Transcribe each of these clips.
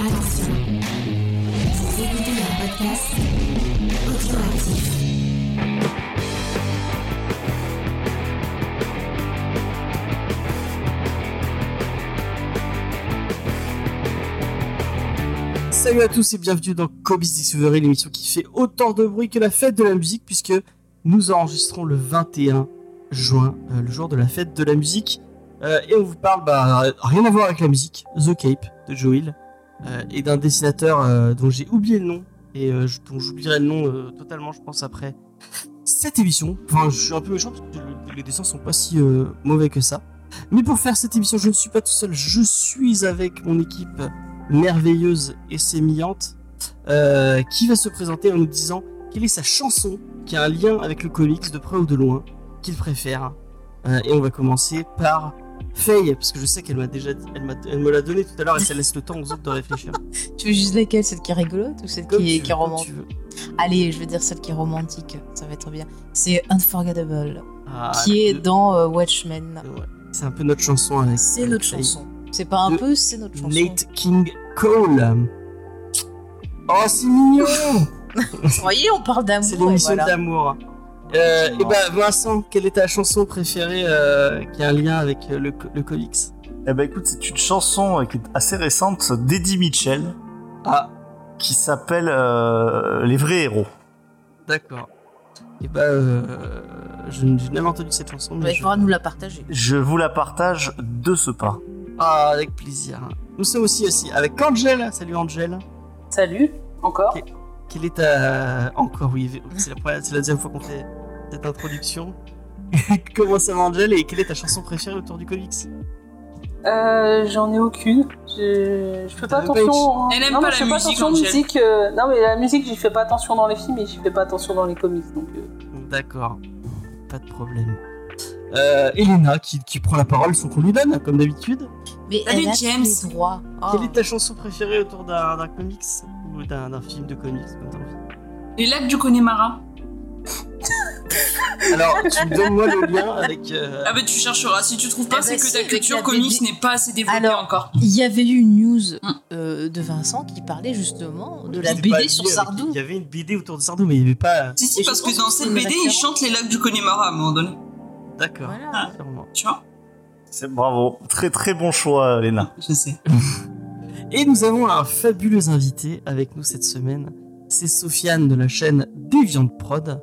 Attention, vous écoutez un podcast. Salut à tous et bienvenue dans Kobe's Discovery, l'émission qui fait autant de bruit que la fête de la musique, puisque nous enregistrons le 21 juin, euh, le jour de la fête de la musique, euh, et on vous parle, bah, rien à voir avec la musique, The Cape de Joe Hill, euh, et d'un dessinateur euh, dont j'ai oublié le nom, et euh, dont j'oublierai le nom euh, totalement, je pense, après cette émission. Enfin, je suis un peu méchant parce que le- les dessins sont pas si euh, mauvais que ça. Mais pour faire cette émission, je ne suis pas tout seul, je suis avec mon équipe merveilleuse et sémillante euh, qui va se présenter en nous disant quelle est sa chanson qui a un lien avec le comics de près ou de loin qu'il préfère. Euh, et on va commencer par Faye, parce que je sais qu'elle m'a déjà dit, elle, m'a- elle me l'a donné tout à l'heure et ça laisse le temps aux autres de réfléchir. Tu veux juste laquelle Celle qui est rigolote ou celle Comme qui est, qui romantique. Allez, je veux dire celle qui est romantique, ça va être bien. C'est Unforgettable, Ah, qui est dans euh, Watchmen. ouais. C'est un peu notre chanson avec. C'est avec notre Faye. chanson. C'est pas un De peu, c'est notre chanson. Nate King Cole. Oh, c'est mignon! Vous voyez, on parle d'amour. C'est l'émission voilà. d'amour. Euh, et bah Vincent, quelle est ta chanson préférée euh, qui a un lien avec euh, le, le comics? Eh ben écoute, c'est une chanson euh, qui est assez récente d'Eddie Mitchell Ah, qui s'appelle euh, Les vrais héros. d'accord. Et bah euh, je, n'ai jamais entendu cette chanson. Mais il je- faudra nous la partager. Je vous la partage de ce pas. Ah, avec plaisir. Nous sommes aussi aussi avec Angel. Salut Angel. Salut, encore. Quelle est ta encore oui, c'est la première, c'est la deuxième fois qu'on fait cette introduction. Comment ça va Angel et quelle est ta chanson préférée autour du comics? Euh, J'en ai aucune. Je, je fais pas attention. Elle aime non, pas mais je la fais pas musique, euh, Non, mais la musique, j'y fais pas attention dans les films et j'y fais pas attention dans les comics. Donc, euh, D'accord, pas de problème. Euh, Elena qui, qui prend la parole sans qu'on lui donne, comme d'habitude. Mais Salut, elle a James. droits. Oh. Quelle est ta chanson préférée autour d'un d'un comics? Ou d'un film de comics comme t'as envie Les lacs du Connemara. Alors, tu me donnes moi le lien avec. euh, Ah bah tu chercheras. Si tu trouves pas, Eh c'est ben, que si, ta culture comics n'est pas assez développée Alors, encore. Il y avait eu une news Mm. euh, de Vincent qui parlait justement de la BD sur Sardou. Il y avait une BD autour de Sardou, mais il n'y avait pas. Si si, Et je parce que dans cette BD, ils référence. chantent les lacs du Connemara à un moment donné. D'accord. Voilà. Sûrement. Tu vois? C'est bravo. Très très bon choix, Léna. Je sais. Et nous avons un fabuleux invité avec nous cette semaine. C'est Sofiane de la chaîne Deviant Prod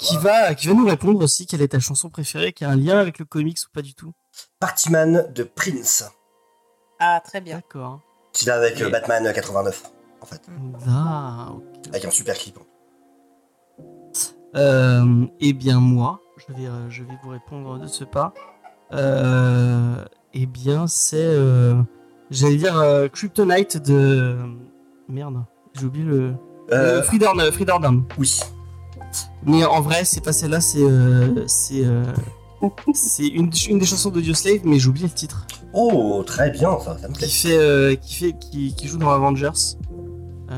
qui va, qui va nous répondre aussi quelle est ta chanson préférée, qui a un lien avec le comics ou pas du tout. Partyman de Prince, Ah, très bien. D'accord. qui va avec euh, Et- Batman 89, en fait, Ah, ok. avec un super clip. Euh, eh bien moi, je vais, euh, je vais vous répondre de ce pas. Euh, eh bien c'est, euh, j'allais dire euh, Kryptonite de merde, j'ai oublié le Euh, euh, Freedom, euh, Freedom. oui. Mais en vrai, c'est pas celle-là, c'est euh, c'est euh, c'est une, une des chansons d'Audioslave, mais j'ai oublié le titre. Oh, très bien, ça, ça me Qui plaît. fait, euh, qui fait, qui, qui joue dans Avengers. Euh,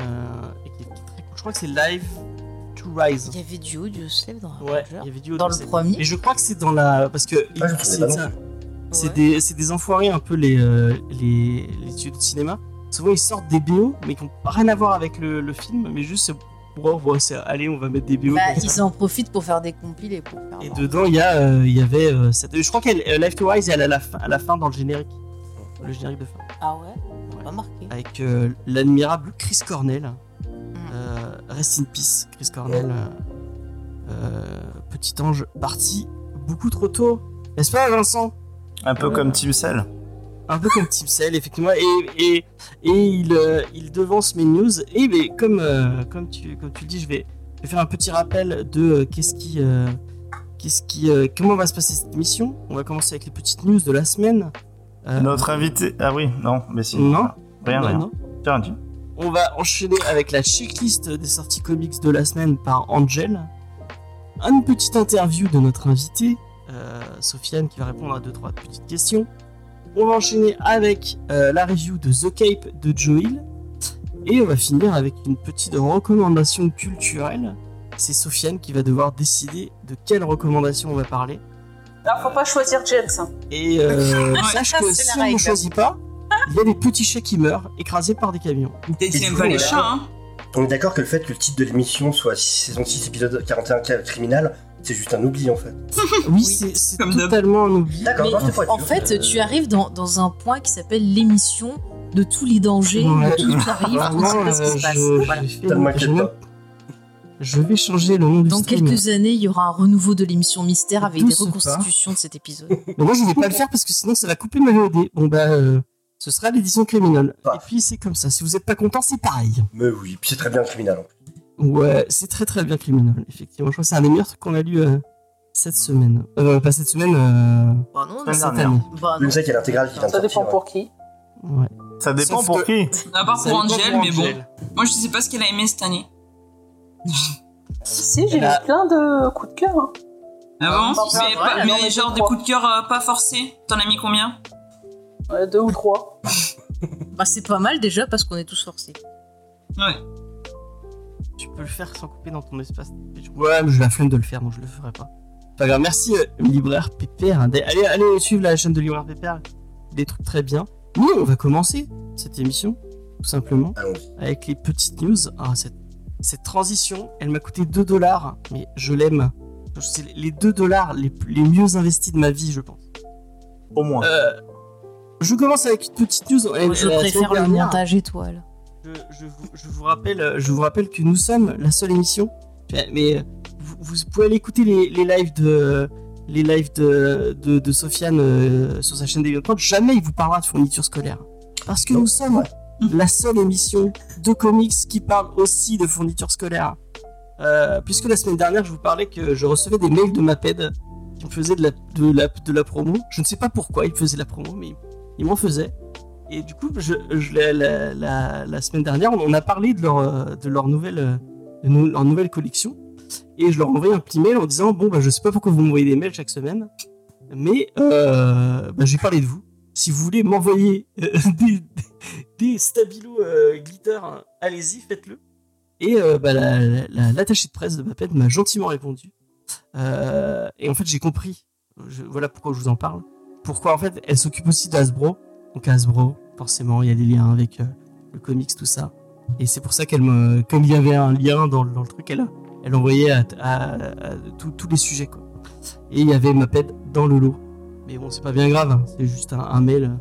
et qui est, qui est très cool. Je crois que c'est Live to Rise. Il y avait du audio slave dans Ouais, il y avait du Dans le premier Et je crois que c'est dans la. Parce que. Ah, je c'est c'est Ouais. des, des enfoirés un peu les, euh, les, les studios de cinéma. Souvent ils sortent des BO, mais qui n'ont rien à voir avec le, le film, mais juste c'est. Bon, allez, on va mettre des BO. Bah, ça. ils en profitent pour faire des compilés. Pour faire Et dedans, il y, a, euh, il y avait. euh, cette... Je crois qu'elle euh, Life to Rise, elle est à la, fin, à la fin dans le générique. Le générique de fin. Ah ouais, Pas marqué. Avec l'admirable Chris Cornell. Mm. Rest in peace, Chris Cornell. petit ange parti beaucoup trop tôt. N'est-ce pas, Vincent? Un peu comme Tim Cell. Un peu comme Tim Cell, effectivement. Et, et, et il, euh, il devance mes news. Et mais, comme, euh, comme, tu, comme tu le dis, je vais, je vais faire un petit rappel de euh, qu'est-ce qui. euh, qu'est-ce qui euh, comment va se passer cette émission On va commencer avec les petites news de la semaine. Euh, Notre invité. Ah oui, non, mais si. Non. Rien, non, rien. non. On va enchaîner avec la checklist des sorties comics de la semaine par Angel. Une petite interview de notre invité, euh, Sofiane, qui va répondre à deux trois petites questions. On va enchaîner avec euh, la review de The Cape de Joe Hill. Et on va finir avec une petite recommandation culturelle. C'est Sofiane qui va devoir décider de quelle recommandation on va parler. Alors, faut pas choisir James. hein. Et euh, Ouais. sache Ça, que si on ne choisit pas, il y a des petits chats qui meurent écrasés par des camions. Pas les est chats, d'accord. hein. On est d'accord que le fait que le titre de l'émission soit saison 6 épisode 41 ca- criminal, c'est juste un oubli en fait. Oui, c'est totalement un oubli. D'accord, en fait, Euh, tu arrives dans, dans un point qui s'appelle l'émission de tous les dangers, Ouais. de tout qui arrive, on ne sait pas ce qui se passe. je- Voilà. ne vais changer le nom du Dans stream. quelques années, il y aura un renouveau de l'émission Mystère avec Tout des reconstitutions de cet épisode. Mais moi, je vais pas le faire parce que sinon, ça va couper ma VOD. Bon, bah, euh, ce sera l'édition criminelle. Ah. Et puis, c'est comme ça. Si vous êtes pas content, c'est pareil. Mais oui, puis c'est très bien criminal. en plus. Ouais, c'est très très bien criminel, effectivement. Je crois que c'est un des meilleurs trucs qu'on a lu euh, cette semaine. Euh, pas cette semaine, euh, Bah non, Semaine cette dernière. année. bah non. qu'il y a l'intégrale qui vient Ça dépend pour qui. Ouais. Ça dépend Sauf pour que- qui. À part Ça pour Angel, pour mais bon. Angel. Moi, je sais pas ce qu'elle a aimé cette année. Si, j'ai a- eu plein de coups de cœur. hein. Ah bon Mais, pas- mais genre des coups de cœur euh, pas forcés. T'en as mis combien? Euh, deux ou trois. Bah, c'est pas mal déjà parce qu'on est tous forcés. Ouais. Tu peux le faire sans couper dans ton espace. Ouais, mais j'ai la flemme de le faire, donc je le ferai pas. Pas grave, merci euh, Libraire Pépère. Allez, allez suivre la chaîne de Libraire Pépère. Des trucs très bien. Nous, on va commencer cette émission, tout simplement, Allons-y. avec les petites news. Ah, cette, cette transition, elle m'a coûté 2 dollars, mais je l'aime. C'est les 2 dollars les, les mieux investis de ma vie, je pense. Au moins. Euh, je commence avec une petite news. Je préfère le dernière, montage étoile. Je, je vous, je vous rappelle, euh, je vous rappelle que nous sommes la seule émission. Mais euh, vous, vous pouvez aller écouter les, les lives de les lives de, de, de Sofiane euh, sur sa chaîne des Jamais il vous parlera de fourniture scolaire, parce que Non. nous sommes la seule émission de comics qui parle aussi de fourniture scolaire. Euh, puisque la semaine dernière, je vous parlais que je recevais des mails de Maped qui me faisaient de la, de la, de la promo. Je ne sais pas pourquoi ils faisaient la promo, mais ils m'en faisaient. Et du coup, je, la, semaine dernière, on a parlé de leur, euh, de leur, nouvelle, euh, de leur nouvelle collection. Et je leur ai envoyé un petit mail en disant Bon, bah, je sais pas pourquoi vous m'envoyez des mails chaque semaine, mais euh, bah, j'ai parlé de vous. Si vous voulez m'envoyer des, des stabilos euh, glitter, allez-y, faites-le. Et bah, la- la- la- l'attaché de presse de Maped m'a gentiment répondu. Et en fait, j'ai compris. Voilà pourquoi je vous en parle. Pourquoi en fait, elle s'occupe aussi d'Asbro. Donc Hasbro, forcément, il y a des liens avec euh, le comics, tout ça. Et c'est pour ça qu'elle me, comme il y avait un lien dans, le- dans le truc, elle, elle envoyait à, à- à tous- tous les sujets quoi. Et il y avait Maped dans le lot. Mais bon, c'est pas bien grave, hein, c'est juste un, un mail.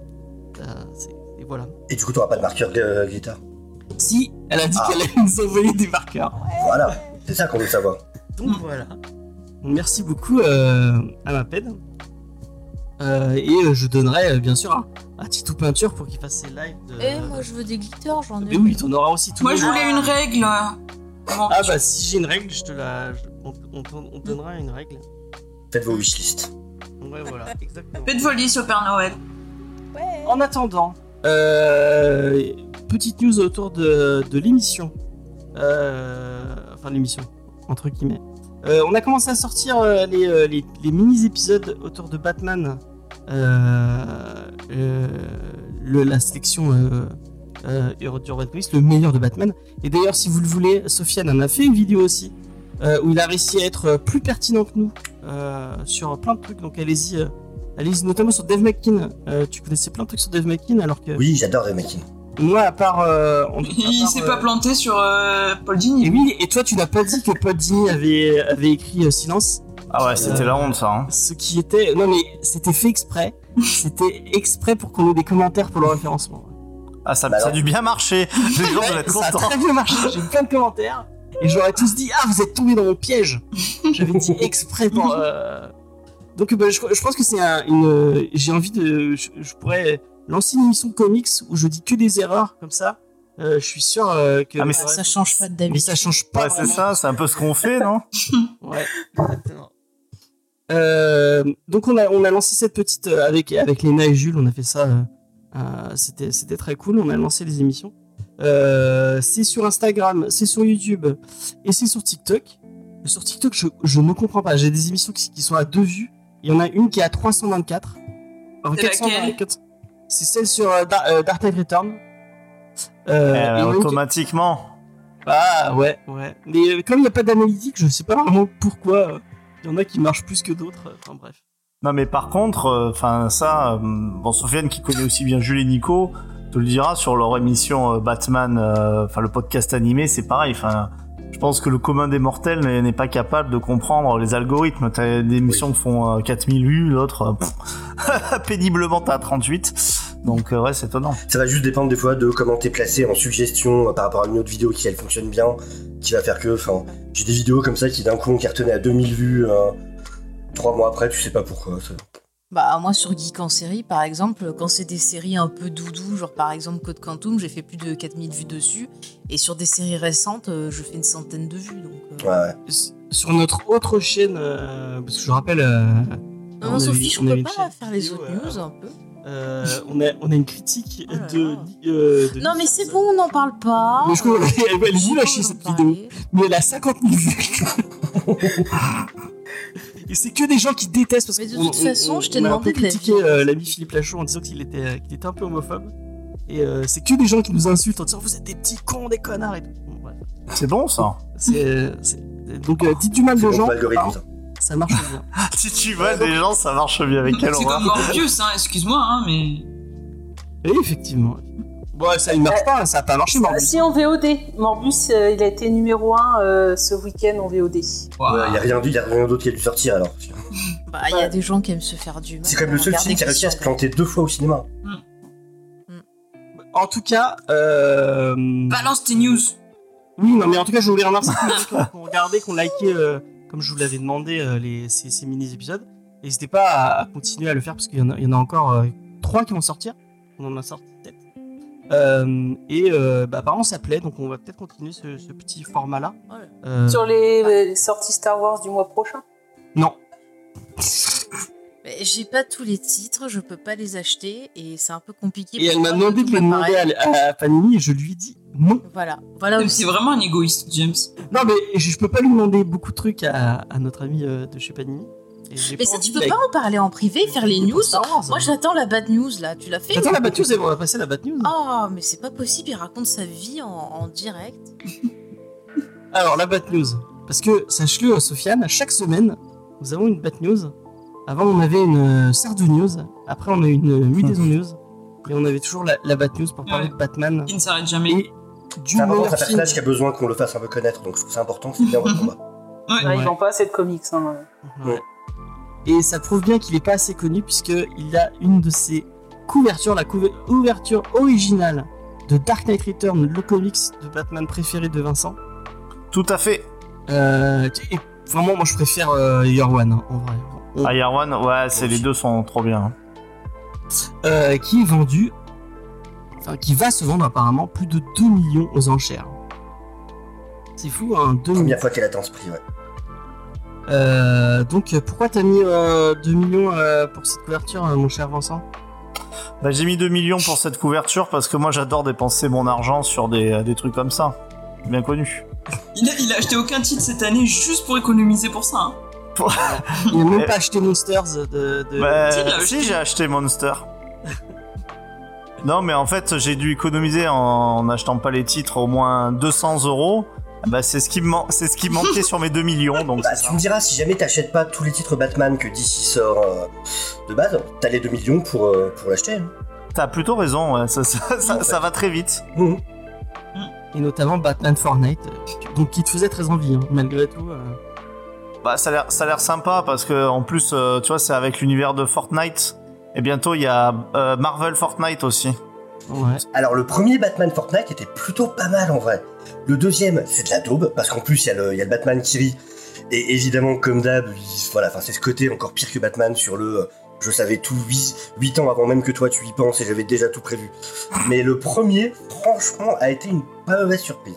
euh, c'est- et voilà. Et du coup, t'auras pas de marqueur euh, glitter. Si, elle a dit Ah. qu'elle allait nous envoyer des marqueurs. Voilà, c'est ça qu'on veut savoir. Donc voilà. Merci beaucoup euh, à Maped. Euh, et euh, je donnerai euh, bien sûr à, à Titou Peinture pour qu'il fasse ses lives. De... Eh, moi je veux des glitters, j'en ai. Mais oui, t'en auras aussi tout Moi, je voulais une règle. Ah bah si j'ai une règle, je te la, je- on, donnera une règle. Faites vos wishlists. Ouais voilà, exactement. Faites vos listes au Père Noël. En attendant, euh, petite news autour de, de l'émission. Euh, enfin l'émission, entre guillemets. Euh, on a commencé à sortir euh, les, euh, les, mini-épisodes autour de Batman. Le- la sélection euh, euh, Urban Police, le meilleur de Batman. Et d'ailleurs, si vous le voulez, Sofiane en a fait une vidéo aussi. où il a réussi à être plus pertinent que nous sur plein de trucs. Donc allez-y, allez-y notamment sur Dave McKean. Tu connaissais plein de trucs sur Dave McKean alors que Oui, j'adore les Makin. Moi, à part. euh, on- Il part, s'est euh, pas planté sur euh, Paul Et Dini. oui, et toi, tu n'as pas dit que Paul Dini avait, avait écrit euh, Silence. Ah ouais, c'était la honte ça. Hein. Ce qui était. Non, mais c'était fait exprès. C'était exprès pour qu'on ait des commentaires pour le référencement. Ah, ça, Bah ça a dû bien marcher. Les gens doivent être ça a contents. très bien marché. J'ai eu plein de commentaires. Et j'aurais tous dit Ah, vous êtes tombé dans mon piège. J'avais dit exprès pour. euh, Donc, bah, je, je pense que c'est un- une. J'ai envie de. Je, je pourrais lancer une émission comics où je dis que des erreurs comme ça. Euh, je suis sûr euh, que. Ah, mais Ça change pas de mais d'habitude. ça change pas. Ouais, c'est ça, c'est un peu ce qu'on fait, non Ouais, exactement. Euh, donc on a, on a lancé cette petite euh, avec avec Léna et Jules, on a fait ça. euh, euh, c'était c'était très cool. On a lancé les émissions. Euh, c'est sur Instagram, c'est sur YouTube et c'est sur TikTok. Sur TikTok, je, je ne comprends pas. J'ai des émissions qui, qui sont à deux vues. Il y en a une qui est à 324. Enfin, C'est laquelle? 424. C'est celle sur euh, euh, Dark Knight Return. Euh, Eh, et il y en a une qui- Automatiquement. ah ouais, ouais. Mais euh, comme il n'y a pas d'analytique, je sais pas vraiment pourquoi. euh, Il y en a qui marchent plus que d'autres. euh, Enfin bref. Non mais par contre, enfin ça, euh, bon Sofiane qui connaît aussi bien Jules et Nico, te le dira sur leur émission euh, Batman, euh, enfin le podcast animé, c'est pareil. Enfin, je pense que le commun des mortels n'est pas capable de comprendre les algorithmes. T'as des émissions qui font euh, 4000 vues, l'autre euh, péniblement t'as 38. Donc euh, ouais, c'est étonnant. Ça va juste dépendre des fois de comment t'es placé en suggestion euh, par rapport à une autre vidéo qui elle fonctionne bien, qui va faire que, enfin, j'ai des vidéos comme ça qui d'un coup ont cartonné à 2000 vues, euh, trois mois après, tu sais pas pourquoi. ça- Bah moi sur Geek en série par exemple, quand c'est des séries un peu doudou, genre par exemple Code Quantum, j'ai fait plus de 4000 vues dessus. Et sur des séries récentes, euh, je fais une centaine de vues. Donc, euh, Ouais, Sur notre autre chaîne, euh, parce que je rappelle. euh, Non, on a Sophie, je on a peux une pas chaîne faire les autres news un peu. euh, on, a, on a une critique Oh là de, là. euh, de- Non mais c'est bon, on n'en parle pas. Mais je crois- elle, elle chier envie cette vidéo. Mais elle a 50 000 vues. Et c'est que des gens qui détestent parce Mais de toute on- façon, on- je t'ai on a un demandé peu de critiqué euh, l'ami Philippe Lachaud en disant qu'il était, euh, qu'il était un peu homophobe. Et euh, c'est que des gens qui nous insultent en disant vous êtes des petits cons, des connards et tout. Bon. C'est bon ça. C'est, c'est- donc euh, dites du mal bon gens, hein, ça. ça marche bien. si tu vois des gens, ça marche bien avec quelle C'est comme Morbius, hein, excuse-moi, hein, mais. Et effectivement. Bon, ça ne marche pas, ça a pas marché, Morbius. Si en VOD, Morbus, euh, il a été numéro 1 ce week-end en VOD. Waouh. Ouais, y a rien, y a rien d'autre qui a dû sortir alors. Bah il y a des gens qui aiment se faire du mal. C'est quand même le seul film qui a réussi à se planter deux fois au cinéma. En tout cas, euh... Balance tes news. Oui, non, mais en tout cas, je voulais remercier tous les qui ont liké, euh, comme je vous l'avais demandé, euh, les, ces, ces mini-épisodes. N'hésitez pas à, à continuer à le faire parce qu'il y, en a- il y en a encore euh, trois qui vont sortir. On en a sorti. Euh, et euh, bah, apparemment, ça plaît, donc on va peut-être continuer ce, ce petit format-là. Ouais. Euh, Sur les, les sorties Star Wars du mois prochain? Non. Mais J'ai pas tous les titres, je peux pas les acheter et c'est un peu compliqué. Et elle m'a demandé de les demander à, à Panini et je lui ai dit non. Voilà, voilà. C'est vraiment un égoïste, James. Non, mais je, je peux pas lui demander beaucoup de trucs à, à notre ami de chez Panini. Mais ça, tu peux pas en parler en privé, faire les news. Moi, hein. j'attends la bad news là. Tu l'as fait Attends ou la bad news et on va passer à la bad news. Oh, mais c'est pas possible. Il raconte sa vie en, en direct. Alors, la bad news. Parce que, sache-le, Sofiane, chaque semaine, nous avons une bad news. Avant, on avait une euh, Sardou news. Après, on a une euh, Mudaison news. Et on avait toujours la, la bad news pour parler Ouais. de Batman Il ne s'arrête jamais. et du C'est un personnage qui a besoin qu'on le fasse un peu connaître, donc je trouve ça important, c'est bien votre combat. Ouais. Ouais, Ils vendent pas assez de comics. Hein. Ouais. Et ça prouve bien qu'il est pas assez connu puisqu'il a une de ses couvertures, la couve- couverture originale de Dark Knight Return, le comics de Batman préféré de Vincent. Tout à fait. Euh, et vraiment, moi je préfère euh, Year One, hein, en vrai. On- Ah, Year One, ouais, c'est les deux sont trop bien. euh, qui est vendu, enfin qui va se vendre apparemment plus de 2 millions aux enchères. C'est fou, hein, 2 millions. Première fois qu'elle atteint ce prix, ouais. Euh, donc euh, pourquoi t'as mis euh, 2 millions euh, pour cette couverture, euh, mon cher Vincent? Bah, j'ai mis 2 millions pour cette couverture parce que moi j'adore dépenser mon argent sur des, des trucs comme ça. Bien connu. Il, a, il a acheté aucun titre cette année juste pour économiser pour ça. hein. Il n'a même pas acheté Monsters de... de- Bah, Si, j'ai acheté Monster. non, mais en fait, j'ai dû économiser en, en achetant pas les titres au moins 200 euros. Bah, c'est ce qui me man- c'est ce qui manquait sur mes 2 millions, donc Bah, tu ça. me diras, si jamais t'achètes pas tous les titres Batman que DC sort euh, de base, t'as les 2 millions pour, euh, pour l'acheter. hein. T'as plutôt raison, ouais, ça, ça, ça- ça va très vite. Mhm. Et notamment Batman Fortnite, euh, donc qui te faisait très envie, hein, malgré tout. euh. Bah, ça a l'air, ça a l'air sympa parce que en plus, euh, tu vois, c'est avec l'univers de Fortnite. Et bientôt, il y a euh, Marvel Fortnite aussi. Ouais. Alors, le premier Batman Fortnite était plutôt pas mal en vrai. Le deuxième, c'est de la daube, parce qu'en plus, il y, a le- il y a le Batman qui rit. Et évidemment, comme d'hab, il- voilà, c'est ce côté encore pire que Batman sur le. euh, je savais tout 8, ans avant même que toi tu y penses et j'avais déjà tout prévu. Mais le premier, franchement, a été une pas mauvaise surprise.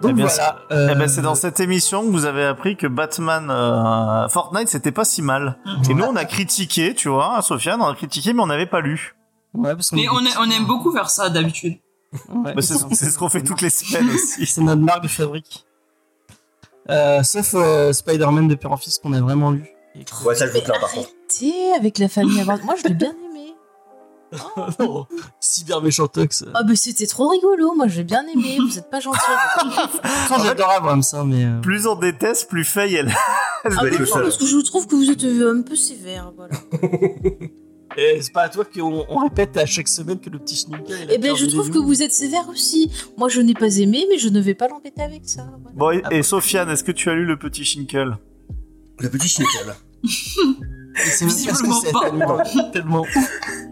Donc Eh bien, voilà. euh, Eh ben, c'est dans cette émission que vous avez appris que Batman euh, Fortnite, c'était pas si mal. Et nous, on a critiqué, tu vois, Sofiane, on a critiqué, mais on n'avait pas lu. Ouais, parce Mais on, a- on aime beaucoup faire ça d'habitude. Ouais. Bah, c'est ce qu'on fait toutes les semaines aussi. C'est notre marque de fabrique. Euh, sauf euh, Spider-Man de Père en Fils qu'on a vraiment lu. Et que- Ouais, ça je Mais plains par contre. avec la famille avant. Moi, je l'ai bien aimé. Non, cyber méchant Tox. Ah, bah c'était trop rigolo. Moi, j'ai bien aimé. Vous êtes pas gentil. Pourtant, j'adore Abrams, hein, mais. euh, Plus on déteste, plus Faye, elle. Je Ah, le non, parce que je trouve que vous êtes euh, un peu sévère. Voilà. Et c'est pas à toi qu'on on répète à chaque semaine que le petit la Eh ben, pire je trouve que vous êtes sévère aussi. Moi, je n'ai pas aimé, mais je ne vais pas l'embêter avec ça. voilà. Bon, et, et Sofiane, est-ce que tu as lu le petit Shinkel Le petit Schnickel. Et c'est Visiblement c'est pas. tellement, tellement.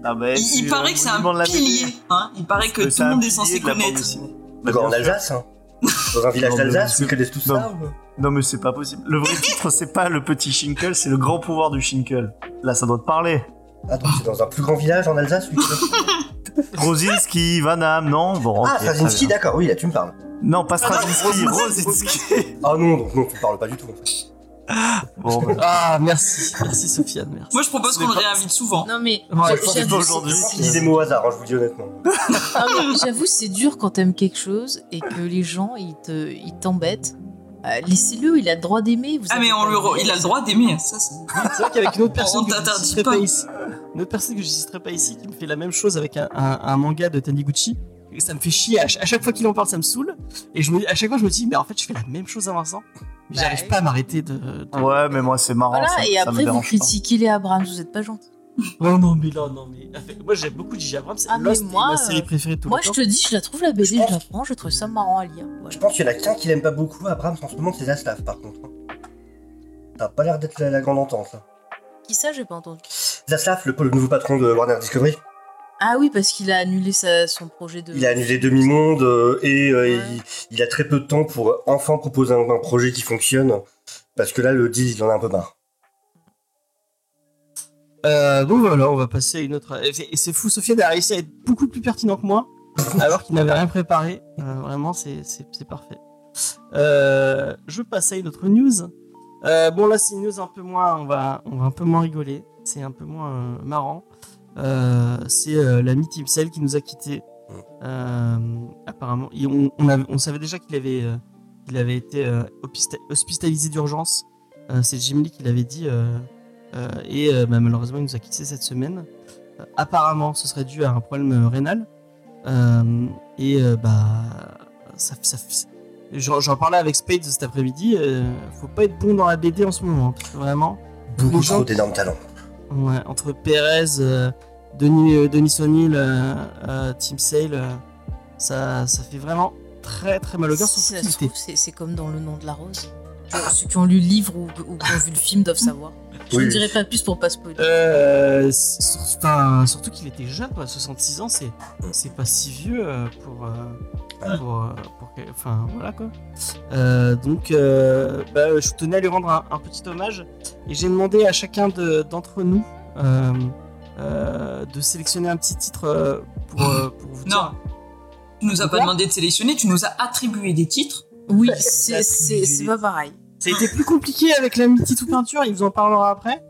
Ah bah, Il, il paraît que c'est un pilier. Hein il paraît que tout le monde est censé connaître. Encore en bien. Alsace, hein. Dans un village d'Alsace, ils connaissent tout non. ça ou... Non mais c'est pas possible. Le vrai titre c'est pas le petit Shinkel, c'est le grand pouvoir du Shinkel. Là ça doit te parler. Ah, donc c'est dans un plus grand village en Alsace, lui Rosinski, Vanham, non Bon, Ah, ok, très Straczynski, bien. d'accord, oui, là tu me parles. Non, pas Ah non, Straczynski, Rosinski. Rosinski. Ah non, donc non, tu me parles pas du tout. En fait. Bon, bah, Ah, merci. Merci, Sofiane, merci. Moi, je propose qu'on le réinvite souvent. Non, mais Ouais, je pense que j'avoue, pas aujourd'hui. Je dis des mots au hasard, hein, je vous dis honnêtement. Ah, mais j'avoue, c'est dur quand t'aimes quelque chose et que les gens ils te, ils t'embêtent. Euh, Laissez-le, il a le droit d'aimer. vous Ah, mais on aimé. il a le droit d'aimer. Ça, c'est. C'est vrai qu'avec une autre personne On que je pas. pas ici, une autre personne que je citerai pas ici, qui me fait la même chose avec un, un- un manga de Taniguchi. Et ça me fait chier. À, ch- à chaque fois qu'il en parle, ça me saoule. Et je me, à chaque fois, je me dis, mais en fait, je fais la même chose à Vincent. Mais Bah, J'arrive oui. pas à m'arrêter de. de- ouais, mais moi c'est marrant. Voilà, ça, et ça me après vous pas. critiquez les Abrams, vous êtes pas gentil. Oh non, mais là, non, mais. Moi, j'aime beaucoup J.J. Abrams. C'est Ah, mais Lost, moi, ma série euh, préférée de tous Moi les je te dis, je la trouve la BD, Je la prends, je trouve ça marrant à lire. Voilà. Je pense qu'il y en a qu'un qui l'aime pas beaucoup, Abrams, en ce moment, c'est Zaslav, par contre. hein. Ça a pas l'air d'être la, la grande entente, là. Qui ça, j'ai pas entendu. Zaslav, le, le nouveau patron de Warner Discovery, Ah oui, parce qu'il a annulé sa- son projet de. il a annulé Demi-Monde euh, et euh, Ouais. il, il a très peu de temps pour enfin proposer un, un projet qui fonctionne. Parce que là, le deal, il en a un peu marre. Euh, donc voilà, on va passer à une autre. Et c'est- fou, Sofiane a réussi à être beaucoup plus pertinent que moi, alors qu'il n'avait rien préparé. Euh, vraiment, c'est parfait. Euh, je passe à une autre news. Euh, bon, là, c'est une news un peu moins. On va, on va un peu moins rigoler. C'est un peu moins marrant. C'est l'ami Tim Cell qui nous a quittés. Apparemment, Et on, on, avait- on savait déjà qu'il avait, avait été hospitalisé d'urgence. C'est Jim Lee qui l'avait dit. Euh, et euh, bah, malheureusement, il nous a quittés cette semaine. Euh, apparemment, ce serait dû à un problème rénal. Euh, et euh, bah, ça, ça, j'en, j'en parlais avec Spade cet après-midi. euh, faut pas être bon dans la BD en ce moment, parce que vraiment. Beaucoup trop d'énormes talents. Ouais, entre Perez, euh, Denis, euh, Denis O'Neill, euh, euh, Tim Sale, euh, ça, ça fait vraiment très très mal au cœur. Si c'est comme dans Le nom de la rose. Genre, Ceux qui ont lu le livre ou, ou qui ont vu le film doivent savoir. Je Oui, ne dirai pas plus pour pas spoiler. Euh, sur- enfin, surtout qu'il était jeune, quoi, 66 ans, c'est c'est pas si vieux euh, pour, euh, pour, euh, pour que- enfin voilà quoi. Euh, donc, euh, bah, je tenais à lui rendre un, un petit hommage et j'ai demandé à chacun de- d'entre nous euh, euh, de sélectionner un petit titre pour, pour vous Non. dire. Tu nous as pas demandé de sélectionner, tu nous as attribué des titres. Oui, Bah, c'est c'est- c'est pas pareil. Ça a été plus compliqué avec la ou peinture, il vous en parlera après.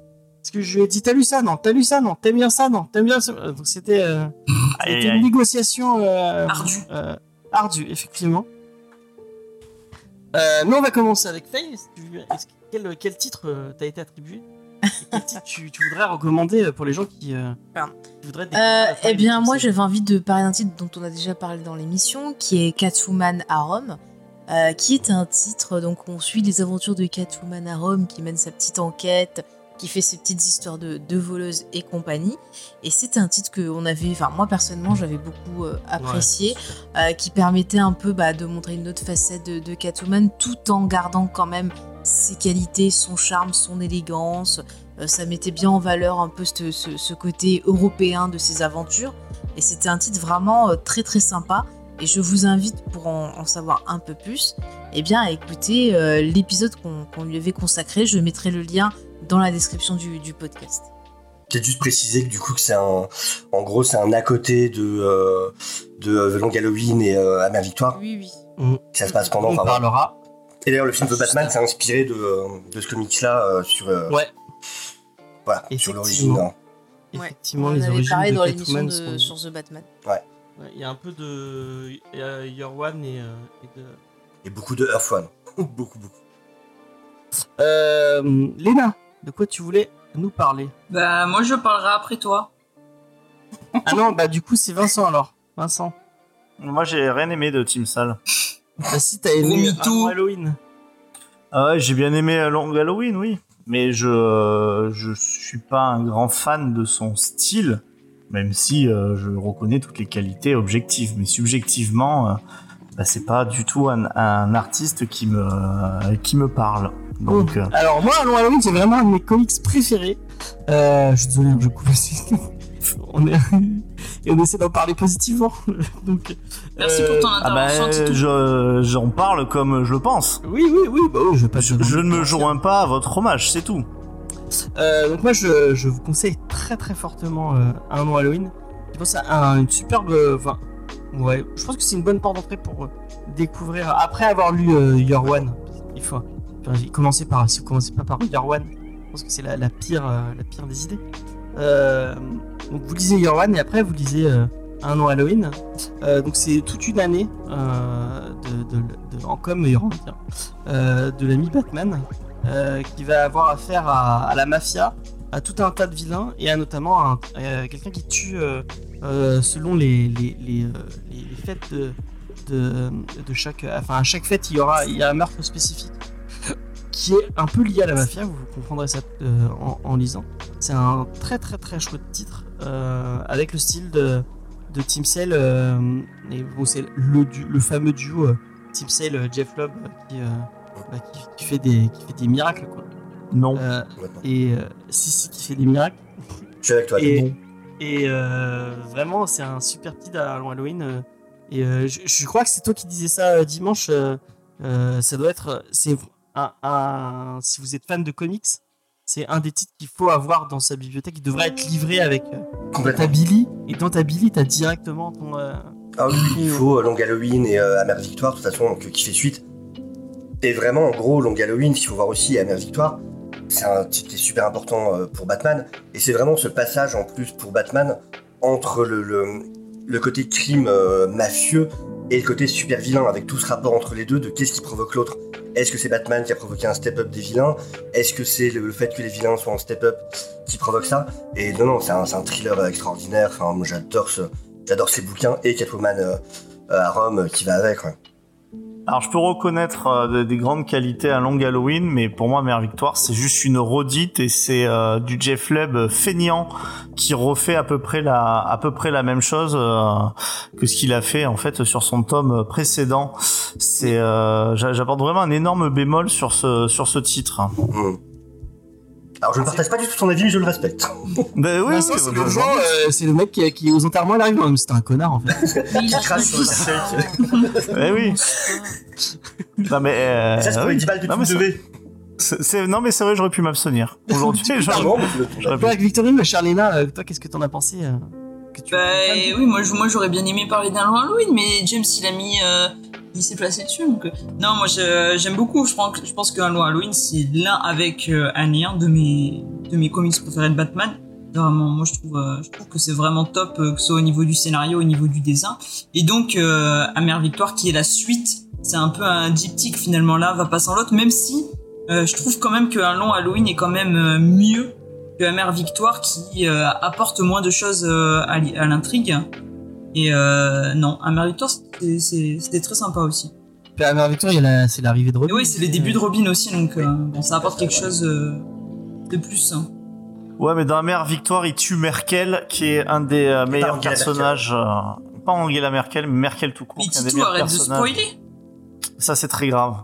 Parce que je lui ai dit, t'as lu ça? Non, t'as lu ça? Non, t'aimes bien ça? Non, t'aimes bien ça? Euh, Donc c'était euh, c'était une négociation euh, Ardue. euh, ardue, effectivement. Euh, mais on va commencer avec Faye. Quel, quel titre euh, t'a été attribué? Quel titre tu, tu voudrais recommander pour les gens qui, euh, Pardon. qui voudraient Euh, eh bien, moi, j'avais envie de parler d'un titre dont on a déjà parlé dans l'émission, qui est Catwoman à Rome, euh, qui est un titre, donc on suit les aventures de Catwoman à Rome, qui mène sa petite enquête, qui fait ses petites histoires de, de voleuses et compagnie. Et c'est un titre que on avait, enfin moi personnellement, j'avais beaucoup euh, apprécié, euh, qui permettait un peu bah, de montrer une autre facette de, de Catwoman, tout en gardant quand même ses qualités, son charme, son élégance. Euh, ça mettait bien en valeur un peu ce, ce- ce côté européen de ses aventures. Et c'était un titre vraiment très très sympa. Et je vous invite, pour en, en savoir un peu plus, eh bien, à écouter euh, l'épisode qu'on lui avait consacré. Je mettrai le lien dans la description du, du podcast. Peut-être juste préciser que du coup, que c'est un. En gros, c'est un à côté de, euh, de euh, The Long Halloween et euh, Amère Victoire. Oui, oui. que Ça se passe pendant. On enfin, parlera. Et d'ailleurs, le film de Batman s'est inspiré de, de ce comics-là euh, sur, euh, Ouais, voilà, sur l'origine. hein. Ouais. effectivement, on les origines parlé de dans Catwoman de- sont- sur The Batman. Ouais, Il y a un peu de euh, Year One et, euh, et de. Et beaucoup de Earth One. beaucoup, beaucoup. Euh, Léna, de quoi tu voulais nous parler Bah, moi, je parlerai après toi. Ah non, bah du coup c'est Vincent alors. Vincent. Moi j'ai rien aimé de Team Sal. Bah si t'as aimé. Avant Halloween. Ah ouais, j'ai bien aimé euh, Long Halloween, oui. mais je je suis pas un grand fan de son style, même si euh, je reconnais toutes les qualités objectives, mais subjectivement, euh, bah, c'est pas du tout un, un artiste qui me euh, qui me parle. Donc euh, Alors moi, Long Halloween, c'est vraiment un de mes comics préférés. Euh, je suis désolé, je coupe aussi. on est et on essaie d'en parler positivement. Donc. Merci euh, pour ton ah bah, intervention, Titou. je j'en parle comme je le pense. Oui, oui, oui. Bah, oui, je vais pas. Je, te- je ne me joins pas à votre hommage, c'est tout. Euh, donc moi, je, vous conseille très très fortement euh, un Long Halloween. Je pense à un- une superbe. euh, Enfin. Je pense que c'est une bonne porte d'entrée pour euh, découvrir après avoir lu euh, Year One. Il faut. Commencé par. Si vous commencez pas par Year One, je pense que c'est la, pire, euh, la pire des idées. Euh, donc vous lisez Year One et après vous lisez euh, un an Halloween. Euh, donc c'est toute une année euh, de, de, de- en com et euh, de l'ami Batman euh, qui va avoir affaire à, la mafia, à tout un tas de vilains et à notamment euh, quelqu'un qui tue euh, selon les, fêtes de, chaque. Enfin à chaque fête il y aura il y a un meurtre spécifique qui est un peu lié à la mafia, vous comprendrez ça en, lisant. C'est un très très très chouette titre avec le style de, de Team Sale et bon, c'est le, fameux duo Team Sale Jeff Lobb qui, bah, qui, qui fait des qui fait des miracles quoi. Non. Euh, et euh, si si qui fait des miracles Je suis avec toi. et, Bon. et euh, vraiment, c'est un super titre à Halloween. euh, et euh, je, je crois que c'est toi qui disais ça euh, dimanche. ça doit être. C'est un, un- Si vous êtes fan de comics, c'est un des titres qu'il faut avoir dans sa bibliothèque. Il devrait être livré avec euh, ta Billy. Et dans ta Billy, t'as directement ton. euh, Ah oui, il faut Long Halloween et euh, Amère Victoire, de toute façon, donc, qui fait suite. Et vraiment, en gros, Long Halloween, s'il faut voir aussi Amère Victoire, c'est un super important euh, pour Batman. Et c'est vraiment ce passage en plus pour Batman entre le, côté crime euh, mafieux et le côté super vilain, avec tout ce rapport entre les deux de qu'est-ce qui provoque l'autre. Est-ce que c'est Batman qui a provoqué un step-up des vilains? Est-ce que c'est le, fait que les vilains soient en step-up qui provoque ça? Et non, non, c'est un, thriller extraordinaire. Enfin, j'adore ce, j'adore ces bouquins et Catwoman euh, à Rome qui va avec. Alors je peux reconnaître euh, des- des grandes qualités à Long Halloween, mais pour moi Mère Victoire c'est juste une redite et c'est euh, du Jeff Lubb feignant qui refait à peu près la à peu près la même chose euh, que ce qu'il a fait en fait sur son tome précédent. C'est euh, j'a- j'apporte vraiment un énorme bémol sur ce sur ce titre. Hmm. Alors, je ne partage pas du tout ton avis, mais je le respecte. Ben oui, Vincent, oui, c'est bah, le genre, euh, c'est le mec qui, qui aux enterrements il arrive. Non, mais C'était un connard en fait. Il a crache sur le. Eh oui. non mais euh, ça, c'est pour oui. les 10 balles que Non, tu mais me c'est- devais. c'est- c'est- non mais c'est vrai j'aurais pu m'abstenir. Aujourd'hui Toi, avec Victorine, Charlena, euh, toi, qu'est-ce que t'en as pensé euh, que tu Bah oui, moi, j'aurais bien aimé parler d'un Halloween, mais James il a mis, euh, il s'est placé dessus. Donc, euh, non, moi j'aime beaucoup. Je pense, je pense Halloween c'est l'un avec euh, Annie, un de mes, de mes comics préférés de Batman. Vraiment, moi je trouve, euh, je trouve que c'est vraiment top, que ce soit au niveau du scénario, au niveau du dessin. Et donc, Amère Victoire qui est la suite, c'est un peu un diptyque finalement là, va pas sans l'autre, même si je trouve quand même qu'un long Halloween est quand même mieux que Amère Victoire qui apporte moins de choses à l'intrigue. Et euh, non, Amère Victoire c'était- très sympa aussi. Puis à Mère Victoire, il y a la- c'est l'arrivée de Et Robin. oui, c'est les débuts de Robin aussi, donc euh, bon, ça apporte quelque chose euh, de plus. hein. Ouais, mais dans la mère Victoire, il tue Merkel, qui est un des euh, meilleurs Angela personnages. euh, pas Angela Merkel, mais Merkel tout court. Mais un des arrête de spoiler Ça, c'est très grave.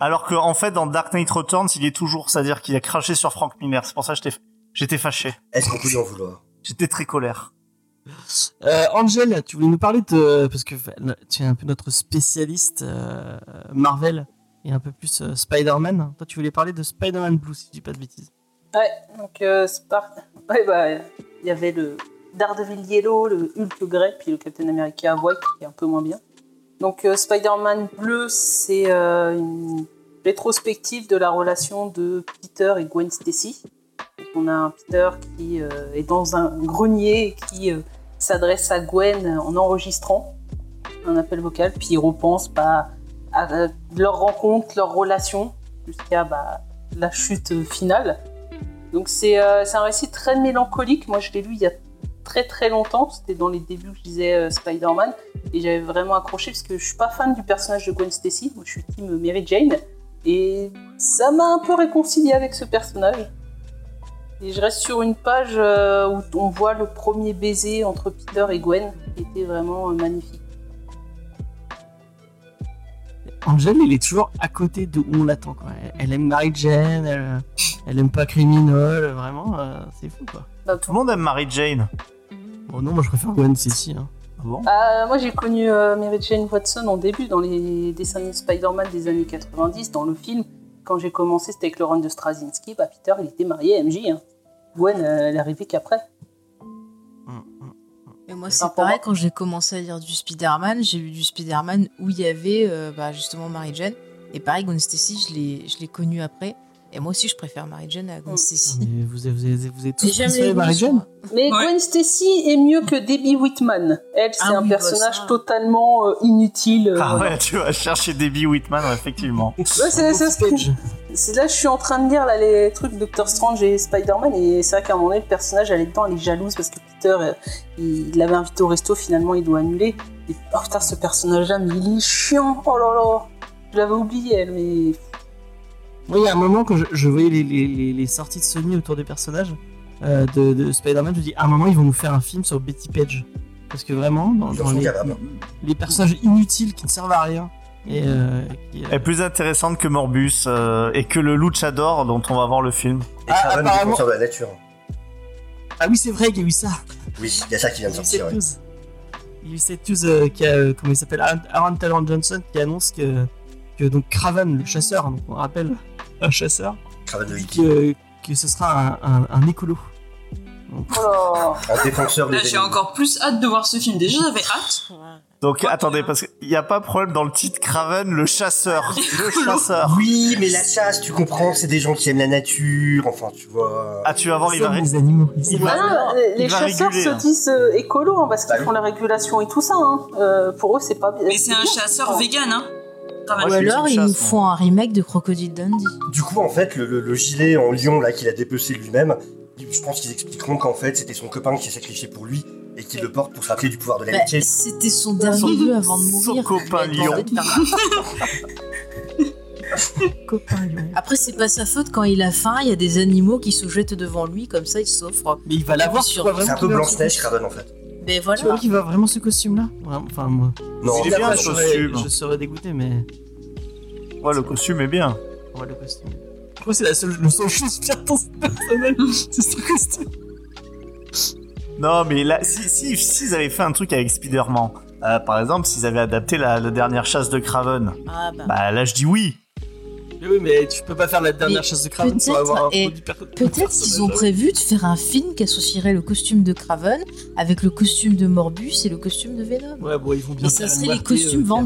Alors que, en fait, dans Dark Knight Returns, il est toujours, c'est-à-dire qu'il a craché sur Frank Miller. C'est pour ça que j'étais, j'étais fâché. Est-ce qu'on peut lui en vouloir? J'étais très colère. Euh, Angel, tu voulais nous parler de. Parce que tu es un peu notre spécialiste euh, Marvel et un peu plus euh, Spider-Man. Toi, tu voulais parler de Spider-Man Blue, si je dis pas de bêtises. Ouais, donc euh, ouais, bah, il y avait le Daredevil Yellow, le Hulk Grey, puis le Captain America White qui est un peu moins bien. Donc Spider-Man Bleu, c'est une rétrospective de la relation de Peter et Gwen Stacy. On a un Peter qui euh, est dans un grenier et qui euh, s'adresse à Gwen en enregistrant un appel vocal, puis il repense bah, à leur rencontre, leur relation, jusqu'à bah, la chute finale. Donc c'est euh, c'est un récit très mélancolique. Moi, je l'ai lu il y a très très longtemps. C'était dans les débuts que je lisais Spider-Man. Et j'avais vraiment accroché parce que je suis pas fan du personnage de Gwen Stacy. Moi, je suis team Mary Jane. Et ça m'a un peu réconcilié avec ce personnage. Et je reste sur une page euh, où on voit le premier baiser entre Peter et Gwen, qui était vraiment euh, magnifique. Angel, elle est toujours à côté de où on l'attend. quoi. Elle- Elle aime Mary Jane, elle, elle aime pas Criminal, vraiment, euh, c'est fou quoi. Bah, Tout le monde aime Mary Jane. Bon, non, moi je préfère Gwen Stacy. Hein. Ah bon? Ah, moi j'ai connu euh, Mary Jane Watson en début dans les dessins animés Spider-Man des années 90, dans le film. Quand j'ai commencé, c'était avec le run de Straczynski. Bah, Peter, il était marié à MJ. Hein. Gwen, euh, elle est arrivée qu'après. Hum, hum. Et moi, C'est pareil, quand j'ai commencé à lire du Spider-Man, j'ai lu du Spider-Man où il y avait euh, bah, justement Mary Jane. Et pareil, Gwen Stacy, je l'ai je l'ai connue après. Et moi aussi, je préfère Mary Jane à Gwen. Stacy. Mais vous, êtes tous j'aime préféré les Mary Jane. Mais Ouais. Gwen Stacy est mieux que Debbie Whitman. Elle, c'est Ah un oui, bah, personnage totalement euh, inutile. euh, Ah voilà. ouais, tu vas chercher Debbie Whitman, effectivement. Ouais, c'est c'est là je suis en train de lire là, les trucs Doctor Strange et Spider-Man et c'est vrai qu'à un moment donné le personnage elle est dedans, elle est jalouse parce que Peter euh, il l'avait invité au resto finalement il doit annuler et oh putain ce personnage là mais il est chiant oh là là je l'avais oublié elle mais Oui, il y a un moment quand je, je voyais les, les- les- les sorties de Sony autour des personnages euh, de, de Spider-Man, je me dis à un moment ils vont nous faire un film sur Betty Page. Parce que vraiment, dans, dans les, les personnages inutiles qui ne servent à rien. Et, euh, qui, Elle est plus intéressante que Morbus euh, et que le Luchador dont on va voir le film. Et Ah, apparemment- de la nature. Ah oui, c'est vrai qu'il y a eu ça. Oui, il y a ça qui vient de Il y a eu sortir. Il y a eu cette news euh, qui a, euh, comment il s'appelle, Aaron, Aaron Taylor Johnson qui annonce que, que donc Craven, le chasseur, donc on rappelle un chasseur, que, que ce sera un, un, un écolo. Donc, oh là Un défenseur des Là, j'ai encore plus hâte de voir ce film. Déjà, j'avais hâte. Donc attendez, parce qu'il n'y a pas de problème dans le titre Craven, le chasseur. Le chasseur. Oui, mais la chasse, tu comprends, c'est des gens qui aiment la nature, enfin, tu vois. Ah, tu vas voir, il va, ré- les animaux. il va- non, les- va chasseurs réguler, se hein. disent euh, écolo hein, parce qu'ils Bah oui. font la régulation et tout ça hein. Euh, pour eux c'est pas bien Mais c'est un chasseur vegan, hein. Ou alors, ils nous font un remake de Crocodile Dundee. Du coup, en fait, le, le- le gilet en lion là qu'il a dépecé lui-même, je pense qu'ils expliqueront qu'en fait c'était son copain qui s'est sacrifié pour lui et qu'il le porte pour se rappeler du pouvoir de Bah, l'amitié. C'était son dernier vœu avant de son mourir. copain faire Copain, lui. Après, c'est pas sa faute quand il a faim, il y a des animaux qui se jettent devant lui, comme ça il s'offre. Mais il va l'avoir, Sur- c'est un peu Blanche-Neige, Craven en fait. Mais Tu voilà. vois qu'il va vraiment ce costume-là Enfin, moi. Non, Il est bien, ce je serais- costume. Je serais dégoûté, mais. Ouais, le costume est bien. Ouais, le costume. Je crois que c'est la seule, le seule chose pire dans ce personnage, c'est ce costume. Non, mais là, si, si, s'ils avaient fait un truc avec Spider-Man, euh, par exemple, s'ils avaient adapté la, la dernière chasse de Craven, Ah bah. bah là, je dis oui. Mais oui, mais tu peux pas faire la dernière Mais chasse de Kraven sans peut-être, avoir un Peut-être qu'ils ont prévu de faire un film qui associerait le costume de Craven avec le costume de Morbus et le costume de Venom. Ouais, bon, ils vont bien Et ça serait les costumes euh,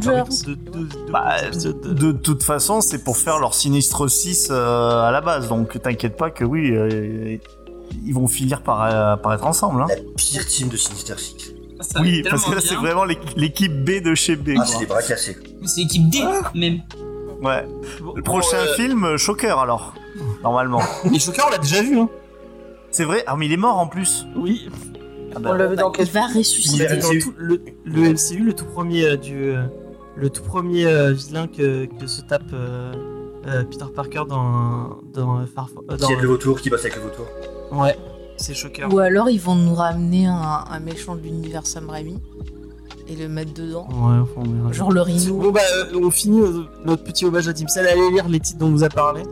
de- de- de- Bah, de- De toute façon, c'est pour faire leur Sinistre 6 euh, à la base, donc t'inquiète pas que oui, euh, ils vont finir par, euh, par être ensemble. Hein. La pire team de Sinister Six. Ça va Oui, parce que là, c'est vraiment l'équ- l'équipe B de chez B. Ah, c'est des bras cassés. Mais c'est l'équipe D, Ah. même. Ouais. Le prochain bon, euh, film, euh, Shocker alors, normalement. Mais Shocker, on l'a déjà vu, hein. C'est vrai Ah, mais il est mort en plus. Oui. Ah bah, on l'a vu dans Il va ressusciter. Dans tout- le, le MCU, le tout premier euh, du, euh, le tout premier euh, vilain que, que se tape euh, euh, Peter Parker dans dans euh, euh, Qui aide le vautour, qui bosse avec le vautour. ouais, c'est Shocker. Ou alors ils vont nous ramener un, un méchant de l'univers Sam Raimi et le mettre dedans. Ouais, enfin, on verra. Genre le rhino. Bon bah euh, on finit euh, notre petit hommage à Tim Cell. Allez lire les titres dont on vous a parlé.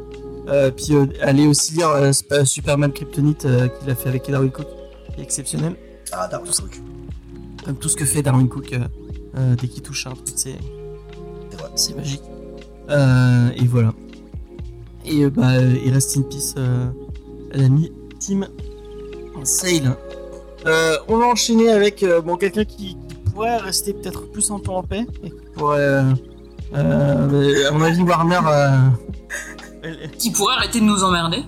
Euh, puis euh, allez aussi lire euh, Superman Kryptonite euh, qu'il a fait avec Darwin Cook, qui est exceptionnel. Ah, Darwin Cook. Comme tout ce que fait Darwin Cook euh, euh, dès qu'il touche un truc, c'est C'est magique. Euh, et voilà. Et euh, bah euh, il reste in peace euh, l'ami Tim Sale. Euh, on va enchaîner avec euh, bon quelqu'un qui pourrait rester peut-être plus en temps en paix et qui pourrait euh, euh, à mon avis Warner euh, Qui pourrait arrêter de nous emmerder.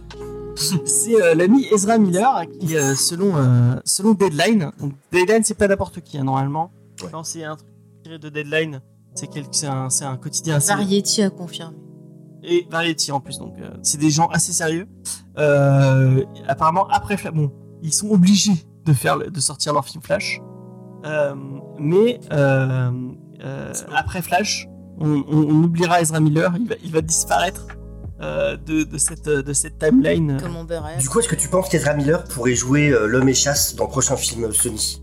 c'est euh, l'ami Ezra Miller qui, euh, selon, euh, selon Deadline, donc Deadline c'est pas n'importe qui hein, normalement. Ouais. Quand c'est un truc tiré de Deadline, c'est quel- c'est un, c'est un quotidien assez Variety a confirmé. et Variety en plus, donc euh, c'est des gens assez sérieux. Euh, apparemment après Flash, bon, ils sont obligés de faire de sortir leur film Flash, Euh, mais euh, euh, après Flash, on, on- on oubliera Ezra Miller, il va, il va disparaître euh, de, de cette, de cette timeline. Comme. Du coup, est-ce que tu penses qu'Ezra Miller pourrait jouer euh, l'homme et chasse dans le prochain film Sony?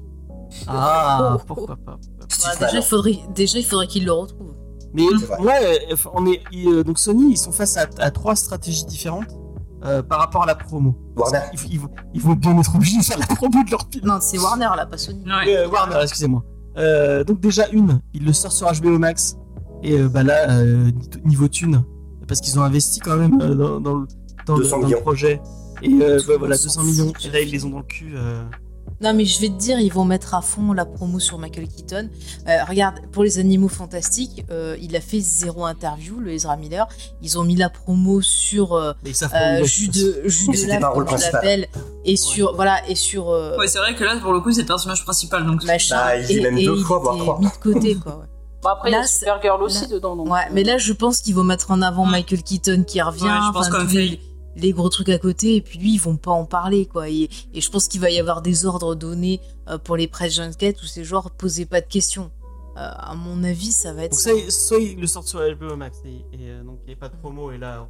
Ah, pourquoi pas. Bah, déjà, il faudrait, déjà, il faudrait qu'il le retrouve. Mais ouais, euh, on est, il- euh, donc Sony, ils sont face à, à trois stratégies différentes euh, par rapport à la promo. Warner. Ils, ils vont- ils vont bien être obligés de faire la promo de leur film. Non, c'est Warner là, pas Sony. Ouais. Euh, Warner, excusez-moi. Euh, donc déjà une, ils le sortent sur HBO Max et euh, bah là euh, niveau thune parce qu'ils ont investi quand même euh, dans, dans le, dans, le- 200 dans le millions. projet et euh, le voilà monde s'en 200 millions et là ils les ont dans le cul. Non, mais je vais te dire, ils vont mettre à fond la promo sur Michael Keaton. Euh, regarde, pour les animaux fantastiques, euh, il a fait zéro interview, le Ezra Miller. Ils ont mis la promo sur euh, euh, est, Jus de Jus de Lave, comme je l'appelle, et sur voilà et sur euh, Ouais, c'est vrai que là, pour le coup, c'est le personnage principal. Donc, machin. Bah, il et, même et deux fois, voire trois. mis de côté, quoi. ouais. Bon, après, il y a Là, c'est- Supergirl aussi là- dedans. Donc, Ouais, mais là, je pense qu'ils vont mettre en avant. Michael Keaton qui revient, Ouais, je pense comme tous les, gros trucs à côté, et puis lui, ils vont pas en parler, quoi. Et, et je pense qu'il va y avoir des ordres donnés euh, pour les press junkets où c'est genre, posez pas de questions. Euh, à mon avis, ça va être Donc ça. soit, soit ils le sortent sur HBO Max et, et, euh, donc il n'y a pas de promo et là,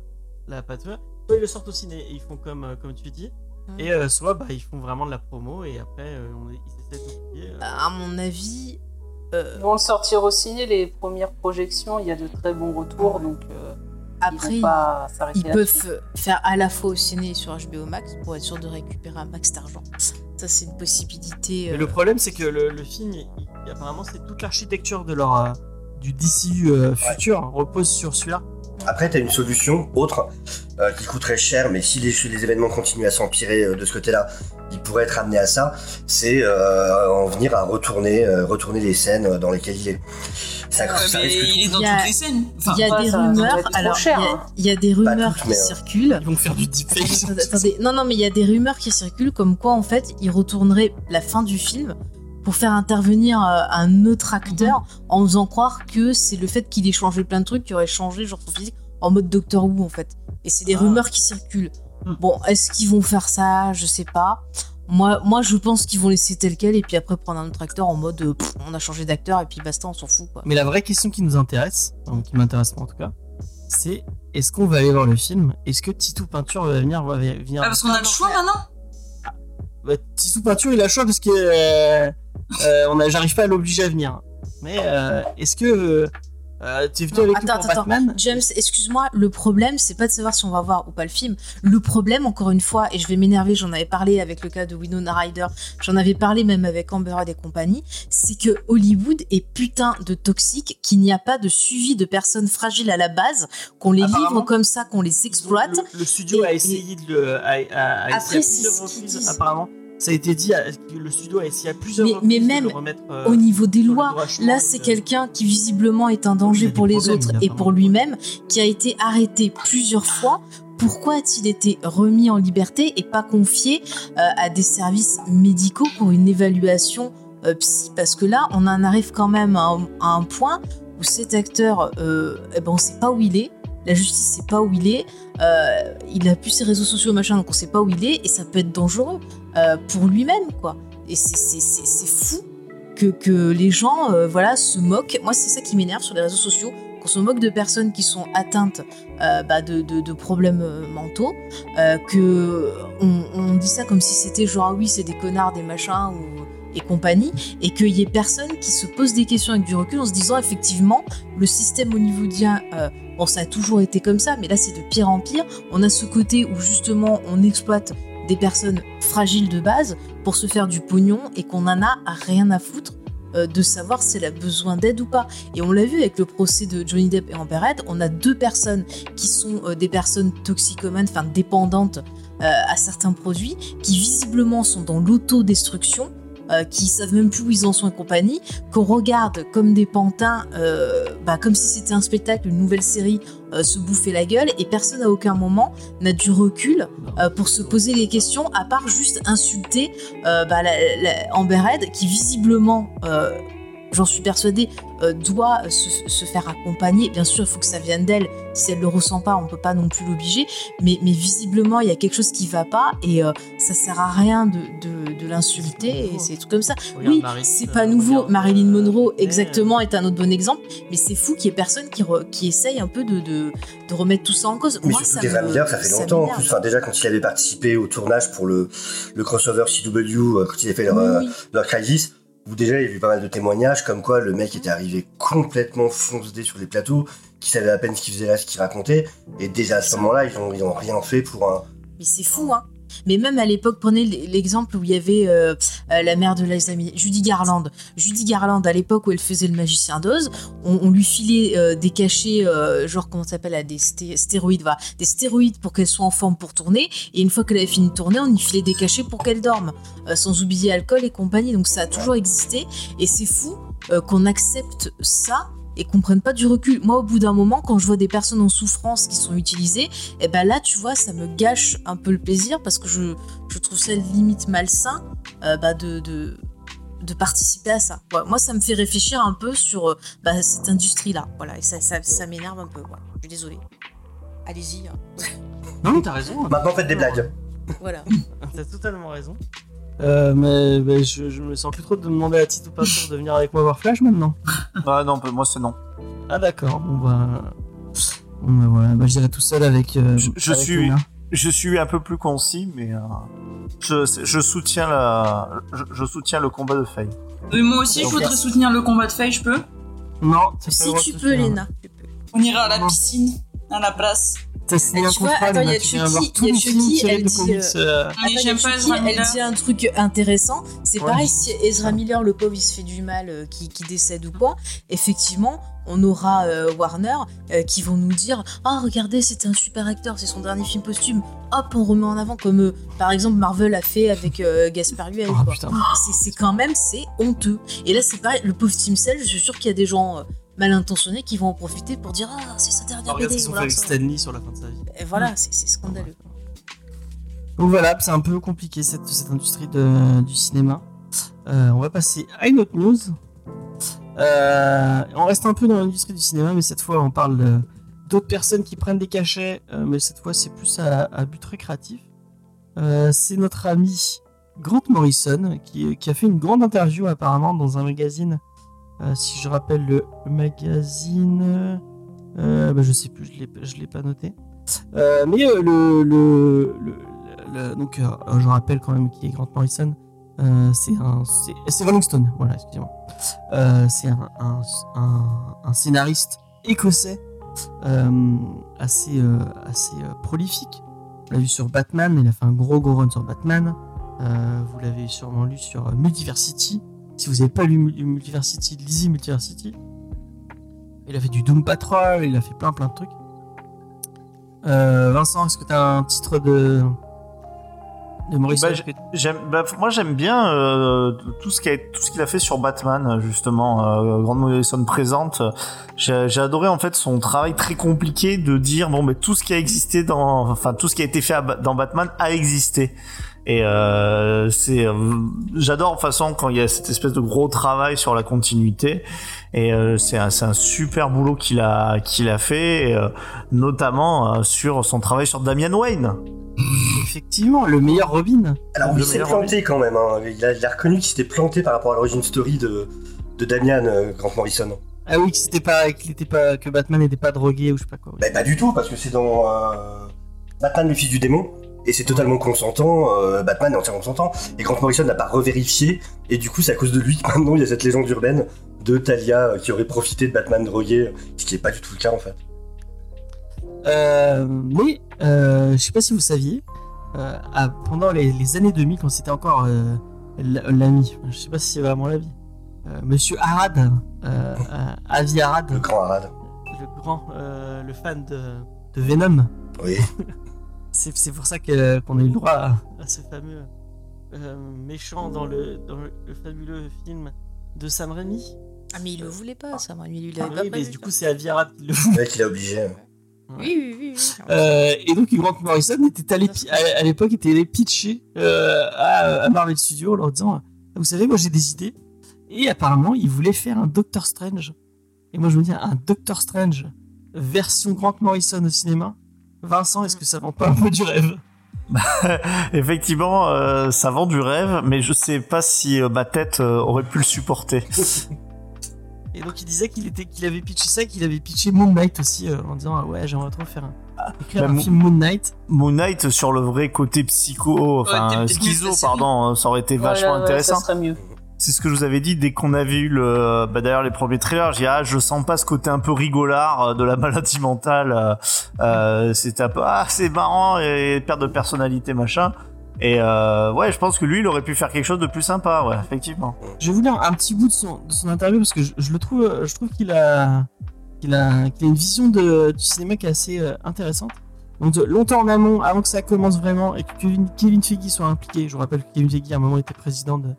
là pas de soit ils le sortent au ciné et ils font comme, euh, comme tu dis Mm. et euh, soit bah, ils font vraiment de la promo et après euh, on, ils essaient euh. À mon avis, euh, Ils vont le sortir au ciné, les premières projections, il y a de très bons retours, donc euh, après, ils pas peuvent faire à la fois au ciné et sur HBO Max pour être sûr de récupérer un max d'argent. Ça, c'est une possibilité. Mais euh, le problème c'est que le, le film, il- il- apparemment c'est toute l'architecture de leur euh, du DCU euh, futur repose sur celui-là. Après, tu as une solution autre euh, qui coûterait cher, mais si les, les événements continuent à s'empirer euh, de ce côté-là, il pourrait être amené à ça. C'est euh, en venir à retourner, euh, retourner les scènes dans lesquelles il est. Ça, Ouais, ça mais risque il est dans a- toutes les scènes. Enfin, Il y Ouais, il y hein. y, a des rumeurs toutes, qui mais, circulent. Ils vont faire du deepfake. Non, non, mais il y a des rumeurs qui circulent comme quoi, en fait, il retournerait la fin du film pour faire intervenir euh, un autre acteur en faisant croire que c'est le fait qu'il ait changé plein de trucs qui aurait changé genre son physique en mode Doctor Who en fait. Et c'est des Ah. rumeurs qui circulent. Hmm. Bon, est-ce qu'ils vont faire ça? Je sais pas. Moi, moi, je pense qu'ils vont laisser tel quel et puis après prendre un autre acteur en mode euh, pff, on a changé d'acteur et puis basta, on s'en fout quoi. Mais la vraie question qui nous intéresse, donc qui m'intéresse en tout cas, c'est est-ce qu'on va aller voir le film? Est-ce que Titou Peinture va venir, va venir ah, parce qu'on a le choix maintenant? Bah, Titou Peinture, il a le choix parce que euh, on a, j'arrive pas à l'obliger à venir. Mais euh, est-ce que euh, euh, tu es venu Non, avec attends, attends, Batman James, excuse-moi, le problème, c'est pas de savoir si on va voir ou pas le film. Le problème, encore une fois, et je vais m'énerver, j'en avais parlé avec le cas de Winona Ryder, j'en avais parlé même avec Amber Heard et compagnie, c'est que Hollywood est putain de toxique, qu'il n'y a pas de suivi de personnes fragiles à la base, qu'on les livre comme ça, qu'on les exploite. Le, le studio Et- a essayé de le. A, a- a essayé Après, qu'ils reprises, disent. apparemment. Ça a été dit, le studio a essayé à plusieurs Mais- reprises mais de même le remettre. euh, Au niveau des lois, Là, de- c'est quelqu'un qui visiblement est un danger pour les autres et pour lui-même, qui a été arrêté plusieurs fois. Pourquoi a-t-il été remis en liberté et pas confié euh, à des services médicaux pour une évaluation euh, psy? Parce que là, on en arrive quand même à un, à un point où cet acteur, euh, eh ben, on sait pas où il est. La justice sait pas où il est. Euh, il a plus ses réseaux sociaux, machin, donc on sait pas où il est et ça peut être dangereux euh, pour lui-même, quoi. Et c'est- fou que, les gens euh, voilà, se moquent. Moi, c'est ça qui m'énerve sur les réseaux sociaux, qu'on se moque de personnes qui sont atteintes euh, bah, de, problèmes mentaux, que on, dit ça comme si c'était genre ah oui, c'est des connards, des machins et compagnie, et qu'il y ait personne qui se pose des questions avec du recul en se disant effectivement le système hollywoodien, euh, bon ça a toujours été comme ça, mais là c'est de pire en pire. On a ce côté où justement on exploite des personnes fragiles de base pour se faire du pognon et qu'on en a rien à foutre euh, de savoir si elle a besoin d'aide ou pas. Et on l'a vu avec le procès de Johnny Depp et Amber Heard, on a deux personnes qui sont euh, des personnes toxicomanes, enfin dépendantes euh, à certains produits, qui visiblement sont dans l'autodestruction, euh, qui savent même plus où ils en sont et compagnie, qu'on regarde comme des pantins, euh, bah, comme si c'était un spectacle, une nouvelle série, euh, se bouffer la gueule, et personne à aucun moment n'a du recul euh, pour se poser les questions, à part juste insulter bah, Amber Heard, qui visiblement, j'en suis persuadée, euh, doit se, se faire accompagner. Bien sûr, il faut que ça vienne d'elle. Si elle le ressent pas, on peut pas non plus l'obliger. Mais, mais visiblement, il y a quelque chose qui va pas et euh, ça sert à rien de, de, de l'insulter et c'est tout comme ça. Regarde Oui, Marilyn, c'est euh, pas nouveau. regarde, Marilyn Monroe, exactement, est un autre bon exemple. Mais c'est fou qu'il y ait personne qui, re- qui essaye un peu de, de, de remettre tout ça en cause. Mais Moi, surtout ça des me- ça fait longtemps en plus. Enfin, déjà, quand il avait participé au tournage pour le, le crossover CW, quand il avait fait leur, Oui, oui. leur Crisis, où déjà il y a eu pas mal de témoignages comme quoi le mec était arrivé complètement foncé sur les plateaux, qui savait à peine ce qu'il faisait là, ce qu'il racontait, et déjà à ce moment-là, ils ont, ils ont rien fait pour un. Mais c'est fou, hein. Mais même à l'époque, prenez l'exemple où il y avait euh, euh, la mère de Minnelli, Judy Garland. Judy Garland, à l'époque où elle faisait le magicien d'Oz, on, lui filait euh, des cachets, genre comment ça s'appelle, des sté- stéroïdes, des stéroïdes pour qu'elle soit en forme pour tourner. Et une fois qu'elle avait fini de tourner, on lui filait des cachets pour qu'elle dorme, sans oublier alcool et compagnie. Donc ça a toujours existé. Et c'est fou qu'on accepte ça et qu'on prenne pas du recul. Moi, au bout d'un moment, quand je vois des personnes en souffrance qui sont utilisées, et ben là, tu vois, ça me gâche un peu le plaisir parce que je, je trouve ça limite malsain euh, bah, de, de, de participer à ça. Ouais, moi, ça me fait réfléchir un peu sur euh, bah, cette industrie-là. Voilà, et ça, ça, ça m'énerve un peu. Je suis désolée. Allez-y. hein. Non, t'as raison. Maintenant, faites des blagues. Voilà. T'as totalement raison. Euh, mais, mais je, je me sens plus trop de demander à Tito Pastor de venir avec moi voir Flash maintenant. Ah non, moi c'est non. Ah d'accord, bon bah... Bon bah voilà, bah j'irai tout seul avec... euh, Je- je avec suis-. Je suis un peu plus concis, mais euh, je, je soutiens la, je, je soutiens le combat de Faye. Moi aussi, je voudrais soutenir le combat de Faye, je peux? Non, t'as pas le si tu peux, tu peux. On ira à la Non. piscine, à la place. T'as signé un tu vois, contrat, attends, il y a tu viens Chucky, elle de dit, comics, euh, euh, Attends, y a Chucky, Ezra elle Miller. dit un truc intéressant. C'est Ouais. pareil, si Ezra Miller, le pauvre, il se fait du mal, euh, qui, qui décède ou quoi, effectivement, on aura euh, Warner euh, qui vont nous dire Ah, regardez, c'était un super acteur, c'est son dernier film posthume. Hop, on remet en avant, comme euh, par exemple Marvel a fait avec euh, Gaspard Huel. Oh. C'est- C'est quand même, c'est honteux. Et là, c'est pareil, le pauvre Tim Cell, je suis sûr qu'il y a des gens euh, mal intentionnés qui vont en profiter pour dire Ah, c'est sa dernière regarde ce BD. qu'ils ont fait voilà. Stanley sur la fin de sa vie. Et voilà, c'est c'est scandaleux. Donc voilà, c'est un peu compliqué cette, cette industrie de- du cinéma. Euh, on va passer à une autre news. Euh, on reste un peu dans l'industrie du cinéma, mais cette fois on parle d'autres personnes qui prennent des cachets, euh, mais cette fois c'est plus à, à but récréatif. Euh, c'est notre ami Grant Morrison qui, qui a fait une grande interview apparemment dans un magazine. Euh, si je rappelle le magazine, euh, bah, je sais plus, je je l'ai pas noté. Euh, mais euh, le, le, donc euh, je rappelle quand même qui est Grant Morrison. C'est un c'est, Rolling Stone. Voilà, excusez-moi. C'est un, scénariste écossais assez prolifique. On l'a vu sur Batman. Il a fait un gros gros run sur Batman. Vous l'avez sûrement lu sur Multiversity. Si vous n'avez pas lu Mul- Multiversity, lisez Multiversity. Il a fait du Doom Patrol. Il a fait plein plein de trucs. Euh, Vincent, est-ce que tu as un titre de, de Morrison Bah, j'ai- J'aime, bah, moi j'aime bien euh, tout ce qui a, tout ce qu'il a fait sur Batman justement. Euh, Grant Morrison présente. J'ai, j'ai adoré en fait son travail très compliqué de dire bon mais tout ce qui a existé dans, enfin tout ce qui a été fait à dans Batman a existé. Et euh, c'est, euh, j'adore de façon quand il y a cette espèce de gros travail sur la continuité. Et euh, c'est un, c'est un super boulot qu'il a qu'il a fait, et, euh, notamment euh, sur son travail sur Damian Wayne. Effectivement, le meilleur Robin. Alors, Le il s'est planté quand même. hein. Il, a, il a reconnu qu'il s'était planté par rapport à l'origine story de, de Damian euh, Grant Morrison. Ah oui, que c'était pas, qu'il était pas, que Batman n'était pas drogué ou je sais pas quoi. oui. Bah, pas du tout, parce que c'est dans euh, Batman le fils du démon, et c'est totalement consentant, euh, Batman est entièrement consentant, et Grant Morrison n'a pas revérifié, et du coup c'est à cause de lui que maintenant il y a cette légende urbaine de Talia euh, qui aurait profité de Batman drogué, ce qui est pas du tout le cas en fait. Euh, mais euh, je sais pas si vous saviez, à- pendant les, les années 2000, quand c'était encore l'ami, je sais pas si c'est vraiment l'ami, Monsieur Arad, Avi Arad, Le grand Arad. le grand, le fan de, de Venom. Oui. C'est c'est pour ça que- qu'on a eu le droit à, à ce fameux euh, méchant dans le, dans le, le fabuleux film de Sam Raimi. Ah, mais il le voulait pas, ça, moi. Lui, il Ah avait pas oui, mais prévu, du coup, c'est Avi Arad qui le Le mec il a obligé. Oui, oui, oui. oui. Euh, et donc Grant Morrison était allé à, à l'époque était allé pitcher euh, à, à Marvel Studios en leur disant vous savez moi j'ai des idées Et apparemment, il voulait faire un Doctor Strange. Et moi, je me dis, un Doctor Strange version Grant Morrison au cinéma? Vincent, est-ce que ça vend pas un peu du rêve Effectivement, euh, ça vend du rêve, mais je sais pas si euh, ma tête euh, aurait pu le supporter. Et donc il disait qu'il était, qu'il avait pitché ça, qu'il avait pitché Moon Knight aussi euh, en disant ah ouais j'aimerais trop faire un, écrire bah, un film Moon Knight. Moon Knight sur le vrai côté psycho, enfin schizo, pardon, ça aurait été vachement Voilà, ouais, intéressant. ça serait mieux. C'est ce que je vous avais dit dès qu'on a vu le, bah d'ailleurs les premiers trailers. J'ai ah, je sens pas ce côté un peu rigolard euh, de la maladie mentale. euh, euh, C'était un peu, ah, c'est marrant et perte de personnalité, machin. Et euh, ouais, je pense que lui, il aurait pu faire quelque chose de plus sympa, ouais, effectivement. Je vais vous lire un petit bout de son, interview parce que je, le trouve, je trouve qu'il a, qu'il a, une vision de, du cinéma qui est assez intéressante. Donc longtemps en amont, avant que ça commence vraiment et que Kevin, Kevin Feige soit impliqué, je vous rappelle que Kevin Feige à un moment était président de,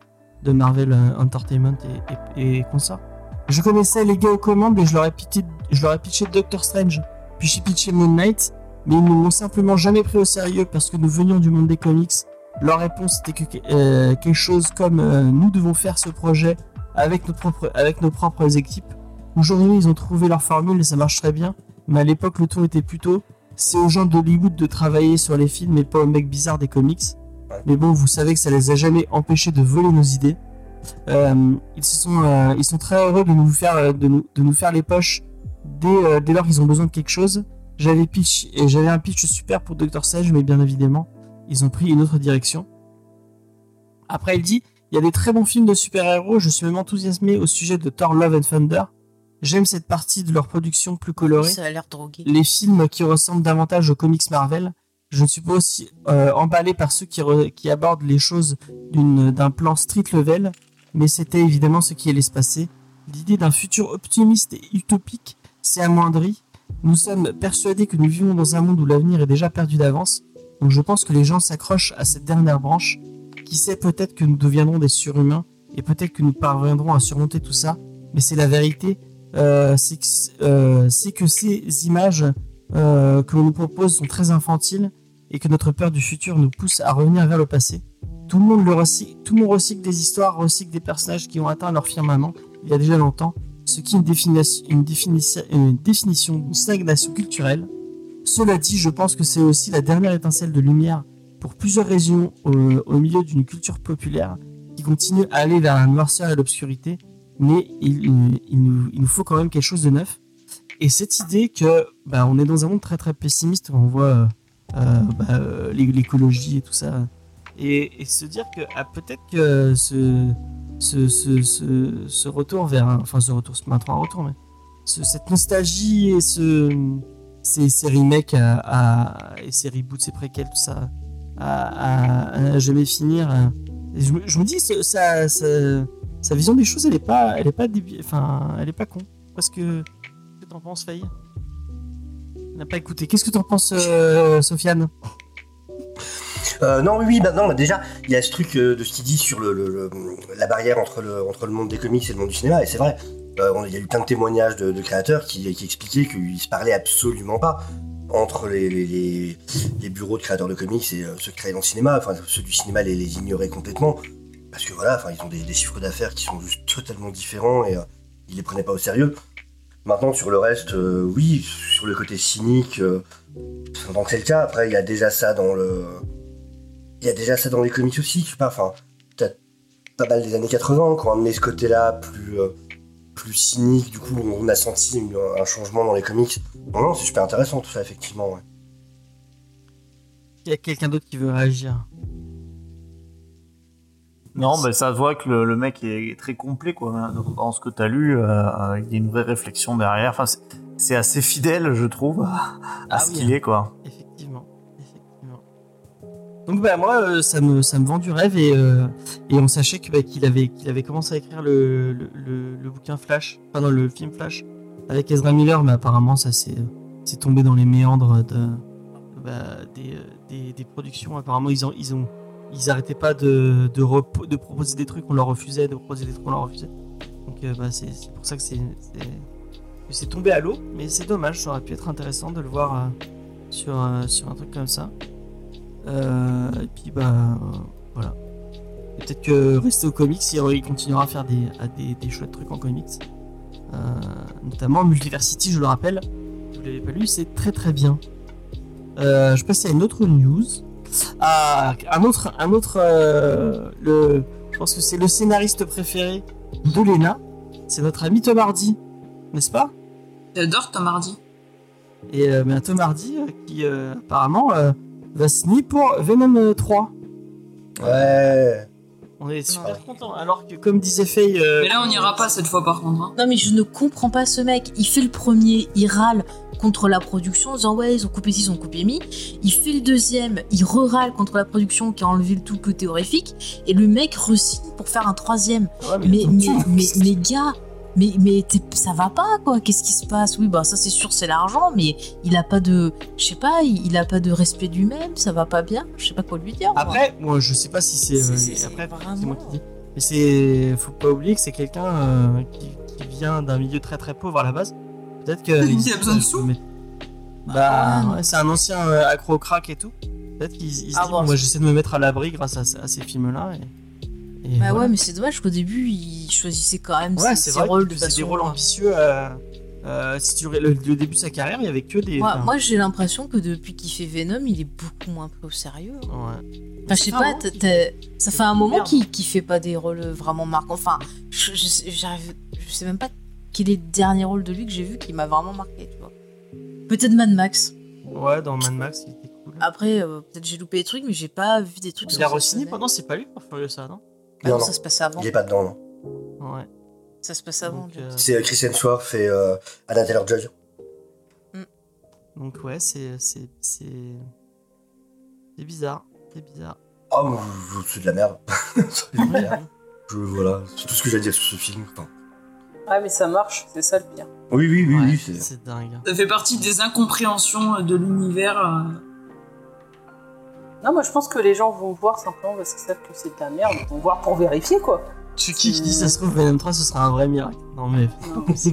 de Marvel euh, Entertainment et, et, et consorts. Je connaissais les gars aux commandes et je leur ai je leur ai pitché Doctor Strange, puis j'ai pitché Moon Knight, mais ils ne m'ont simplement jamais pris au sérieux parce que nous venions du monde des comics. Leur réponse était que euh, quelque chose comme euh, nous devons faire ce projet avec, notre propre, avec nos propres équipes. Aujourd'hui, ils ont trouvé leur formule et ça marche très bien, mais à l'époque, le tour était plutôt c'est aux gens d'Hollywood de travailler sur les films et pas aux mecs bizarres des comics. Mais bon, vous savez que ça les a jamais empêchés de voler nos idées. Euh, ils, se sont, euh, ils sont très heureux de nous faire, euh, de nous, de nous faire les poches dès, euh, dès lors qu'ils ont besoin de quelque chose. J'avais pitch, et j'avais un pitch super pour Dr. Sage, mais bien évidemment, ils ont pris une autre direction. Après, il dit Il y a des très bons films de super-héros, je suis même enthousiasmé au sujet de Thor Love and Thunder. J'aime cette partie de leur production plus colorée Ça a l'air drogué. les films qui ressemblent davantage aux comics Marvel. Je ne suis pas aussi euh, emballé par ceux qui, abordent les choses d'un plan street level, mais c'était évidemment ce qui allait se passer. L'idée d'un futur optimiste et utopique s'est amoindrie. Nous sommes persuadés que nous vivons dans un monde où l'avenir est déjà perdu d'avance, donc je pense que les gens s'accrochent à cette dernière branche. Qui sait, peut-être que nous deviendrons des surhumains, et peut-être que nous parviendrons à surmonter tout ça, mais c'est la vérité, euh, c'est que, euh, c'est que ces images que l'on nous propose sont très infantiles et que notre peur du futur nous pousse à revenir vers le passé. Tout le monde le recycle, des histoires, recycle des personnages qui ont atteint leur firmament il y a déjà longtemps, ce qui est une, définition, une, d'une stagnation culturelle. Cela dit, je pense que c'est aussi la dernière étincelle de lumière pour plusieurs raisons au, milieu d'une culture populaire qui continue à aller vers la noirceur et l'obscurité, mais il, nous, faut quand même quelque chose de neuf. Et cette idée que bah, on est dans un monde très très pessimiste, on voit euh, bah, euh, l'é- l'écologie et tout ça, et, se dire que ah, peut-être que ce, ce, ce, ce, retour vers, enfin ce retour, c'est maintenant un retour, mais ce- cette nostalgie et ce, ces, ces remakes et ces reboots, ces préquels, tout ça, à, jamais finir. euh, je, me, dis, sa, vision des choses, elle est pas, pas, enfin, pas con, parce que Qu'est-ce que t'en penses, Faye? N'a pas écouté. Qu'est-ce que t'en penses, euh, Sofiane? Euh, non, oui, bah non, déjà, il y a ce truc euh, de ce qu'il dit sur la barrière entre le, monde des comics et le monde du cinéma, et c'est vrai. On- il y a eu plein de témoignages de, créateurs qui, expliquaient qu'ils se parlaient absolument pas entre les, bureaux de créateurs de comics et ceux qui travaillent dans le cinéma. Enfin, ceux du cinéma les, les ignoraient complètement parce que voilà, ils ont des, chiffres d'affaires qui sont juste totalement différents et ils les prenaient pas au sérieux. Maintenant, sur le reste, euh, oui, sur le côté cynique, euh, donc c'est le cas. Après, il y a déjà ça dans le, il y a déjà ça dans les comics aussi, je sais pas, enfin, peut-être pas mal des années 80, quand on amené ce côté-là plus, euh, plus cynique, du coup, on a senti un changement dans les comics. Non, c'est super intéressant tout ça, effectivement. Il y a quelqu'un d'autre qui veut réagir. Non, mais ça se voit que le, le mec est très complet, quoi. Dans, ce que t'as lu, euh, il y a une vraie réflexion derrière. Enfin, c'est- c'est assez fidèle, je trouve, à Ah ce oui, qu'il est, quoi. Effectivement, effectivement. Donc bah moi, euh, ça me ça me vend du rêve et euh, et on sachait que bah, qu'il avait qu'il avait commencé à écrire le, le, bouquin Flash, enfin dans le film Flash avec Ezra Miller, mais apparemment ça s'est c'est tombé dans les méandres de bah, des, des des productions. Apparemment ils ont ils ont ils arrêtaient pas de de, proposer des trucs, on leur refusait, de proposer des trucs, on leur refusait. Donc euh, bah, c'est pour ça que c'est tombé à l'eau, mais c'est dommage, ça aurait pu être intéressant de le voir euh, sur, euh, sur un truc comme ça. Et puis bah voilà. Peut-être que rester au comics, il, continuera à faire des, des, chouettes trucs en comics. Notamment Multiversity, je le rappelle. Vous l'avez pas lu, c'est très très bien. Je passe à une autre news. Ah, un autre, un autre. euh, le, je pense que c'est le scénariste préféré de Lena. C'est notre ami Tom Hardy, n'est-ce pas? J'adore Tom Hardy. Et euh, mais un Tom Hardy euh, qui euh, apparemment euh, va signer pour Venom euh, 3. Ouais. On est super contents. Alors que comme disait Faye, euh, Mais là, on n'ira pas cette fois par contre. hein. Non mais je ne comprends pas ce mec. Il fait le premier, il râle contre la production en disant ouais ils ont coupé ci, ils ont coupé mi. Il fait le deuxième, il re-râle contre la production qui a enlevé le tout côté horrifique. Et le mec re-signe pour faire un troisième. ouais, mais Mais, mais, gars, mais, mais ça va pas quoi, qu'est-ce qui se passe? Oui, bah ça c'est sûr, c'est l'argent, mais il a pas de. Je sais pas, il, il a pas de respect du même, ça va pas bien, je sais pas quoi lui dire. moi. Après, moi je sais pas si c'est. Euh, après, c'est moi qui dis. Mais c'est. Faut pas oublier que c'est quelqu'un euh, qui, qui vient d'un milieu très très pauvre à la base. Peut-être que. Il a besoin de sous. Mais- Ah, Bah, non. ouais, c'est un ancien euh, accro crack et tout. Peut-être qu'il il se Ah dit, bon, moi j'essaie de me mettre à l'abri grâce à, à ces films-là. Et, et Bah voilà. ouais, mais c'est dommage qu'au début il choisissait quand même Ouais, ses, c'est ses vrai rôles de des rôles ambitieux. euh, euh, si tu le, le début de sa carrière, il y avait que des. Moi, enfin, moi j'ai l'impression que depuis qu'il fait Venom, il est beaucoup moins pris au sérieux. ouais. Enfin, je sais pas, t'as- ça fait un moment qu'il qu'il fait pas des rôles vraiment marquants. Enfin, je, je, je sais même pas quel est le dernier rôle de lui que j'ai vu qui m'a vraiment marqué, tu vois. Peut-être Mad Max. Ouais, dans Mad Max, il était cool. Après, euh, peut-être j'ai loupé des trucs, mais j'ai pas vu des trucs il a re-signé pendant, c'est pas lui pour Furiosa, non? Ah Non, non, non. ça se passe avant. Il est pas dedans, non. Ouais. Ça se passe avant. Euh, C'est euh, Chris Hemsworth et euh, Anna Taylor-Joy. Donc ouais, c'est c'est c'est c'est bizarre, c'est bizarre. Oh, mais je- c'est de la merde. C'est de la merde. Je, voilà, c'est tout ce que j'ai à dire sur ce film. Enfin, Ouais, mais ça marche, c'est ça le pire. oui, oui, oui, Ouais, oui. c'est- dingue. Ça fait partie des incompréhensions de l'univers. euh. Non, moi je pense que les gens vont voir simplement parce qu'ils savent que c'est de la merde. Ils vont voir pour vérifier quoi. Chucky qui dit ça se trouve Venom 3 ce sera un vrai miracle. Non mais Non. je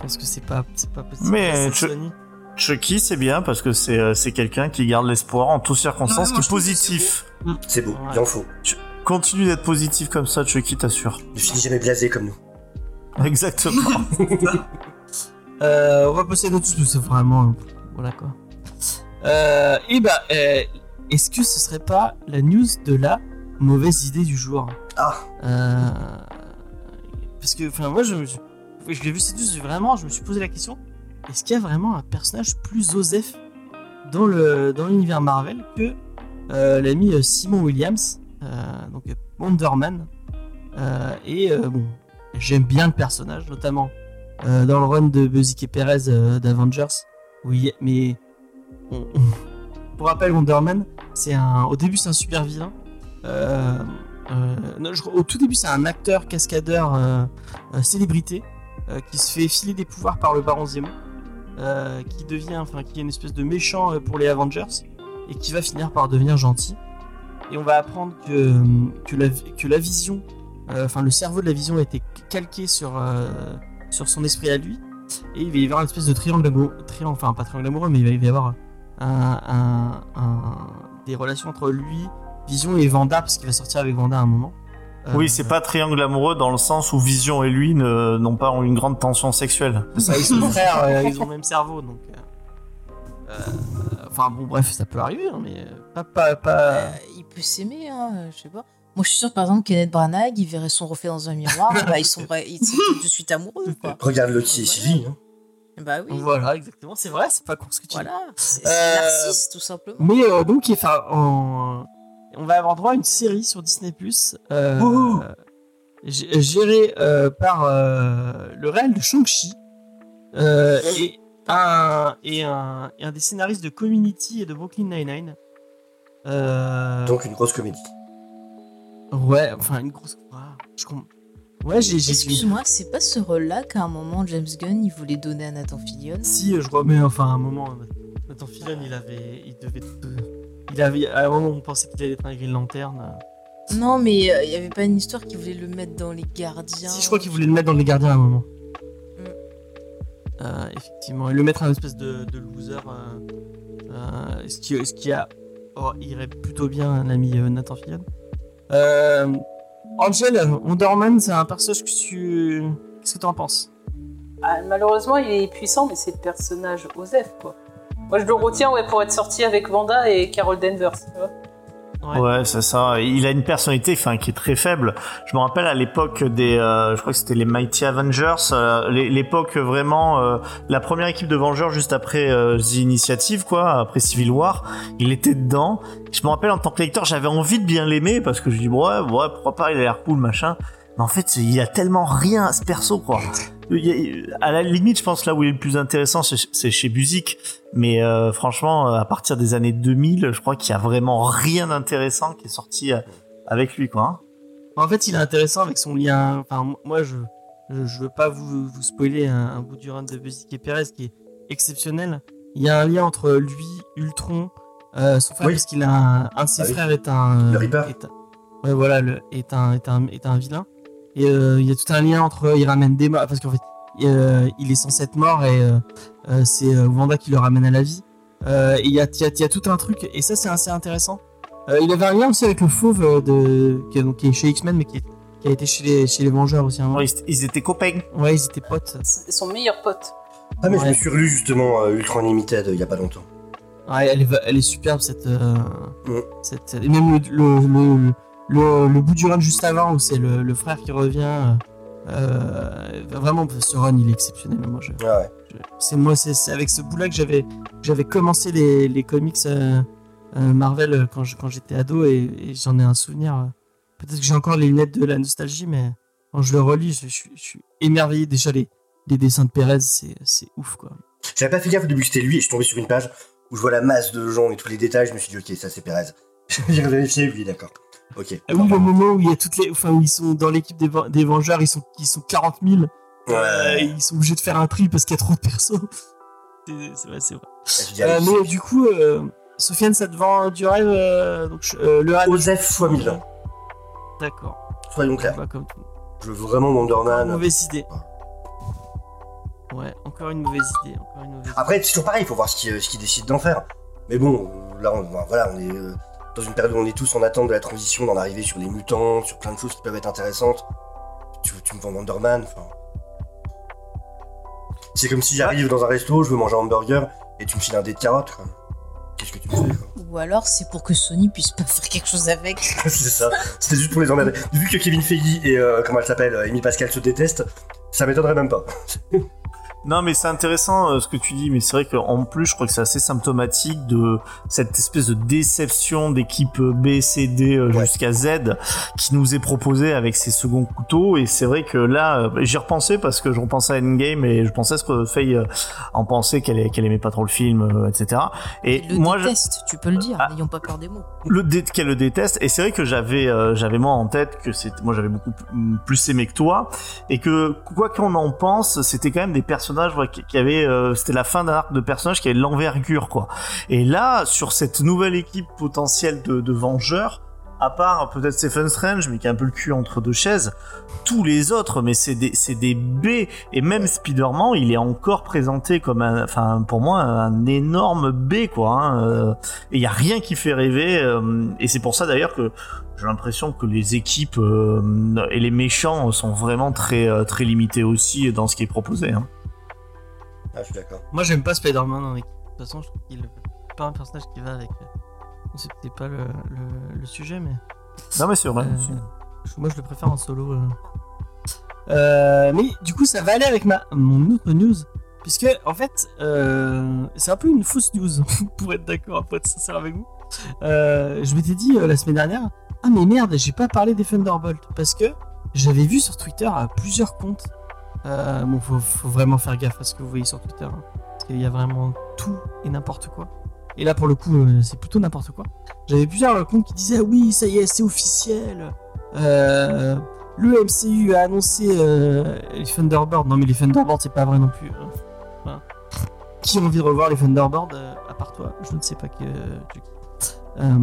pense que c'est pas c'est pas possible. Mais Sony. Chucky, c'est bien parce que c'est euh, c'est quelqu'un qui garde l'espoir en toutes circonstances, qui est positif. C'est beau, Ouais. il en faut. Continue d'être positif comme ça, Chucky, t'assure. Ne finis jamais blasé comme nous. Exactement. Euh, on va passer à notre news, c'est vraiment voilà quoi. Euh, et bah euh, est-ce que ce serait pas la news de la mauvaise idée du jour? Ah. Euh, parce que enfin moi je me suis- je l'ai vu cette news vraiment je me suis posé la question est-ce qu'il y a vraiment un personnage plus osef dans le dans l'univers Marvel que euh, l'ami Simon Williams euh, donc Wonder Man Euh, et euh, bon j'aime bien le personnage notamment euh, dans le run de Buzzy et Perez euh, d'Avengers oui mais pour rappel Wonder Man c'est un au début c'est un super vilain euh, au tout début, c'est un acteur, cascadeur, célébrité, qui se fait filer des pouvoirs par le Baron Zemo, qui devient, enfin, qui est une espèce de méchant pour les Avengers, et qui va finir par devenir gentil. Et on va apprendre que, que, la, que la vision, enfin, le cerveau de la vision a été calqué sur, euh, sur son esprit à lui, et il va y avoir une espèce de triangle amoureux, triangle, enfin, pas triangle amoureux, mais il va y avoir un, un- un- des relations entre lui, Vision et Vanda, parce qu'il va sortir avec Vanda à un moment. Euh, Oui, c'est pas triangle amoureux dans le sens où Vision et lui ne- n'ont pas une grande tension sexuelle. C'est ça, ils sont frères, euh, ils ont le même cerveau, donc. euh, euh, enfin bon, bref, ça peut arriver, hein, mais pas, pas, pas. Euh, il peut s'aimer, hein, je sais pas. Moi, je suis sûr, par exemple, Kenneth Branagh, il verrait son reflet dans un miroir, bah, ils sont, ils de suite amoureux, quoi. Regarde Loki et Sylvie. Hein. Bah oui, Voilà, exactement, c'est vrai, c'est pas con ce que tu dis. voilà. C'est Euh, narcisse, tout simplement. Mais euh, donc, enfin, on... on va avoir droit à une série sur Disney Plus, euh, g- gérée euh, par euh, le réel de Shang-Chi euh, et, un, et, un, et un des scénaristes de Community et de Brooklyn Nine-Nine. Euh, Donc une grosse comédie. Ouais, enfin une grosse. Ah, je comprends. Ouais, j'ai. Excuse-moi, c'est pas ce rôle-là qu'à un moment, James Gunn, il voulait donner à Nathan Fillion Si, euh, je crois, mais enfin, à un moment, euh, Nathan Fillion, il avait. Il devait. Il avait. À un moment, on pensait qu'il allait être un Green Lantern. euh. Non, mais euh, il y avait pas une histoire qui voulait le mettre dans les gardiens. Si, je crois qu'il voulait le mettre dans les gardiens à un moment. Mm. Euh, effectivement, et le mettre un espèce de, de loser. euh, euh, ce, qui, ce qui a. oh, irait plutôt bien à l'ami euh, Nathan Fillion. Euh, Angel, Wonder Man, c'est un personnage que tu. Qu'est-ce que tu en penses? Ah, malheureusement, il est puissant, mais c'est le personnage Osef, quoi. Moi, je le retiens ouais, pour être sorti avec Vanda et Carol Danvers. Tu vois Ouais. C'est ça. Il a une personnalité, enfin, qui est très faible. Je me rappelle à l'époque des, euh, je crois que c'était les Mighty Avengers, euh, l'é- l'époque vraiment, euh, la première équipe de Vengeurs juste après euh, The Initiative, quoi, après Civil War. Il était dedans. Je me rappelle en tant que lecteur, j'avais envie de bien l'aimer parce que je dis ouais, ouais, pourquoi pas, il a l'air cool, machin. Mais en fait, il y a tellement rien à ce perso, quoi. A- à la limite, je pense là où il est le plus intéressant, c'est chez Buzik. Mais euh, franchement, à partir des années 2000, je crois qu'il y a vraiment rien d'intéressant qui est sorti euh, avec lui, quoi. hein. En fait, il est intéressant avec son lien. Enfin, moi, je, je, veux pas vous, vous spoiler un, un bout du run de Buzik et Perez qui est exceptionnel. Il y a un lien entre lui, Ultron, euh, son frère, Oui. parce qu'il a un, un de ses Ah oui. frères est un. Le Reaper. est ouais, voilà, le, est un, est un, est un vilain. Et euh, il y a tout un lien entre. Il ramène des morts, parce qu'en fait, euh, il est censé être mort et euh, euh, c'est euh, Wanda qui le ramène à la vie. Euh, il y a, il y a- il y a tout un truc, et ça, c'est assez intéressant. Euh, il avait un lien aussi avec le fauve de, qui, est, donc, qui est chez X-Men, mais qui, est- qui a été chez les, chez les Vengeurs aussi. Ouais, ils, étaient copains. Ouais, ils étaient potes. C'est son meilleur pote. Ah, mais je me suis relu justement euh, Ultra Unlimited euh, il y a pas longtemps. Ouais, elle est, elle est superbe cette, euh, Mm. cette et même le, le, le, le, le bout du run juste avant où c'est le, le frère qui revient. Euh, vraiment, ce run il est exceptionnel. Moi, je, Ah ouais. je- c'est moi, c'est c'est avec ce bout-là que j'avais, j'avais commencé les, les comics euh, euh, Marvel quand je- quand j'étais ado et, et j'en ai un souvenir. Peut-être que j'ai encore les lunettes de la nostalgie, mais quand je le relis, je, suis- je suis émerveillé. Déjà les, les dessins de Perez, c'est c'est ouf quoi. J'avais pas fait gaffe au début que c'était lui et je suis tombé sur une page où je vois la masse de gens et tous les détails. Je me suis dit, ok, ça c'est Perez. J'ai vérifié, oui, d'accord. Ok. Ah oui, le moment où il y a toutes les, enfin où ils sont dans l'équipe des, des Vengeurs, ils sont, ils sont 40 000. Euh, Ouais. ils sont obligés de faire un tri parce qu'il y a trop de persos. C'est vrai, c'est vrai. Dis, Euh, mais du coup, euh, Sofiane, ça te vend du rêve donc, le rêve. Osef fois 1000. D'accord. Soyons clairs. Pas comme tout. Je veux vraiment Wonder Man. Mauvaise idée. Ouais, encore une mauvaise idée. Encore une mauvaise Après, c'est toujours pareil, il faut voir ce qu'ils qu'ils décident d'en faire. Mais bon, là, on, voilà, on est dans une période où on est tous en attente de la transition, d'en arriver sur les mutants, sur plein de choses qui peuvent être intéressantes. Tu, tu me vends Wonder Man, enfin. C'est comme si j'arrive dans un resto, je veux manger un hamburger, et tu me files un dé de carottes, quoi. Qu'est-ce que tu me fais, quoi? Ou alors c'est pour que Sony puisse pas faire quelque chose avec. C'est ça, c'était juste pour les emmerder. Vu que Kevin Feige et, euh, comment elle s'appelle, euh, Amy Pascal se détestent, ça m'étonnerait même pas. Non, mais c'est intéressant euh, ce que tu dis, mais c'est vrai qu'en plus, je crois que c'est assez symptomatique de cette espèce de déception d'équipe B, C, D euh, Ouais. jusqu'à Z qui nous est proposée avec ces seconds couteaux. Et c'est vrai que là, euh, j'y repensais parce que je repensais à Endgame et je pensais à ce que Faye euh, en pensait qu'elle qu'elle aimait pas trop le film, euh, etc. Et Il le moi, je- déteste, tu peux le dire, Ah. n'ayons pas peur des mots. le dé qu'elle le déteste et c'est vrai que j'avais euh, j'avais moi en tête que moi j'avais beaucoup plus aimé que toi et que quoi qu'on en pense c'était quand même des personnages ouais, qui, avaient euh, c'était la fin d'un arc de personnages qui avaient de l'envergure quoi. Et là sur cette nouvelle équipe potentielle de, vengeurs à part peut-être Stephen Strange mais qui a un peu le cul entre deux chaises tous les autres mais c'est des c'est des B. Et même Spider-Man il est encore présenté comme un enfin pour moi un énorme B quoi hein, euh, et il y a rien qui fait rêver euh, et c'est pour ça d'ailleurs que j'ai l'impression que les équipes et les méchants sont vraiment très très limités aussi dans ce qui est proposé hein. Ah, je suis d'accord. Moi, j'aime pas Spider-Man en équipe. De toute façon, je trouve qu'il est pas un personnage qui va avec. euh, peut-être pas le, le, le sujet, mais. non mais c'est vrai Euh, moi, je le préfère en solo. euh. Euh, mais du coup, ça va aller avec ma mon autre news. Puisque, en fait, euh, c'est un peu une fausse news, pour être d'accord, pour être sincère avec vous. Euh, je m'étais dit euh, la semaine dernière, ah mais merde, j'ai pas parlé des Thunderbolts. Parce que j'avais vu sur Twitter à plusieurs comptes. Euh, bon, faut, faut vraiment faire gaffe à ce que vous voyez sur Twitter. hein, parce qu'il y a vraiment tout et n'importe quoi. Et là, pour le coup, euh, c'est plutôt n'importe quoi. J'avais plusieurs euh, comptes qui disaient, ah oui, ça y est, c'est officiel. Euh, le MCU a annoncé euh, les Thunderbirds. Non, mais les Thunderbirds, c'est pas vrai non plus. hein. Qui a envie de revoir les Thunderbirds euh, à part toi? Je ne sais pas que. Euh,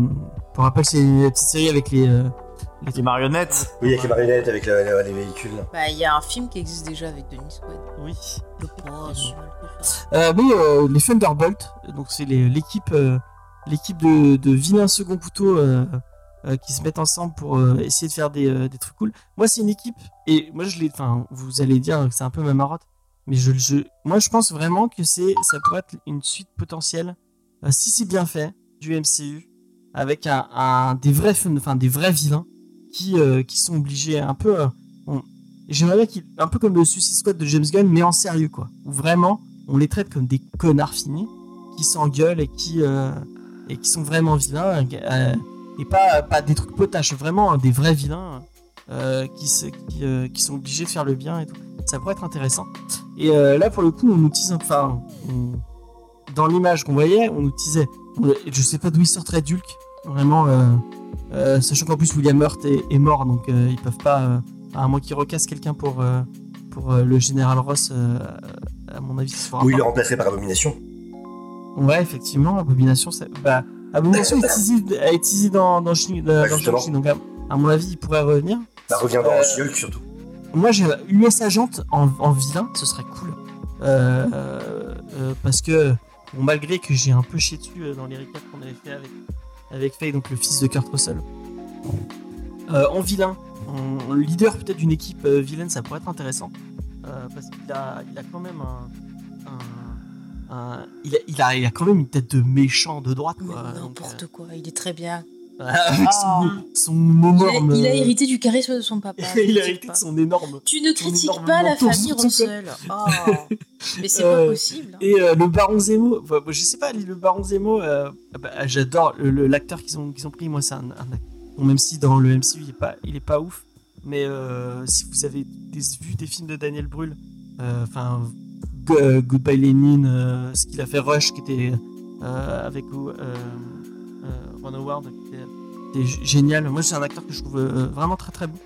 pour rappel, c'est une petite série avec les. Euh, les marionnettes Oui, avec les marionnettes, avec le- le- les véhicules. Bah, il y a un film qui existe déjà avec Denis Quaid. Oui. Mal ça. Euh, mais euh, les Thunderbolts, donc c'est les- l'équipe euh, l'équipe de, de vilains second couteau euh, euh, qui se mettent ensemble pour euh, essayer de faire des, euh, des trucs cool. Moi, c'est une équipe, et moi, je l'ai. Enfin, vous allez dire que c'est un peu ma marotte, mais je, je, moi, je pense vraiment que c'est, ça pourrait être une suite potentielle, euh, si c'est bien fait, du MCU, avec un, un des vrais, fun- enfin, des vrais vilains qui, euh, qui sont obligés un peu. euh, J'aimerais bien qu'il, un peu comme le Suicide Squad de James Gunn, mais en sérieux, quoi. Où vraiment, on les traite comme des connards finis, qui s'engueulent et qui, euh, et qui sont vraiment vilains. et pas, pas des trucs potaches, vraiment hein, des vrais vilains qui, se- qui, sont obligés de faire le bien et tout. Ça pourrait être intéressant. Et là, pour le coup, on tease, enfin, dans l'image qu'on voyait, on on- je sais pas d'où il sortirait Dulk, vraiment, euh, sachant qu'en plus William Hurt est, est mort, donc euh, ils peuvent pas, euh, à moins qu'ils recassent quelqu'un pour, euh, pour euh, le général Ross, à mon avis, ça se fera Ou il le remplacerait par Abomination. Ouais, effectivement, Abomination, c'est- bah, Abomination est teasé dans, dans, dans Bah, donc à, à mon avis, il pourrait revenir. Bah, reviendra Euh, en She-Hulk surtout. Moi, j'ai US Agent en, en vilain, ce serait cool. Parce que, bon, malgré que j'ai un peu chié dessus dans les recaps qu'on avait fait avec, avec Faye, donc le fils de Kurt Russell. Euh, en vilain, en leader peut-être d'une équipe euh, vilaine, ça pourrait être intéressant. Euh, parce qu'il a, il a quand même un. un- un- il, a, il, a, il a quand même une tête de méchant de droite, quoi. N'importe quoi, il est très bien. Euh, avec son, son Il a, énorme. il a hérité du charisme de son papa. il a hérité pas. de son énorme. Tu ne son critiques pas la famille Russell. Oh. Mais c'est Euh, pas possible. hein. Et euh, le Baron Zemo, enfin, je sais pas, le Baron Zemo, euh, ah bah, j'adore l'acteur qu'ils ont, qu'ils ont pris. Moi, c'est un, un- bon, même si dans le MCU il est pas, il est pas ouf, mais euh, si vous avez des, vu des films de Daniel Brühl, euh, enfin Go- euh, Goodbye Lenin, euh, ce qu'il a fait Rush, qui était euh, avec euh, euh, Ron Howard, était, génial. Moi, c'est un acteur que je trouve euh, vraiment très très bon.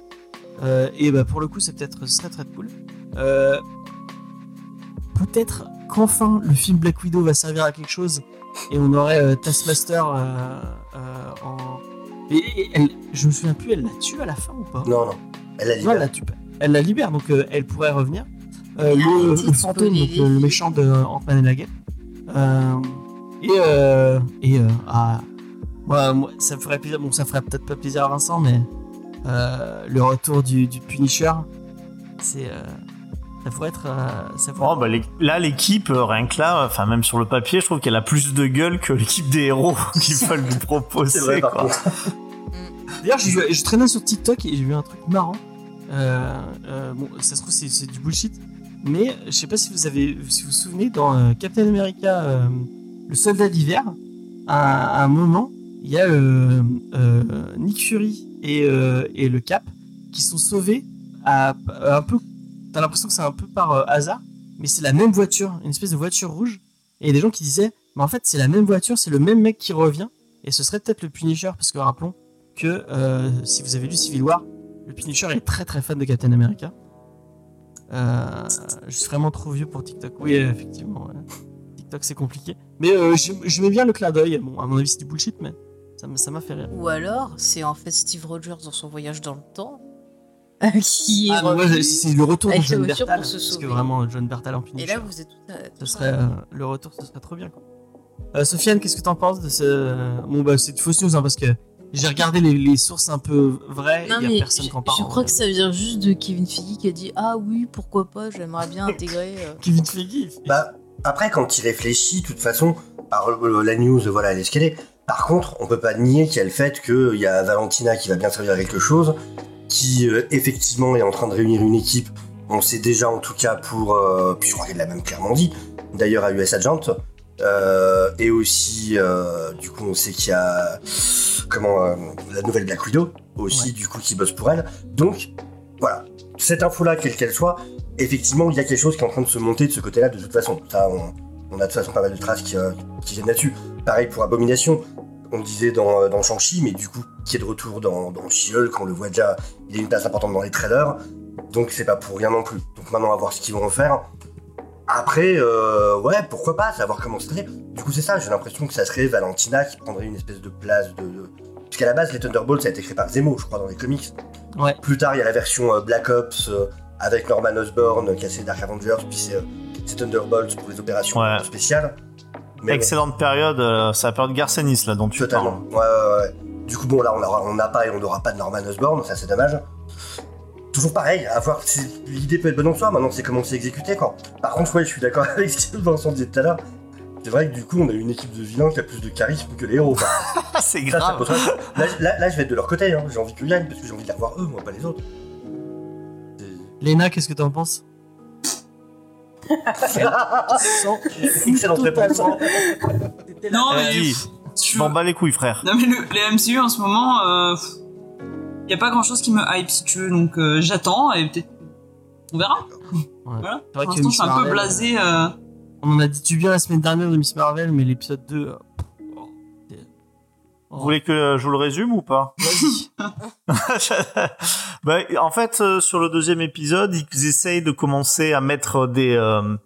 Euh, et bah pour le coup, c'est peut-être, serait très cool. Euh, peut-être qu'enfin le film Black Widow va servir à quelque chose et on aurait euh, Taskmaster euh, euh, en. Et, et elle, je me souviens plus, elle la tue à la fin ou pas? Non, non. Elle a Non, dit. elle la tue. Elle la libère, donc euh, elle pourrait revenir. Euh, le, fantôme, donc, le, méchant de Ant-Man et la Guêpe. Euh, et euh, et euh, ah, moi, ça me ferait plaisir. Bon, ça ferait peut-être pas plaisir à Vincent, mais euh, le retour du, du Punisher, c'est euh, ça pourrait être. euh, ça pourrait Oh, bah, les- là, l'équipe, rien que là, enfin, même sur le papier, je trouve qu'elle a plus de gueule que l'équipe des héros qu'ils veulent nous proposer. Vrai, quoi. D'ailleurs, je traînais sur TikTok et j'ai vu un truc marrant. Bon, ça se trouve, c'est, c'est du bullshit. Mais je sais pas si vous avez, si vous vous souvenez, dans Captain America, le soldat d'hiver, à, à un moment, il y a euh, euh, Nick Fury et, euh, et le Cap qui sont sauvés à, un peu. T'as l'impression que c'est un peu par hasard, mais c'est la même voiture, une espèce de voiture rouge. Et des gens qui disaient, mais en fait, c'est la même voiture, c'est le même mec qui revient. Et ce serait peut-être le Punisher, parce que rappelons que si vous avez lu Civil War, le Punisher est très très fan de Captain America. Je suis vraiment trop vieux pour TikTok. Oui, effectivement. TikTok c'est compliqué. Mais j'aime- j'aimais bien le clin d'œil. Bon, à mon avis, c'est du bullshit, mais ça m'a ça fait rire. Ou alors, c'est en fait Steve Rogers dans son voyage dans le temps qui est Ah, moi, c'est le retour de John Bertal. pour se Parce que vraiment, John Bertal en Et Punisher. là, vous êtes tout à ce serait euh, le retour, ce serait trop bien. Quoi. Euh, Sofiane, qu'est-ce que t'en penses de ce. Bon, bah, c'est de fausse news, hein, parce que j'ai regardé les, les sources un peu vraies, Non, il y a personne je, qui en parle. je crois que ça vient juste de Kevin Feige qui a dit Ah oui, pourquoi pas, j'aimerais bien intégrer. euh. Kevin Feige. Bah, après, quand il réfléchit, de toute façon, alors, euh, la news, voilà, elle est ce qu'elle est. Par contre, on peut pas nier qu'il y a le fait qu'il y a Valentina qui va bien servir à quelque chose, qui euh, effectivement est en train de réunir une équipe. On sait déjà, en tout cas, pour. euh, puis je crois qu'elle l'a même clairement dit, d'ailleurs à US Agent. Euh, et aussi, du coup, on sait qu'il y a. Comment. la nouvelle Black Widow, aussi, Ouais. du coup, qui bosse pour elle. Donc, voilà. Cette info-là, quelle qu'elle soit, effectivement, il y a quelque chose qui est en train de se monter de ce côté-là, de toute façon. Ça, on, on a de toute façon pas mal de traces qui, qui viennent là-dessus. Pareil pour Abomination, on le disait dans, euh, dans Shang-Chi, mais du coup, qui est de retour dans, dans She-Hulk, on le voit déjà, il a une place importante dans les trailers, donc c'est pas pour rien non plus. Donc maintenant, on va voir ce qu'ils vont en faire. Après, euh, ouais, pourquoi pas, savoir comment serait. Du coup, c'est ça, j'ai l'impression que ça serait Valentina qui prendrait une espèce de place de... de- Parce qu'à la base, les Thunderbolts, ça a été créé par Zemo, je crois, dans les comics. Ouais. Plus tard, il y a la version euh, Black Ops euh, avec Norman Osborn, qui a ses Dark Avengers, puis c'est euh, Thunderbolts pour les opérations Ouais. spéciales. Mais bon, Excellente période, euh, c'est la période Garcenis là dont tu totalement. parles. Ouais, ouais, ouais. Du coup, bon, là, on aura- on n'a pas et on n'aura pas de Norman Osborn, ça c'est dommage. Toujours pareil, à voir, c'est- l'idée peut être bonne en soi, maintenant c'est comment c'est exécuté, quoi. Par contre, ouais, je suis d'accord avec ce que Vincent disait tout à l'heure. C'est vrai que du coup, on a une équipe de vilains qui a plus de charisme que les héros, c'est Ça, ça grave. là, là, là, je vais être de leur côté, hein. j'ai envie qu'ils gagnent, parce que j'ai envie de les revoir eux, moi, pas les autres. Léna, qu'est-ce que t'en penses? Excellente réponse. Non, mais. dit, je- m'en bats les couilles, frère. Non mais le, les MCU en ce moment, euh, y a pas grand chose qui me hype si tu veux, donc euh, j'attends et peut-être on verra. Voilà. C'est vrai Pour que l'instant, je suis un peu blasé. euh, On en a dit du bien la semaine dernière de Miss Marvel, mais l'épisode 2. Vous voulez que je vous le résume ou pas Vas-y. Bah, en fait, euh, sur le deuxième épisode, ils essayent de commencer à mettre des euh,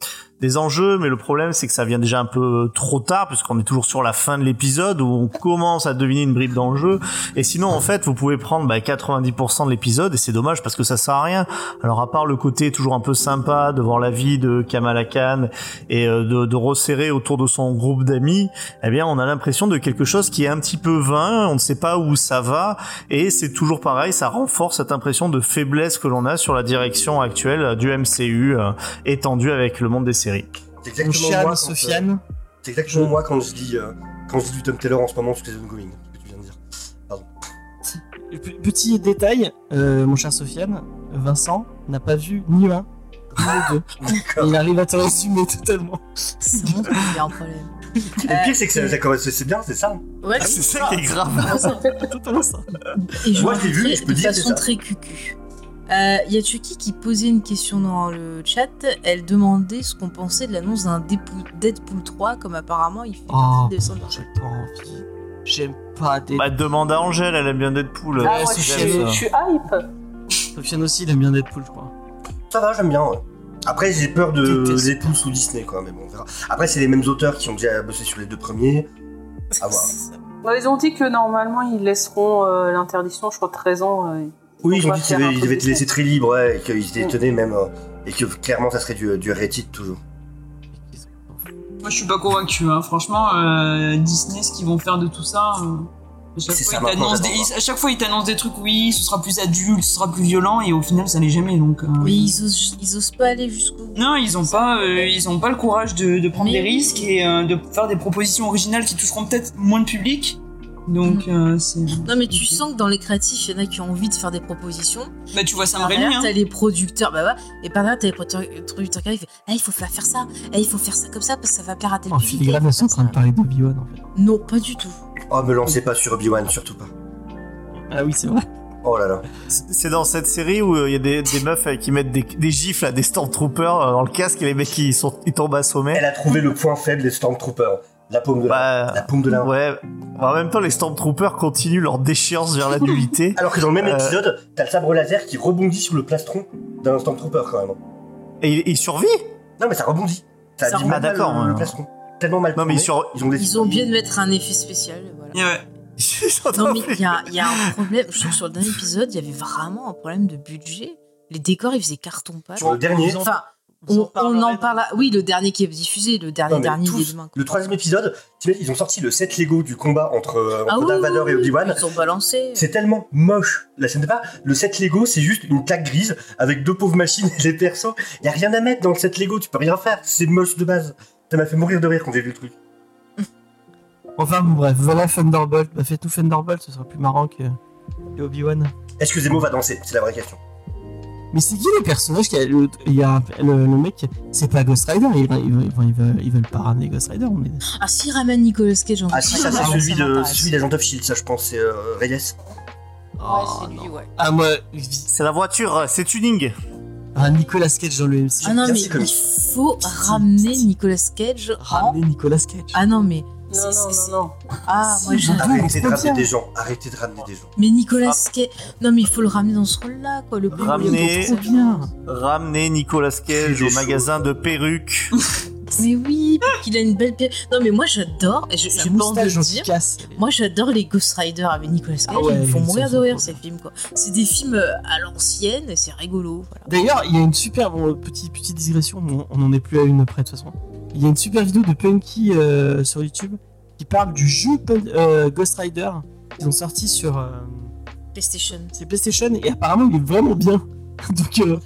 des enjeux, mais le problème c'est que ça vient déjà un peu trop tard, puisqu'on est toujours sur la fin de l'épisode où on commence à deviner une bribe d'enjeu. Et sinon, en fait, vous pouvez prendre bah, 90% de l'épisode, et c'est dommage parce que ça sert à rien. Alors à part le côté toujours un peu sympa de voir la vie de Kamala Khan et euh, de, de resserrer autour de son groupe d'amis, eh bien, on a l'impression de quelque chose qui est un petit peu vain. On ne sait pas où ça va, et c'est toujours pareil. Ça renforce cette impression de faiblesse que l'on a sur la direction actuelle du MCU euh, étendue avec le monde des séries. C'est Mon exactement chien, moi. quand, euh, Sofiane. C'est exactement moi quand je dis, euh, quand je dis du Tom Taylor en ce moment sur les ongoing, ce que tu viens de dire. P- Petit détail, euh, mon cher Sofiane, Vincent n'a pas vu ni un, ni les deux. Il arrive à te résumer totalement. C'est bon, il y a un problème. Et le pire, c'est que ça- c'est bien, c'est ça. Ouais, Ah, c'est ça qui est grave. totalement ça. Et je Moi, vais je l'ai vu, je peux de dire, c'est façon ça. très cucu. Euh, Il y a Chucky qui posait une question dans le chat? Elle demandait ce qu'on pensait de l'annonce d'un Deadpool- Deadpool 3, comme apparemment il fait Oh, partie des descendants. j'ai pas envie. J'aime pas des. Bah, demande à Angèle, elle aime bien Deadpool. Ah, Ouais, je suis, ça. je suis hype. Sofiane aussi, il aime bien Deadpool, je crois. Ça va, j'aime bien. ouais. Après, j'ai peur de poules sous Disney, quoi, mais bon, on verra. Après, c'est les mêmes auteurs qui ont déjà bossé sur les deux premiers. À voir. Ouais, ils ont dit que normalement ils laisseront euh, l'interdiction, je crois, 13 ans. euh, Oui, ils On ont dit qu'ils faire un avaient- ils truc avaient été de laissés fou. très libres, ouais, et qu'ils étaient Mm. étonnés même. euh, et que clairement, ça serait du, du toujours. Moi je suis pas convaincu, hein. franchement, euh, Disney, ce qu'ils vont faire de tout ça. euh, à chaque, C'est fois, ça, ils des, j'adore ils- à chaque fois, ils t'annoncent des trucs, oui, ce sera plus adulte, ce sera plus violent, et au final, ça l'est jamais. Donc, euh, Mais ils osent, ils osent pas aller jusqu'au bout. Non, ils ont pas, euh, ils ont pas le courage de, de prendre Mais- des risques et euh, de faire des propositions originales qui toucheront peut-être moins de public. Donc, euh, c'est. Non, mais tu sens que dans les créatifs, il y en a qui ont envie de faire des propositions. Bah, tu vois Par Raimi, derrière, hein. t'as les producteurs, bah ouais, et par derrière, t'as les producteurs qui arrivent, ah, il faut faire ça, ah, il faut faire ça comme ça parce que ça va plaire à tel En public. filigrane, en train de parler d'Obi-Wan en fait. Non, pas du tout. Oh, me lancez pas sur Obi-Wan, surtout pas. Ah oui, c'est vrai. Oh là là. C'est dans cette série où il y a des, des meufs euh, qui mettent des, des gifles à des Stormtroopers euh, dans le casque et les mecs ils, sont, ils tombent assommés. Elle a trouvé le point faible des Stormtroopers. La paume de la, Bah, la paume de la main. ouais. En même temps, les Stormtroopers continuent leur déchéance vers la nullité. Alors que dans le même Euh. épisode, t'as le sabre laser qui rebondit sur le plastron d'un Stormtrooper quand même. Et il, il survit Non, mais ça rebondit. Ça Ça abîme rebondit. mal Ah, d'accord, le, plastron. Tellement mal Non, mais tourné, il sur... ils ont décidé. Ils ont bien de mettre un effet spécial, voilà. Ouais. Non, mais il y a, y a un problème. Je trouve que sur le dernier épisode, il y avait vraiment un problème de budget. Les décors, ils faisaient carton-pâte. Sur le dernier, Enfin, on, on en parle. à- Oui, le dernier qui est diffusé, le dernier, Non, dernier tous, des demain. le troisième épisode, ils ont sorti le set Lego du combat entre, euh, Ah entre oui, Darth oui, Vader et Obi-Wan. Ils ont balancé. C'est tellement moche la scène de départ. Le set Lego, c'est juste une plaque grise avec deux pauvres machines et les persos. Y a rien à mettre dans le set Lego, tu peux rien faire. C'est moche de base. Ça m'a fait mourir de rire quand j'ai vu le truc. Enfin, bon, bref, voilà Thunderbolt. Bah, faites tout Thunderbolt, ce sera plus marrant que, que Obi-Wan. Est-ce que Zemo va danser? C'est la vraie question. Mais c'est qui les personnages qui a le, il y a un- le, le mec, c'est pas Ghost Rider, ils, ils, ils, ils veulent, ils veulent pas ramener Ghost Rider. On est... Ah, si ramène Nicolas Cage en Ah si, ça c'est Ah, celui de celui d'Agent of Shield, ça je pense, c'est euh, Reyes. Ouais, c'est lui, ouais. Ah, moi, C'est la voiture, c'est tuning. ah, Nicolas Cage dans le MC. Ah non, mais il faut ramener Nicolas Cage en. Ramener Nicolas Cage. Ah non, mais. Non, non, non, non. Ah, Si, moi j'adore. Arrêtez de ramener bien. des gens, arrêtez de ramener des gens. Mais Nicolas Cage. Non, mais il faut le ramener dans ce rôle-là, quoi. Le Ramener. Ramener Nicolas Cage au magasin de perruques. Mais oui, qu'il a une belle pierre. Non, mais moi j'adore, et je- pas envie de le dire. casse. Moi j'adore les Ghost Rider avec Nicolas Cage, Ah ouais, ils me font mourir de rire ces films quoi. C'est des films euh, à l'ancienne et c'est rigolo. Voilà. D'ailleurs, il y a une super bon, petit, petite digression, on n'en est plus à une près de toute façon. Il y a une super vidéo de Punky euh, sur YouTube qui parle du jeu euh, Ghost Rider qu'ils ont sorti sur euh, PlayStation. c'est PlayStation et apparemment il est vraiment bien. Donc euh,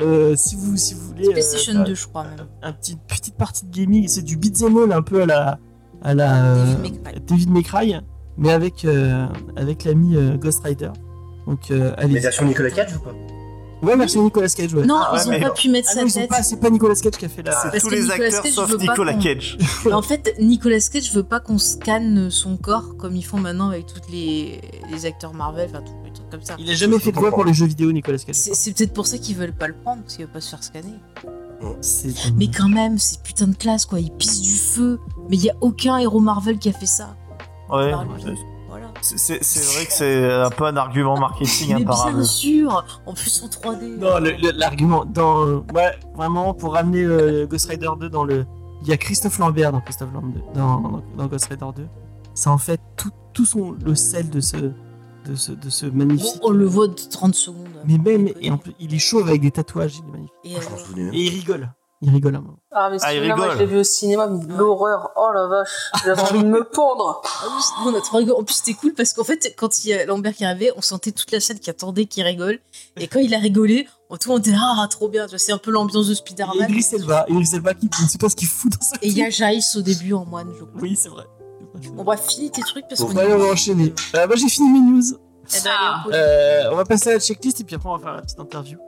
euh, si vous si vous voulez PlayStation faire 2, je crois même. un petit petite partie de gaming, c'est du beat'em all un peu à la à la euh. David Cry, mais avec euh, avec l'ami euh, Ghost Rider. Donc euh, allez. Mais version Nicolas Cage ou pas Ouais, merci Nicolas Cage. Ouais. Non, Ah ouais, ils ont mais pas non. pu mettre Ah sa non, tête. pas, c'est pas Nicolas Cage qui a fait la. C'est tous les Nicolas acteurs Cage sauf Nicolas Cage. En fait, Nicolas Cage veut pas qu'on scanne son corps comme ils font maintenant avec tous les, les acteurs Marvel, enfin tous les trucs comme ça. Il a jamais fait de voix pour les jeux vidéo, Nicolas Cage. C'est c'est peut-être pour ça qu'ils veulent pas le prendre, parce qu'il veut pas se faire scanner. C'est Mais quand même, c'est putain de classe quoi, il pisse du feu. Mais il y a aucun héros Marvel qui a fait ça. Ouais. C'est- vrai que c'est un peu un argument marketing Mais imparable. bien sûr, en plus en 3D. Non, le- le- l'argument dans ouais, vraiment pour ramener euh, Ghost Rider 2 dans le il y a Christophe Lambert dans Christophe Lambert dans, dans, dans Ghost Rider 2. C'est en fait tout, tout son le sel de ce de ce de ce Bon, magnifique. on le voit de 30 secondes. Mais même et en plus, il est chauve avec des tatouages, il est magnifique. Euh. Et il rigole. Il rigole un moment. Ah, mais Ah, il celui-là, moi, je rigole. l'ai vu au cinéma, mais l'horreur, oh la vache, j'avais envie de me pendre. Ah oui, nous, on a trop rigolé. En plus, c'était cool parce qu'en fait, quand il y a Lambert qui arrivait, on sentait toute la salle qui attendait qu'il rigole. Et quand il a rigolé, on tout le monde était ah, trop bien. Tu vois, C'est un peu l'ambiance de Et Spider-Man. Idris Elba, Idris Elba qui ne sait pas ce qu'il fout dans sa Et il y a. Jace au début en moine, je crois. Oui, c'est vrai. Bon, bref, finis tes trucs parce qu'on bah, allez, on va enchaîner. Euh, bah, j'ai fini mes news. Eh ben, allez, on pose. Euh, on va passer à la checklist et puis après on va faire la petite interview.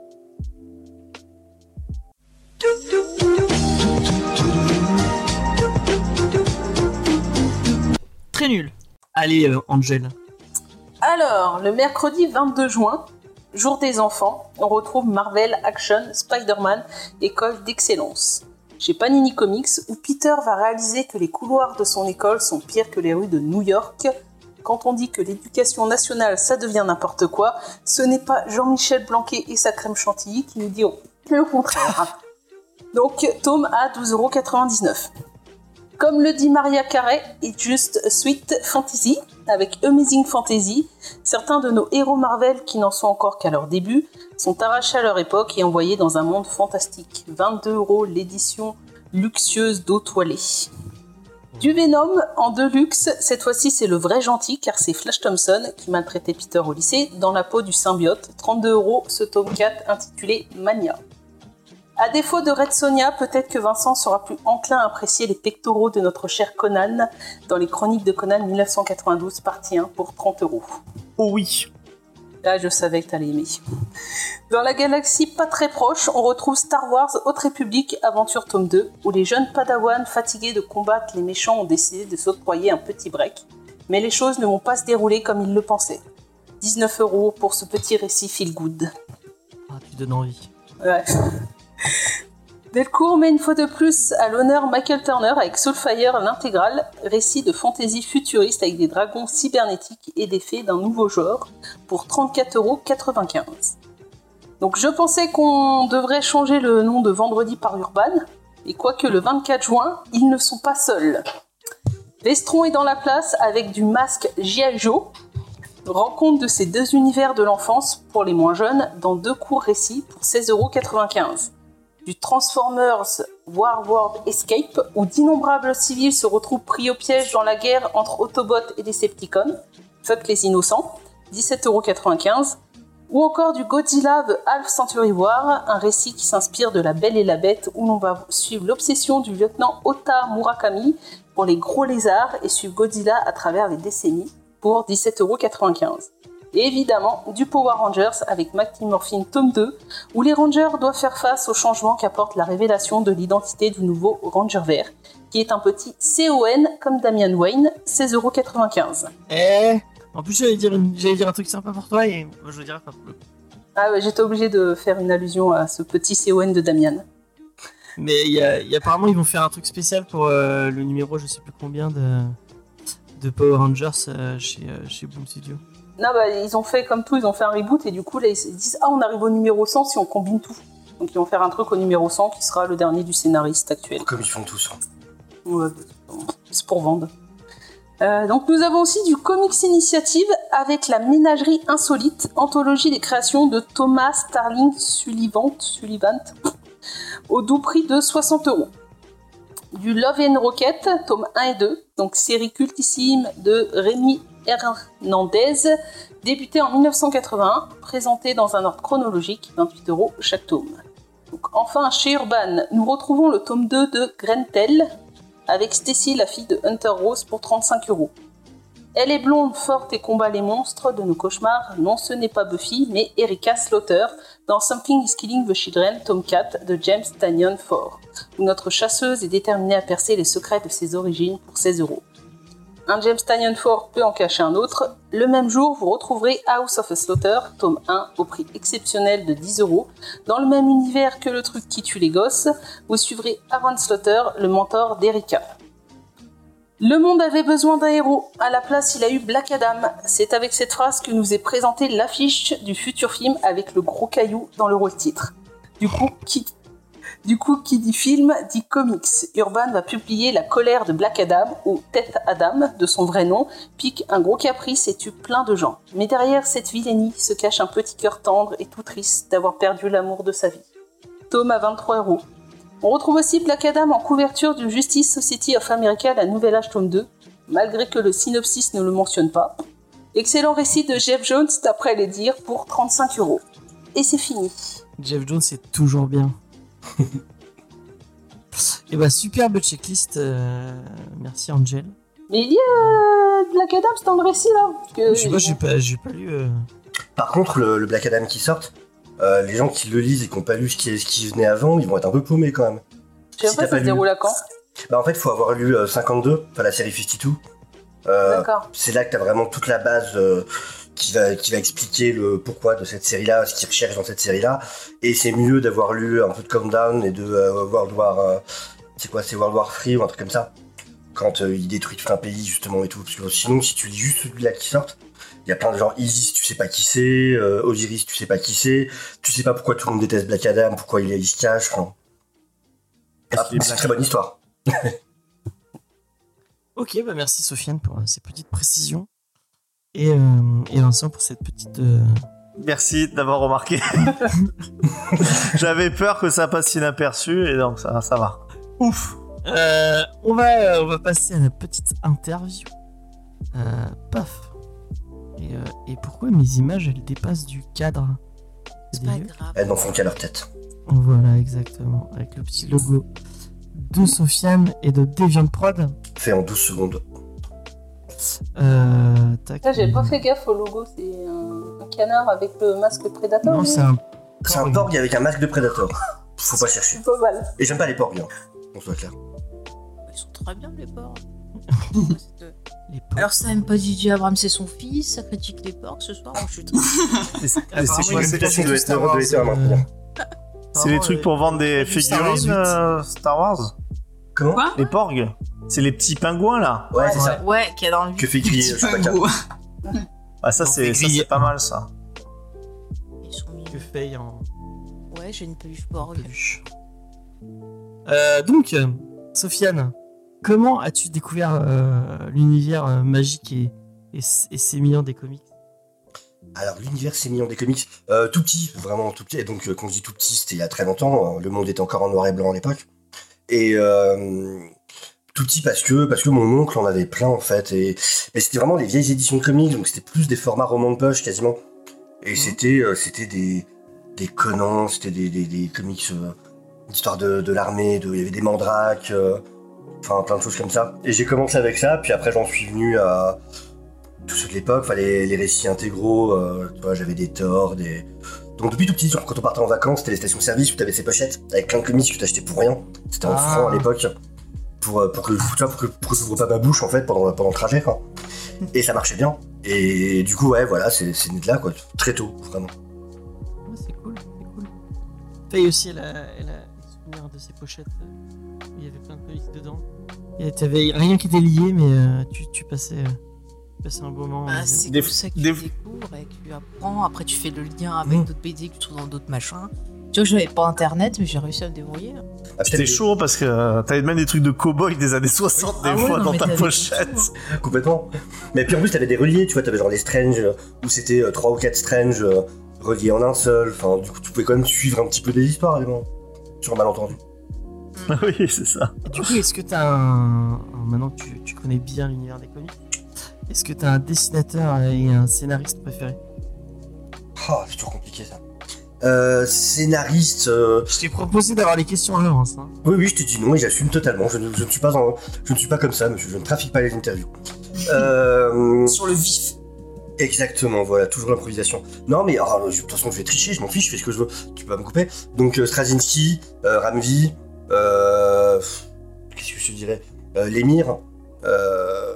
Très nul. Allez, euh, Angel. Alors, le mercredi 22 juin, jour des enfants, on retrouve Marvel Action Spider-Man, école d'excellence. Chez Panini Comics, où Peter va réaliser que les couloirs de son école sont pires que les rues de New York. Quand on dit que l'éducation nationale, ça devient n'importe quoi, ce n'est pas Jean-Michel Blanquet et sa crème chantilly qui nous diront le contraire. Donc, tome à 12,99€. Comme le dit Maria Carey, it's just sweet fantasy, avec Amazing Fantasy, certains de nos héros Marvel qui n'en sont encore qu'à leur début sont arrachés à leur époque et envoyés dans un monde fantastique. 22 euros l'édition luxueuse d'eau toilée. Du Venom en deluxe, cette fois-ci c'est le vrai gentil car c'est Flash Thompson qui maltraitait Peter au lycée dans la peau du symbiote. 32 euros ce tome 4 intitulé Mania. À défaut de Red Sonia, peut-être que Vincent sera plus enclin à apprécier les pectoraux de notre cher Conan dans les chroniques de Conan 1992 partie 1 pour 30 euros. Oh oui. Là, je savais que t'allais aimer. Dans la galaxie pas très proche, on retrouve Star Wars Haute République Aventure tome 2, où les jeunes Padawan fatigués de combattre les méchants ont décidé de s'octroyer un petit break. Mais les choses ne vont pas se dérouler comme ils le pensaient. 19 euros pour ce petit récit feel good. Ah, tu donnes envie. Ouais. Delcourt met une fois de plus à l'honneur Michael Turner avec Soulfire l'intégrale, récit de fantasy futuriste avec des dragons cybernétiques et des fées d'un nouveau genre, pour 34,95€. Donc je pensais qu'on devrait changer le nom de Vendredi par Urban, et quoique le 24 juin, ils ne sont pas seuls. Vestron est dans la place avec du masque G.I. Joe, rencontre de ces deux univers de l'enfance pour les moins jeunes dans deux courts récits pour 16,95€. Du Transformers War World Escape où d'innombrables civils se retrouvent pris au piège dans la guerre entre Autobots et Decepticons, fuck les innocents, 17,95€. Ou encore du Godzilla The Half Century War, un récit qui s'inspire de La Belle et la Bête où l'on va suivre l'obsession du lieutenant Ota Murakami pour les gros lézards et suivre Godzilla à travers les décennies pour 17,95€. Et évidemment, du Power Rangers avec Mighty Morphin tome 2, où les Rangers doivent faire face aux changements qu'apporte la révélation de l'identité du nouveau Ranger Vert, qui est un petit CON comme Damian Wayne, 16,95€. Eh En plus, j'allais dire, une- j'allais dire un truc sympa pour toi et moi, je le dirais pas pour le. Ah ouais, j'étais obligé de faire une allusion à ce petit CON de Damian. Mais y a, il y a- apparemment, ils vont faire un truc spécial pour euh, le numéro, je sais plus combien, de, de Power Rangers euh, chez, euh, chez Boom Studio. Non, bah, ils ont fait comme tout, ils ont fait un reboot et du coup, là, ils se disent Ah, on arrive au numéro 100 si on combine tout. Donc, ils vont faire un truc au numéro 100 qui sera le dernier du scénariste actuel. Comme ils font tous. hein. Ouais, bah, c'est pour vendre. Euh, donc nous avons aussi du Comics Initiative avec la Ménagerie Insolite, anthologie des créations de Thomas Starling Sullivan, Sullivan au doux prix de 60 euros. Du Love and Rocket, tome 1 et 2, donc série cultissime de Rémi Hernandez, débuté en 1981, présenté dans un ordre chronologique, 28 euros chaque tome. Donc, enfin, chez Urban, nous retrouvons le tome 2 de Grentel, avec Stacy, la fille de Hunter Rose, pour 35 euros. Elle est blonde, forte et combat les monstres de nos cauchemars. Non, ce n'est pas Buffy, mais Erika Slaughter, dans Something is Killing the Children, tome 4 de James Tanyon Ford, où notre chasseuse est déterminée à percer les secrets de ses origines pour 16 euros. Un James Tanyon Ford peut en cacher un autre. Le même jour, vous retrouverez House of a Slaughter, tome 1, au prix exceptionnel de 10 euros. Dans le même univers que le truc qui tue les gosses, vous suivrez Aaron Slaughter, le mentor d'Erika. Le monde avait besoin d'un héros. À la place, il a eu Black Adam. C'est avec cette phrase que nous est présentée l'affiche du futur film avec le gros caillou dans le rôle titre. Du coup, qui, du coup, qui dit film dit comics. Urban va publier La colère de Black Adam, ou Tête Adam, de son vrai nom, pique un gros caprice et tue plein de gens. Mais derrière cette vilainie se cache un petit cœur tendre et tout triste d'avoir perdu l'amour de sa vie. Tome à 23 euros. On retrouve aussi Black Adam en couverture du Justice Society of America, la Nouvelle Âge tome 2, malgré que le synopsis ne le mentionne pas. Excellent récit de Jeff Jones, d'après les dires, pour 35 euros. Et c'est fini. Jeff Jones, c'est toujours bien. Et bah, superbe checklist. euh, merci, Angel. Mais il y a euh, Black Adam, c'est dans le récit là parce que- Je sais pas, j'ai pas, j'ai pas lu. euh, Par contre, le, le Black Adam qui sort, euh, les gens qui le lisent et qui n'ont pas lu ce qui, ce qui venait avant, ils vont être un peu paumés quand même. Je sais si pas, t'as ça pas se lu. déroule à quand Bah en fait, il faut avoir lu euh, 52, enfin la série 52. Euh, D'accord. c'est là que tu as vraiment toute la base euh, qui, va, qui va expliquer le pourquoi de cette série-là, ce qu'ils recherchent dans cette série-là. Et c'est mieux d'avoir lu un peu de Countdown et de euh, World War... euh, c'est quoi C'est World War 3 ou un truc comme ça Quand euh, il détruit tout un pays, justement, et tout. Parce que sinon, si tu lis juste celui-là qui sort, il y a plein de gens. Isis, tu sais pas qui c'est. euh, Osiris, tu sais pas qui c'est. Tu sais pas pourquoi tout le monde déteste Black Adam, pourquoi il, il se cache. Enfin, ah, qu'il est c'est une très bonne histoire. Ok, bah merci Sofiane pour ces petites précisions. Et, euh, et Vincent pour cette petite. euh, Merci d'avoir remarqué. J'avais peur que ça passe inaperçu et donc ça, ça va. Ouf. Euh, on, va, on va passer à la petite interview. Euh, paf. Et, euh, et pourquoi mes images elles dépassent du cadre C'est pas dégueu. grave. Elles n'en font qu'à leur tête. Voilà, exactement. Avec le petit logo de Sofiane et de Deviant Prod. Fait en 12 secondes. Euh, tac. Là, j'ai pas fait gaffe au logo, c'est un, un canard avec le masque Predator. Non, c'est un. C'est un porg avec un masque de Predator. Faut pas chercher. C'est pas mal. Et j'aime pas les porgs, hein. On soit clair. Ils sont très bien les porcs. C'est, Les porcs. Alors ça aime pas Didier Abrams, c'est son fils, ça critique les porcs ce soir, moi je suis. Et c'est- quoi de Star Wars, euh, maintenant. c'est apparemment, les trucs pour vendre des du Star Wars figurines 8. euh, Star Wars? Comment? Quoi? Les porgs C'est les petits pingouins là Ouais, c'est ça. Ouais, qu'il y a dans le Que fait Chewbacca. pingouin. Ah ça c'est pas mal ça. Ils sont mignons. Que fait en Ouais, j'ai une peluche peluche. Euh, donc, Sofiane, comment as-tu découvert euh, l'univers euh, magique et, et, sémillant des comics? Alors, l'univers c'est millions des comics. Euh, tout petit, vraiment tout petit. Et donc, euh, quand je dis tout petit, c'était il y a très longtemps. hein. Le monde était encore en noir et blanc à l'époque. Et euh, tout petit parce que, parce que mon oncle en avait plein, en fait. Et, et c'était vraiment les vieilles éditions de comics. Donc, c'était plus des formats romans de poche, quasiment. Et c'était euh, c'était des, des Conan, c'était des, des, des comics, euh, d'histoire de, de l'armée, de- il y avait des mandrakes, euh, enfin plein de choses comme ça. Et j'ai commencé avec ça, puis après j'en suis venu à tout ceux de l'époque, enfin, les, les récits intégraux, tu vois, j'avais des Thor, des... Donc depuis tout petit, genre, quand on partait en vacances, c'était les stations-service où t'avais ces pochettes avec plein de comics que t'achetais pour rien. C'était en Ah. francs à l'époque. Pour, euh, pour que, tu vois, pour que, pour que j'ouvre pas ma bouche en fait pendant, pendant le trajet quoi. Et ça marchait bien. Et du coup ouais voilà c'est c'est né de là quoi, très tôt vraiment. Ouais, C'est cool, c'est cool. Faye aussi, elle a, elle a le souvenir de ses pochettes. euh, où il y avait plein de comics dedans. Et t'avais rien qui était lié, mais euh, tu, tu passais, euh, tu passais un beau moment. en Ah, c'est comme ça que tu découvres et que tu apprends. Après, tu fais le lien avec d'autres BD que tu trouves dans d'autres machins. Tu vois, j'avais pas internet, mais j'ai réussi à me débrouiller. Ah, C'était chaud parce que euh, t'avais même des trucs de cow-boy des années 60 Ah des ouais, fois non, dans ta pochette. tout, hein. Complètement. Mais puis en plus, t'avais des reliés, tu vois, t'avais genre les Strange, euh, où c'était euh, trois ou quatre Strange euh, reliés en un seul. Enfin, du coup, tu pouvais quand même suivre un petit peu des histoires, gens. Sur un malentendu. oui, c'est ça. Et du coup, est-ce que t'as un, un- Maintenant que tu, tu connais bien l'univers des comics, est-ce que t'as un dessinateur et un scénariste préféré Oh, c'est toujours compliqué ça. Euh, scénariste. euh, Je t'ai proposé d'avoir les questions à l'avance. Hein. Oui, oui, je t'ai dit non et j'assume totalement. Je ne, je ne suis pas en- je ne suis pas comme ça, monsieur. Je ne trafique pas les interviews. Euh, Sur le vif. exactement, voilà, toujours l'improvisation. Non, mais oh, je- de toute façon, je vais tricher, je m'en fiche, je fais ce que je veux. Tu peux pas me couper. Donc, euh, Straczynski, euh, Ramvi, euh, qu'est-ce que je te dirais? Euh, L'émir. Euh,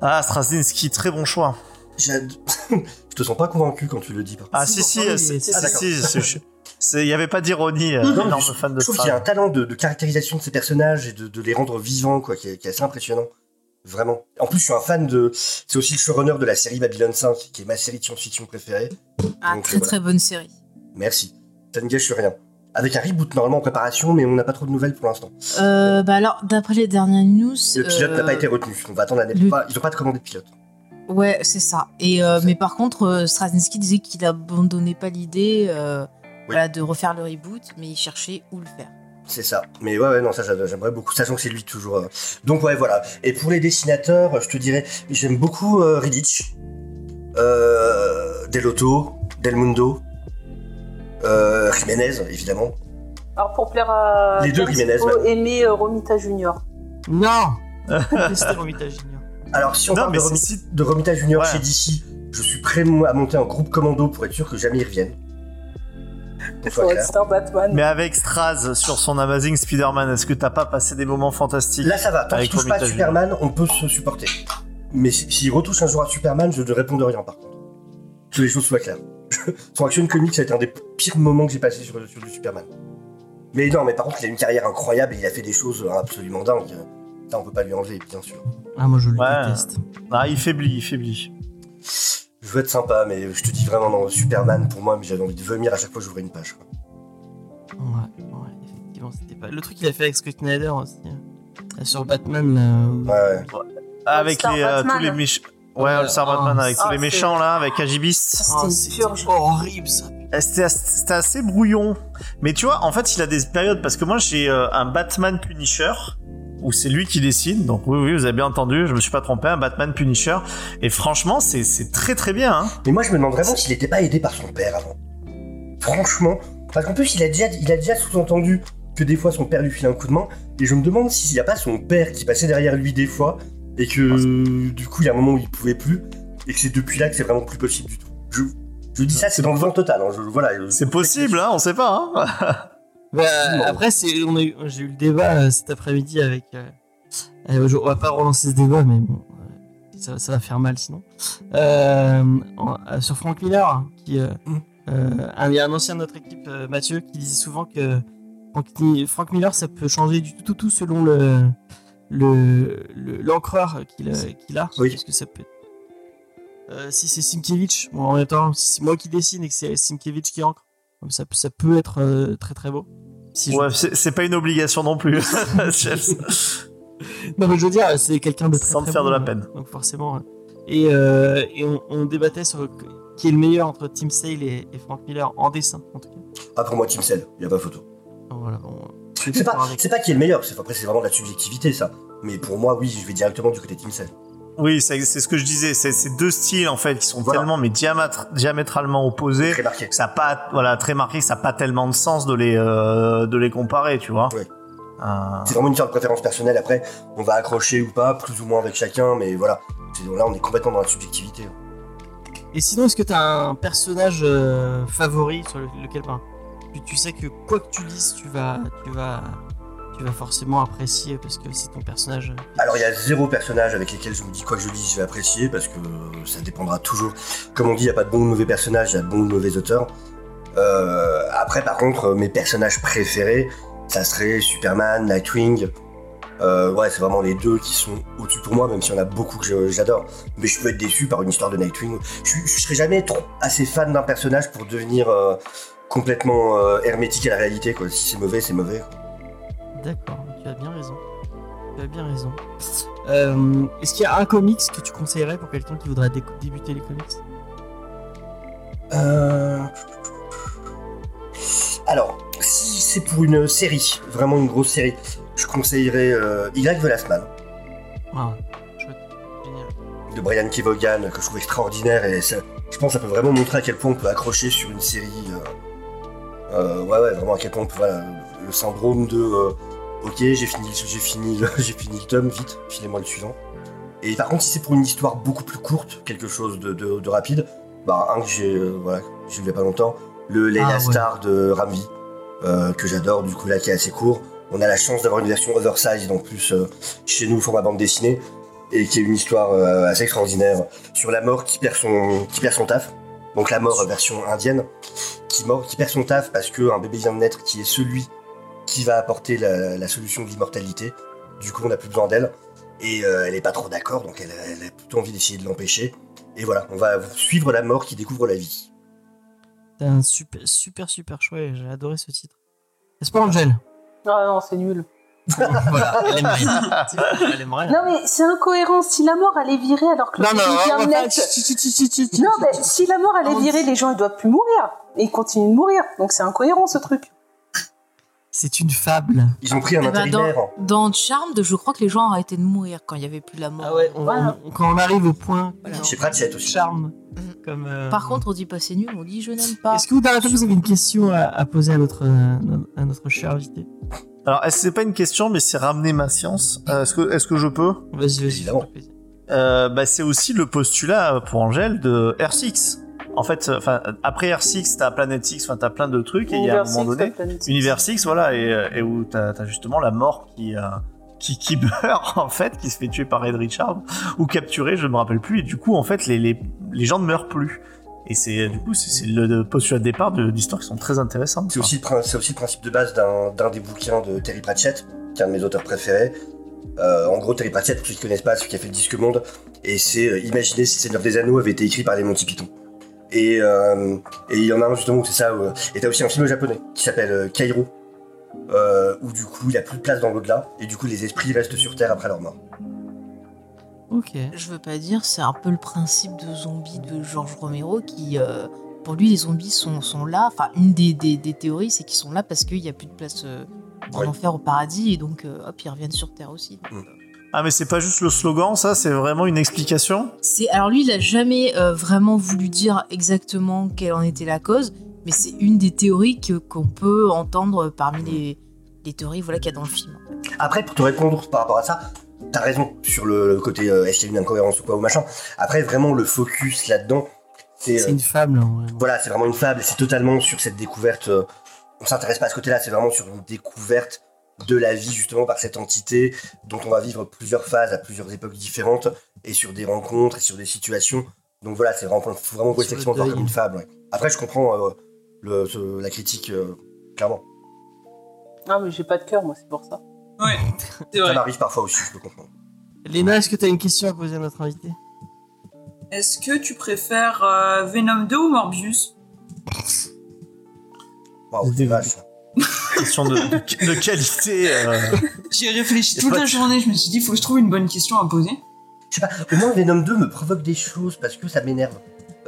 Ah, Straczynski, très bon choix. je te sens pas convaincu quand tu le dis. par. Ah, Si, si, il ah, il y avait pas d'ironie, euh, mais énorme je- fan de Je trouve qu'il y a un talent de, de caractérisation de ces personnages et de, de les rendre vivants, quoi, qui est, qui est assez impressionnant. Vraiment. En plus, je suis un fan de. C'est aussi le showrunner de la série Babylon 5, qui est ma série de science-fiction préférée. Ah, Donc, très voilà. très bonne série. Merci. Ça ne gâche rien. Avec un reboot normalement en préparation, mais on n'a pas trop de nouvelles pour l'instant. Euh, bah alors, d'après les dernières news. Le pilote n'a euh, pas été retenu. On va attendre l'année. le- Ils n'ont pas de commande de pilote. Ouais, c'est ça. Et euh, mais par contre, euh, Straczynski disait qu'il abandonnait pas l'idée euh, voilà, de refaire le reboot, mais il cherchait où le faire. C'est ça. Mais ouais, ouais, non, ça j'a- j'aimerais beaucoup, sachant que c'est lui toujours. euh. Donc ouais, voilà. Et pour les dessinateurs, je te dirais, j'aime beaucoup euh, Riddich, euh, Delotto, Del Mundo, euh, Jiménez, évidemment. Alors pour plaire à Les deux Jiménez, il faut aimer euh, Romita Junior. Non C'était Romita Junior. Alors si on Non, parle mais de, si- de Romita Junior Ouais. chez DC, je suis prêt à monter un groupe commando pour être sûr que jamais ils reviennent. Batman. Mais avec Straz sur son Amazing Spider-Man, est-ce que t'as pas passé des moments fantastiques Là ça va, tant qu'il touche pas à Superman, on peut se supporter. Mais si- s'il retouche un jour à Superman, je ne réponds de rien par contre. Que les choses soient claires. Son Action Comics, ça a été un des pires moments que j'ai passé sur, sur du Superman. Mais non, mais par contre, il a une carrière incroyable et il a fait des choses absolument dingues. Ça, on peut pas lui enlever, bien sûr. Ah, moi je le Ouais. déteste. Ah, il faiblit, il faiblit. Je veux être sympa, mais je te dis vraiment, non, Superman, pour moi, mais j'avais envie de vomir à chaque fois que j'ouvrais une page. quoi. Ouais, ouais, effectivement, c'était pas. Le truc qu'il a fait avec Scott Snyder aussi. hein. Sur Batman, là. Ouais, ouais. Avec les, euh, tous les méchants. Ouais, Ouais, le Star ah, Batman avec ah, tous les méchants là, avec Agibist. Ça, Oh, C'était purge. horrible ça. Eh, C'était c'était assez brouillon. Mais tu vois, en fait, il a des périodes parce que moi j'ai euh, un Batman Punisher où c'est lui qui dessine. Donc oui, oui, vous avez bien entendu, je me suis pas trompé, un Batman Punisher. Et franchement, c'est très très bien. Hein. Mais moi, je me demande vraiment s'il n'était pas aidé par son père avant. Franchement. Parce qu'en plus, il a déjà, il a déjà sous-entendu que des fois son père lui filait un coup de main. Et je me demande s'il n'y a pas son père qui passait derrière lui des fois. Et que du coup, il y a un moment où il pouvait plus. Et que c'est depuis là que c'est vraiment plus possible du tout. Je, je dis ça, c'est dans le vent total. hein. Je- voilà, C'est possible, hein, on sait pas. Hein. Bah, après, c'est, on a eu, j'ai eu le débat euh, cet après-midi avec. euh, euh, on va pas relancer ce débat, mais bon, euh, ça, ça va faire mal sinon. Euh, sur Frank Miller, qui, euh, Mm. un, il y a un ancien de notre équipe, Mathieu, qui disait souvent que Frank, Frank Miller, ça peut changer du tout, tout, tout selon le, le, le- l'encreur qu'il, a- qu'il a. Oui. Parce que ça peut. Si c'est Simkevich, bon, en même temps, si c'est moi qui dessine et que c'est Simkevich qui encre, ça, ça peut être euh, très très beau. Si je- Ouais, c'est c'est pas une obligation non plus. Non, mais je veux dire, c'est quelqu'un de très Sans te très faire de la hein. peine. Donc forcément. hein. Et, euh, et on, on débattait sur qui est le meilleur entre Tim Sale et, et Frank Miller en dessin, en tout cas. Ah, pour moi, Team Cell, il n'y a pas photo. Donc Voilà, bon. C'est pas, c'est pas qui est le meilleur, c'est après c'est vraiment de la subjectivité ça. Mais pour moi, oui, je vais directement du côté Team Cell. Oui, c'est ce que je disais. C'est c'est deux styles en fait qui sont Voilà. tellement mais diamètre- diamétralement opposés. Très marqué. ça a pas voilà très marqué ça a pas tellement de sens de les euh, de les comparer tu vois Ouais. Euh, C'est vraiment une sorte de préférence personnelle. Après, on va accrocher ou pas, plus ou moins avec chacun, mais voilà. C'est- Là, on est complètement dans la subjectivité. Et sinon, est-ce que t'as un personnage euh, favori sur le- lequel ben, tu, tu sais que quoi que tu lises, tu vas, tu vas, tu vas forcément apprécier parce que c'est ton personnage. euh, Alors, il y a zéro personnage avec lesquels je me dis quoi que je lis, je vais apprécier parce que euh, ça dépendra toujours. Comme on dit, il n'y a pas de bons ou de mauvais personnages, il y a de bons ou de mauvais auteurs. Euh, après, par contre, mes personnages préférés, ça serait Superman, Nightwing. Ouais, c'est vraiment les deux qui sont au-dessus pour moi, même s'il y en a beaucoup que j'adore. Mais je peux être déçu par une histoire de Nightwing. Je, je serai jamais trop assez fan d'un personnage pour devenir complètement hermétique à la réalité. Quoi. Si c'est mauvais, c'est mauvais. D'accord, tu as bien raison. Tu as bien raison. Euh, est-ce qu'il y a un comics que tu conseillerais pour quelqu'un qui voudrait débuter les comics? Euh... Alors, si c'est pour une série, vraiment une grosse série, je conseillerais euh, Y de Last Man Ah, chouette, génial. de Brian Kevogan que je trouve extraordinaire et ça- je pense que ça peut vraiment montrer à quel point on peut accrocher sur une série. euh, euh, ouais, ouais, vraiment à quel point on peut. Voilà, le syndrome de. Ok, j'ai fini, j'ai fini, le- j'ai fini le tome, vite, filez-moi le suivant. Et par contre, si c'est pour une histoire beaucoup plus courte, quelque chose de, de- de rapide, bah, un que j'ai euh, voilà, j'ai vu il y a pas longtemps, le Leila Ah, ouais. Star de Ramvi, euh, que j'adore, du coup là qui est assez court. On a la chance d'avoir une version oversize en plus euh, chez nous, format bande dessinée, et qui est une histoire euh, assez extraordinaire sur la mort qui perd son, qui perd son taf. Donc la mort version indienne, qui, mort, qui perd son taf parce qu'un bébé vient de naître qui est celui qui va apporter la, la solution de l'immortalité. Du coup, on n'a plus besoin d'elle. Et euh, elle est pas trop d'accord, donc elle, elle a plutôt envie d'essayer de l'empêcher. Et voilà, on va suivre la mort qui découvre la vie. C'est un super, super, super chouette. J'ai adoré ce titre. N'est-ce pas, Angel Ah non, c'est nul. Voilà, elle aimerait. elle aimerait. Non, mais c'est incohérent. Si la mort allait virer alors que le Non, non, vient chut. Non, mais si la mort allait virer, les gens ils doivent plus mourir. Et ils continuent de mourir. Donc c'est incohérent ce truc. C'est une fable. Ils ont pris un Eh ben, intérimaire. Dans Charmed, je crois que les gens arrêtaient de mourir quand il n'y avait plus la mort. Ah ouais, on- Voilà. on- quand on arrive au point. Voilà. Chez Pratchett aussi. Charme. Comme, euh, Par contre, on dit pas c'est nul, on dit je n'aime pas. Est-ce que vous, avez une question à, à poser à notre, euh, à notre cher invité? Alors, c'est pas une question, mais c'est ramener ma science? Euh, est-ce que, je peux? Vas-y, vas-y. Évidemment. Euh, bah, c'est aussi le postulat pour Angèle de R6. En fait, euh, enfin, après R6, t'as Planet 6, enfin, t'as plein de trucs, et il y a un Univers moment Six, donné. Univers 6, voilà, et, euh, et où t'as as justement la mort qui, euh, qui, qui meurt, en fait, qui se fait tuer par Ed Richard, ou capturé, je me rappelle plus, et du coup, en fait, les, les, les gens ne meurent plus. Et c'est, du coup, c'est le, postulat de départ de- d'histoires qui sont très intéressantes. C'est aussi, aussi le principe de base d'un d'un des bouquins de Terry Pratchett, qui est un de mes auteurs préférés. Euh, en gros, Terry Pratchett, pour ceux qui ne connaissent pas, celui qui a fait le Disque Monde. Et c'est euh, Imaginez si Seigneur des Anneaux avait été écrit par les Monty Python. Et euh, et il y en a un justement où c'est ça. où- et t'as aussi un film japonais qui s'appelle euh, Kairo, euh, où du coup il n'y a plus de place dans l'au-delà. Et du coup les esprits restent sur Terre après leur mort. Ok. Je veux pas dire, c'est un peu le principe de zombie de Georges Romero qui, euh, pour lui, les zombies sont, sont là. Enfin, une des, des, des théories, c'est qu'ils sont là parce qu'il n'y a plus de place euh, en Oui. enfer, au paradis, et donc, euh, hop, ils reviennent sur Terre aussi. Donc, Mm. Ah, mais c'est pas juste le slogan, ça, c'est vraiment une explication? C'est alors lui, il a jamais euh, vraiment voulu dire exactement quelle en était la cause, mais c'est une des théories que qu'on peut entendre parmi les, les théories voilà qu'il y a dans le film. Après, pour te répondre par rapport à ça, t'as raison sur le, le côté euh, est-ce qu'il y a une incohérence ou quoi ou machin. Après, vraiment, le focus là-dedans, c'est. C'est euh, une fable. hein, vraiment. Voilà, c'est vraiment une fable, c'est totalement sur cette découverte. euh, on s'intéresse pas à ce côté-là, c'est vraiment sur une découverte de la vie, justement, par cette entité dont on va vivre plusieurs phases à plusieurs époques différentes, et sur des rencontres et sur des situations. Donc voilà, c'est vraiment, faut vraiment voir deuil. comme une fable. ouais. Après, je comprends euh, le, ce- la critique, euh, clairement. Ah, mais j'ai pas de cœur, moi, c'est pour ça. Ouais, c'est Ça m'arrive parfois aussi, je peux comprendre. Léna, est-ce que tu as une question à poser à notre invité? Est-ce que tu préfères euh, Venom 2 ou Morbius? Waouh, c'est vache. Question de, de, de qualité. euh. J'y ai réfléchi toute la journée, je me suis dit, faut que je trouve une bonne question à poser. Je sais pas, au moins Venom 2 me provoque des choses parce que ça m'énerve.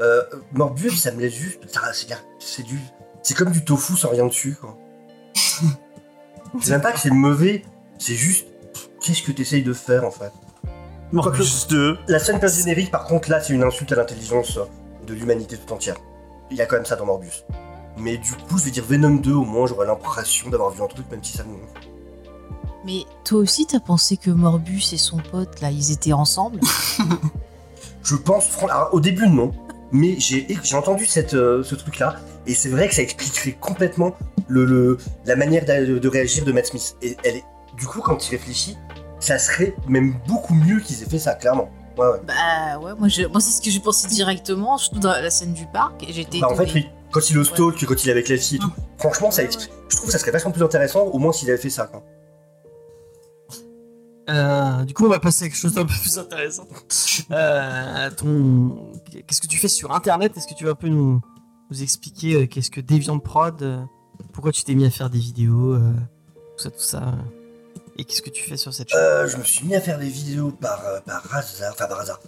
Euh, Morbius, ça me laisse juste. ça- C'est c'est du. C'est comme du tofu sans rien dessus, quoi. c'est même pas que c'est mauvais, c'est juste. Qu'est-ce que t'essayes de faire en fait? Morbius 2. La scène post-générique, par contre, là, c'est une insulte à l'intelligence de l'humanité tout entière. Il y a quand même ça dans Morbius. Mais du coup, je vais dire Venom 2, au moins j'aurais l'impression d'avoir vu un truc, même si ça me. Mais toi aussi, t'as pensé que Morbus et son pote là, ils étaient ensemble? Je pense, alors, au début, non. Mais j'ai entendu cette, euh, ce truc-là, et c'est vrai que ça expliquerait complètement le, le- la manière de, de réagir de Matt Smith. Et elle est, du coup, quand il réfléchit, ça serait même beaucoup mieux qu'ils aient fait ça, clairement. Ouais, ouais. Bah ouais, moi, moi c'est ce que j'ai pensé directement, surtout dans la scène du parc, et j'étais Bah, en fait, oui. Quand il le stalk, quand il est avec la fille et tout, franchement, ça. Je trouve que ça serait vachement plus intéressant, au moins s'il avait fait ça. Quoi. Euh, du coup, on va passer à quelque chose d'un peu plus intéressant. Euh, ton... Qu'est-ce que tu fais sur Internet? Est-ce que tu vas un peu nous, nous expliquer euh, qu'est-ce que Deviant Prod euh, Pourquoi tu t'es mis à faire des vidéos euh, Tout ça, tout ça. et qu'est-ce que tu fais sur cette chaîne? Euh, je me suis mis à faire des vidéos par, euh, par hasard, enfin par hasard.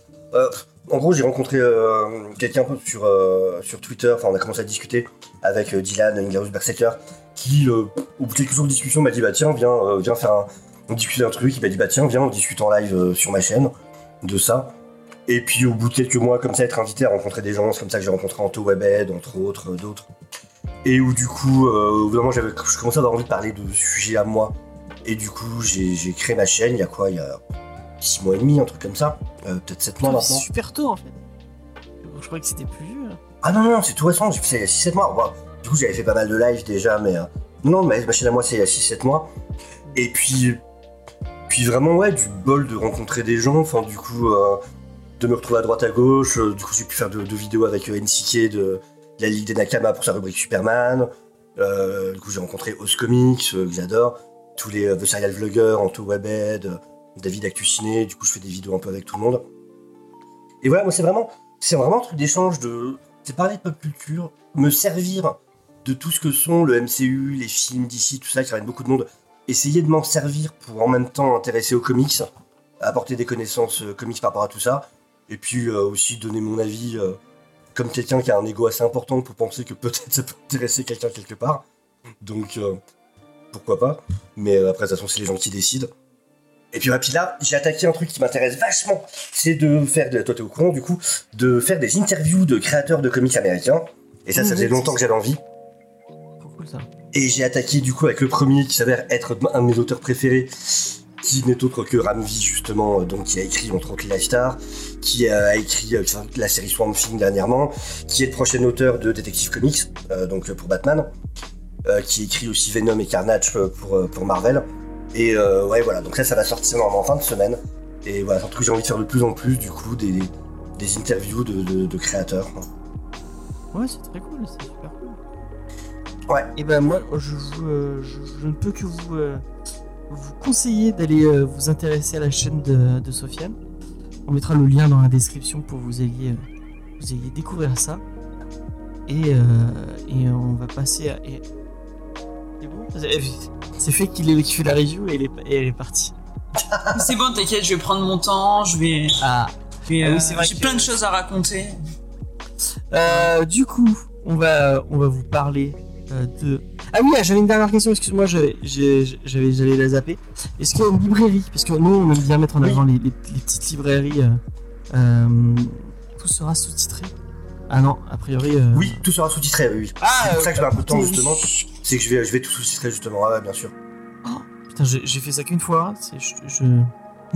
En gros, j'ai rencontré euh, quelqu'un sur, euh, sur Twitter, enfin on a commencé à discuter avec euh, Dylan Inglaus Berserker, qui, au bout de quelques jours de discussion, m'a dit bah tiens, viens, viens faire un... On discute d'un truc, il m'a dit bah tiens, viens, on discute en live sur ma chaîne de ça. Et puis au bout de quelques mois, comme ça, être invité à rencontrer des gens, c'est comme ça que j'ai rencontré Anto Webhead, entre autres, d'autres. Et où du coup, au bout d'un moment, je commençais à avoir envie de parler de sujets à moi. Et du coup, j'ai, j'ai créé ma chaîne, il y a quoi Il y a 6 mois et demi, un truc comme ça. Euh, peut-être 7 mois maintenant. c'est super tôt en fait. Je croyais que c'était plus vieux. Ah non, non, c'est tout récent, j'ai fait ça il y a 6-7 mois. Du coup, j'avais fait pas mal de lives déjà, mais. euh, non, mais ma chaîne à moi, c'est il y a 6-7 mois. Et puis. Puis vraiment, ouais, du bol de rencontrer des gens, enfin, du coup, euh, de me retrouver à droite à gauche. euh, du coup, j'ai pu faire deux de vidéos avec euh, NCK de la Ligue des Nakama pour sa rubrique Superman. Euh, du coup, j'ai rencontré Os Comics, euh, que j'adore. Tous les euh, The Serial Vloggers, Anto Webhead, euh, David Actuciné. Du coup, je fais des vidéos un peu avec tout le monde. Et voilà, moi, c'est vraiment, c'est vraiment un truc d'échange de. C'est parler de pop culture, me servir de tout ce que sont le MCU, les films d'ici, tout ça, qui ramène beaucoup de monde. Essayer de m'en servir pour en même temps intéresser aux comics, apporter des connaissances euh, comics par rapport à tout ça. Et puis euh, aussi donner mon avis euh, comme quelqu'un qui a un ego assez important pour penser que peut-être ça peut intéresser quelqu'un quelque part. Donc pourquoi pas. Mais après, de toute façon, c'est les gens qui décident. Et puis, ouais, puis là, j'ai attaqué un truc qui m'intéresse vachement. C'est de faire, de, toi t'es au courant du coup, de faire des interviews de créateurs de comics américains. Et ça, ça Mhm. faisait longtemps que j'avais envie. Trop cool ça? Et j'ai attaqué du coup avec le premier qui s'avère être un de mes auteurs préférés, qui n'est autre que Ramvi justement, euh, donc qui a écrit entre autres Lifestar, qui a écrit euh, la série Swamp Thing dernièrement, qui est le prochain auteur de Detective Comics, euh, donc pour Batman, euh, qui écrit aussi Venom et Carnage pour, pour Marvel. Et euh, ouais voilà, donc ça ça va sortir normalement en fin de semaine. Et voilà, surtout que j'ai envie de faire de plus en plus du coup des, des interviews de, de- de créateurs. Ouais, c'est très cool, c'est super cool. Ouais. Et ben moi, je, vous, je, je ne peux que vous, euh, vous conseiller d'aller euh, vous intéresser à la chaîne de, de Sofiane. On mettra le lien dans la description pour que vous ayez, vous ayez découvert ça. Et, et on va passer à. et- C'est bon C'est- C'est fait qu'il est qui fait la review et elle est, et elle est partie. C'est bon, t'inquiète, je vais prendre mon temps, je vais. Ah. vais, Ah oui, euh, c'est vrai J'ai que- plein de choses à raconter. Euh, du coup, on va, on va vous parler euh, de. Ah oui, j'avais une dernière question. Excuse-moi, j'avais, j'allais la zapper. Est-ce qu'il y a une librairie Parce que nous, on aime bien mettre en Oui. avant les, les- les petites librairies. euh, euh, tout sera sous-titré. Ah non, a priori. euh, Oui, tout sera sous-titré, oui. oui. Ah, c'est pour ça que je mets un peu de temps justement. C'est que je vais, je vais tout sous-titrer justement, ouais, bien sûr. Putain, j'ai, j'ai fait ça qu'une fois. C'est, je, je-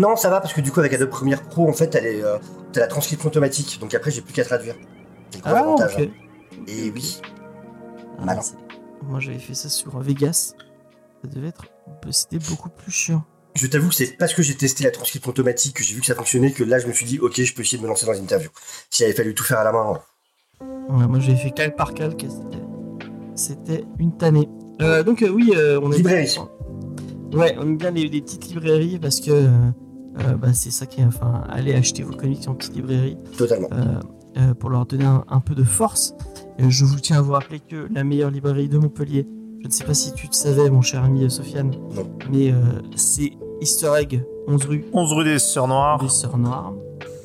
Non, ça va parce que du coup avec Adobe Premiere Pro, en fait, elle est, euh, t'as la transcription automatique, donc après j'ai plus qu'à traduire. Ah, avantage. ok. Et oui. Ah, Malin. c'est- Moi, j'avais fait ça sur Vegas. Ça devait être. C'était beaucoup plus chiant. Je t'avoue que c'est parce que j'ai testé la transcription automatique que j'ai vu que ça fonctionnait que là je me suis dit ok je peux essayer de me lancer dans une interview. S'il avait fallu tout faire à la main. Ouais, moi j'avais fait calque par calque c'était, c'était une tannée. Euh, donc euh, oui, euh, on aime Librairie. bien, ouais, on aime bien les, les petites librairies parce que bah, c'est ça qui est, enfin, allez acheter vos comics en petite librairie Totalement. euh, euh, pour leur donner un, un peu de force. Euh, je vous tiens à vous rappeler que la meilleure librairie de Montpellier, je ne sais pas si tu le savais, mon cher ami Sofiane, Non. mais euh, c'est Easter Egg, 11 rue 11 rue des Sœurs Noires. des Sœurs Noires.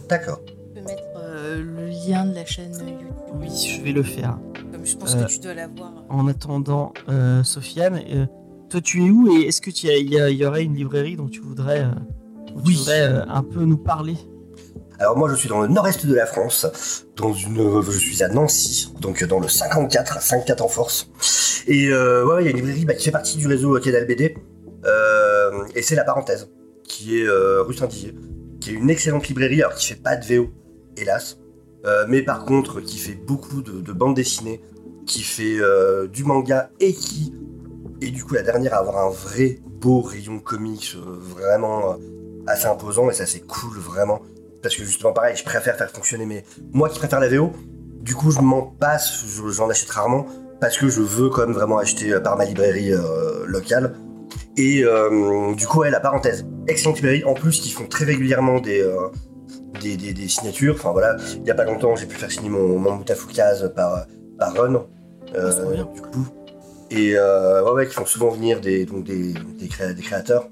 D'accord. Tu peux mettre euh, le lien de la chaîne YouTube. Oui, je vais le faire. Comme je pense Euh, que tu dois l'avoir. En attendant, euh, Sofiane, euh, toi tu es où et est-ce que tu y, aurait une librairie dont tu voudrais, euh, dont tu Oui. voudrais euh, un peu nous parler? Alors moi je suis dans le nord-est de la France, dans une, euh, je suis à Nancy, donc dans le 54, 54 en force. Et euh, ouais, il y a une librairie bah, qui fait partie du réseau Canal BD, euh, et c'est la parenthèse, qui est euh, rue Saint-Dizier, qui est une excellente librairie, alors qui fait pas de VO, hélas, euh, mais par contre qui fait beaucoup de, de bandes dessinées, qui fait euh, du manga et qui est du coup la dernière à avoir un vrai beau rayon comics, euh, vraiment assez imposant, et ça c'est cool vraiment parce que justement pareil, je préfère faire fonctionner mes... Moi qui préfère la VO, du coup je m'en passe, je- j'en achète rarement, parce que je veux quand même vraiment acheter par ma librairie locale. Et du coup, ouais, la parenthèse, excellente librairie, en plus qui font très régulièrement des, des, des- des signatures, enfin voilà, il y a pas longtemps j'ai pu faire signer mon, mon Mutafoukaz par, par Run, euh, Ah, c'est trop bien. du coup. Et euh, ouais, ouais, qui font souvent venir des, donc des, des, créa- des créateurs.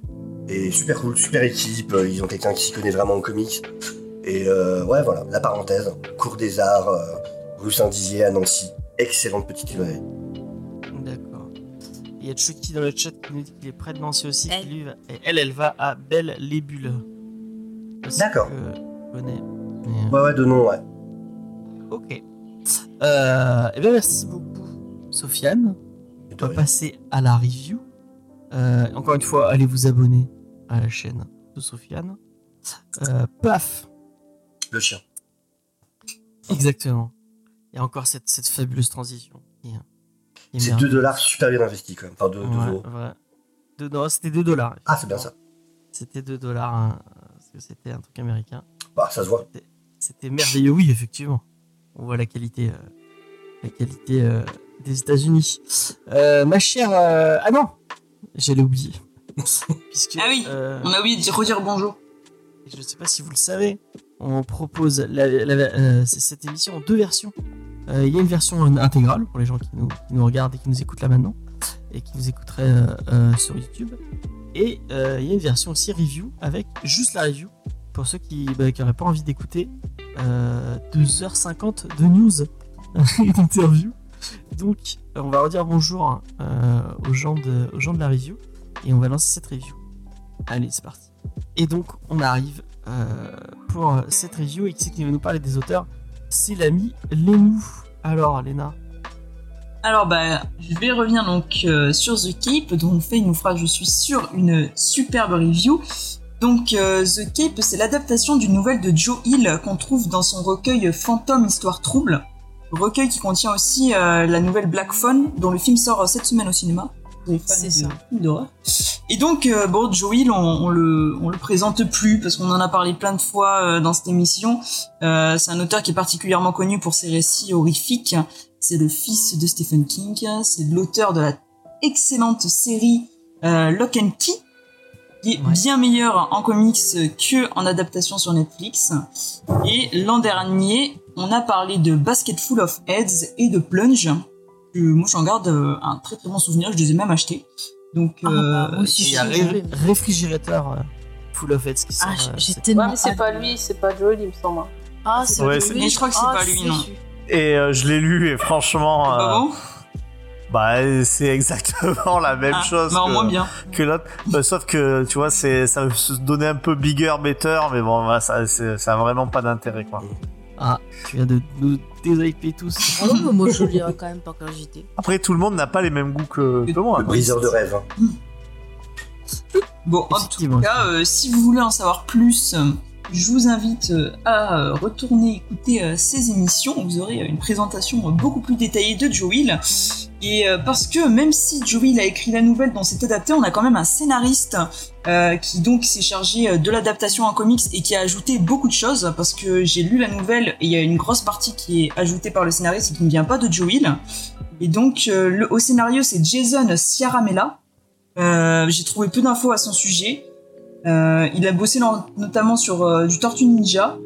Et super cool, super équipe, euh, ils ont quelqu'un qui s'y connaît vraiment en comics. Et euh, ouais, voilà, la parenthèse, cours des arts, euh, rue Saint-Dizier à Nancy. Excellente petite librairie. D'accord. Il y a Chucky dans le chat qui nous dit qu'il est près de Nancy aussi. qui Elle. lui va- et elle, elle va à Belle les Bulles. D'accord. que connais. Mais, Ouais, ouais, de nom, ouais. Ok. Euh, eh bien, merci beaucoup, Sofiane. On va passer à la review. Euh, encore une fois, allez vous abonner à la chaîne de Sofiane. Euh, paf Le chien. Exactement. Il y a encore cette, cette fabuleuse transition. C'est 2 merveilleuse. dollars super bien investis quand même. Enfin, 2 Ouais, euros. ouais. Non, c'était 2 dollars. Ah, c'est bien ça. C'était 2 dollars, hein, parce que c'était un truc américain. Bah, ça se voit. C'était merveilleux, oui, effectivement. On voit la qualité, euh, la qualité euh, des États-Unis. Euh, ma chère, euh, ah non, j'allais oublier. Puisque, Ah oui. euh, On a oublié de redire bonjour. je ne sais pas si vous le savez, on propose la- la- euh, c- cette émission en deux versions. Euh, Il y a une version intégrale pour les gens qui nous, qui nous regardent et qui nous écoutent là maintenant et qui nous écouteraient euh, euh, sur YouTube. Et euh, il y a une version aussi review avec juste la review pour ceux qui n'auraient pas envie d'écouter euh, 2h50 de news et d'interview. Donc, euh, on va redire bonjour euh, aux, gens de, la review et on va lancer cette review. Allez, c'est parti. Et donc, on arrive euh, pour euh, cette review et qui c'est qui va nous parler des auteurs? C'est l'ami Lénou. Alors, Léna, Alors bah, je vais revenir donc euh, sur The Cape, dont Faye nous fera, je suis sûr, une superbe review. Donc euh, The Cape, c'est l'adaptation d'une nouvelle de Joe Hill qu'on trouve dans son recueil Fantôme Histoire Trouble, recueil qui contient aussi euh, la nouvelle Black Phone, dont le film sort euh, cette semaine au cinéma. C'est ça. d'horreur. Et donc, euh, bon, Joe Hill, on, on le, on le présente plus parce qu'on en a parlé plein de fois dans cette émission. C'est un auteur qui est particulièrement connu pour ses récits horrifiques. C'est le fils de Stephen King. C'est l'auteur de la excellente série Lock and Key, qui est Ouais. bien meilleure en comics que en adaptation sur Netflix. Et l'an dernier, on a parlé de Basket Full of Heads et de Plunge. Que moi, j'en garde euh, un très très bon souvenir. Je les ai même achetés. Donc, Ah, euh, bah, moi aussi, il y a Ré- réfrigérateur euh, Full of Heads qui sort. Ah, euh, j'ai tellement. Ouais, mais c'est pas lui, c'est pas Joel, il me semble. Ah, c'est Ouais, lui. mais je crois que c'est Ah, pas lui, non. Et euh, je l'ai lu et franchement, euh, bon bah c'est exactement la même Ah, chose bah, que, moins bien. que l'autre. Bah, sauf que tu vois, c'est ça veut se donner un peu bigger, better, mais bon, bah, ça, c'est- ça a vraiment pas d'intérêt quoi. Ah, tu viens de nous déhyper tous. Ah non, mais moi je lirai quand même par curiosité. Après, tout le monde n'a pas les mêmes goûts que, que moi. Le quoi. briseur de rêve. hein. Bon, en tout cas, euh, si vous voulez en savoir plus, euh, je vous invite euh, à euh, retourner écouter euh, ces émissions. Vous aurez une présentation beaucoup plus détaillée de Joe Hill. Et parce que même si Joe Hill a écrit la nouvelle dont c'est adapté, on a quand même un scénariste qui donc s'est chargé de l'adaptation en comics et qui a ajouté beaucoup de choses. Parce que j'ai lu la nouvelle et il y a une grosse partie qui est ajoutée par le scénariste et qui ne vient pas de Joe Hill. Et donc, le, au scénario, c'est Jason Ciaramella. J'ai trouvé peu d'infos à son sujet. Euh, il a bossé dans- notamment sur euh, du Tortue Ninja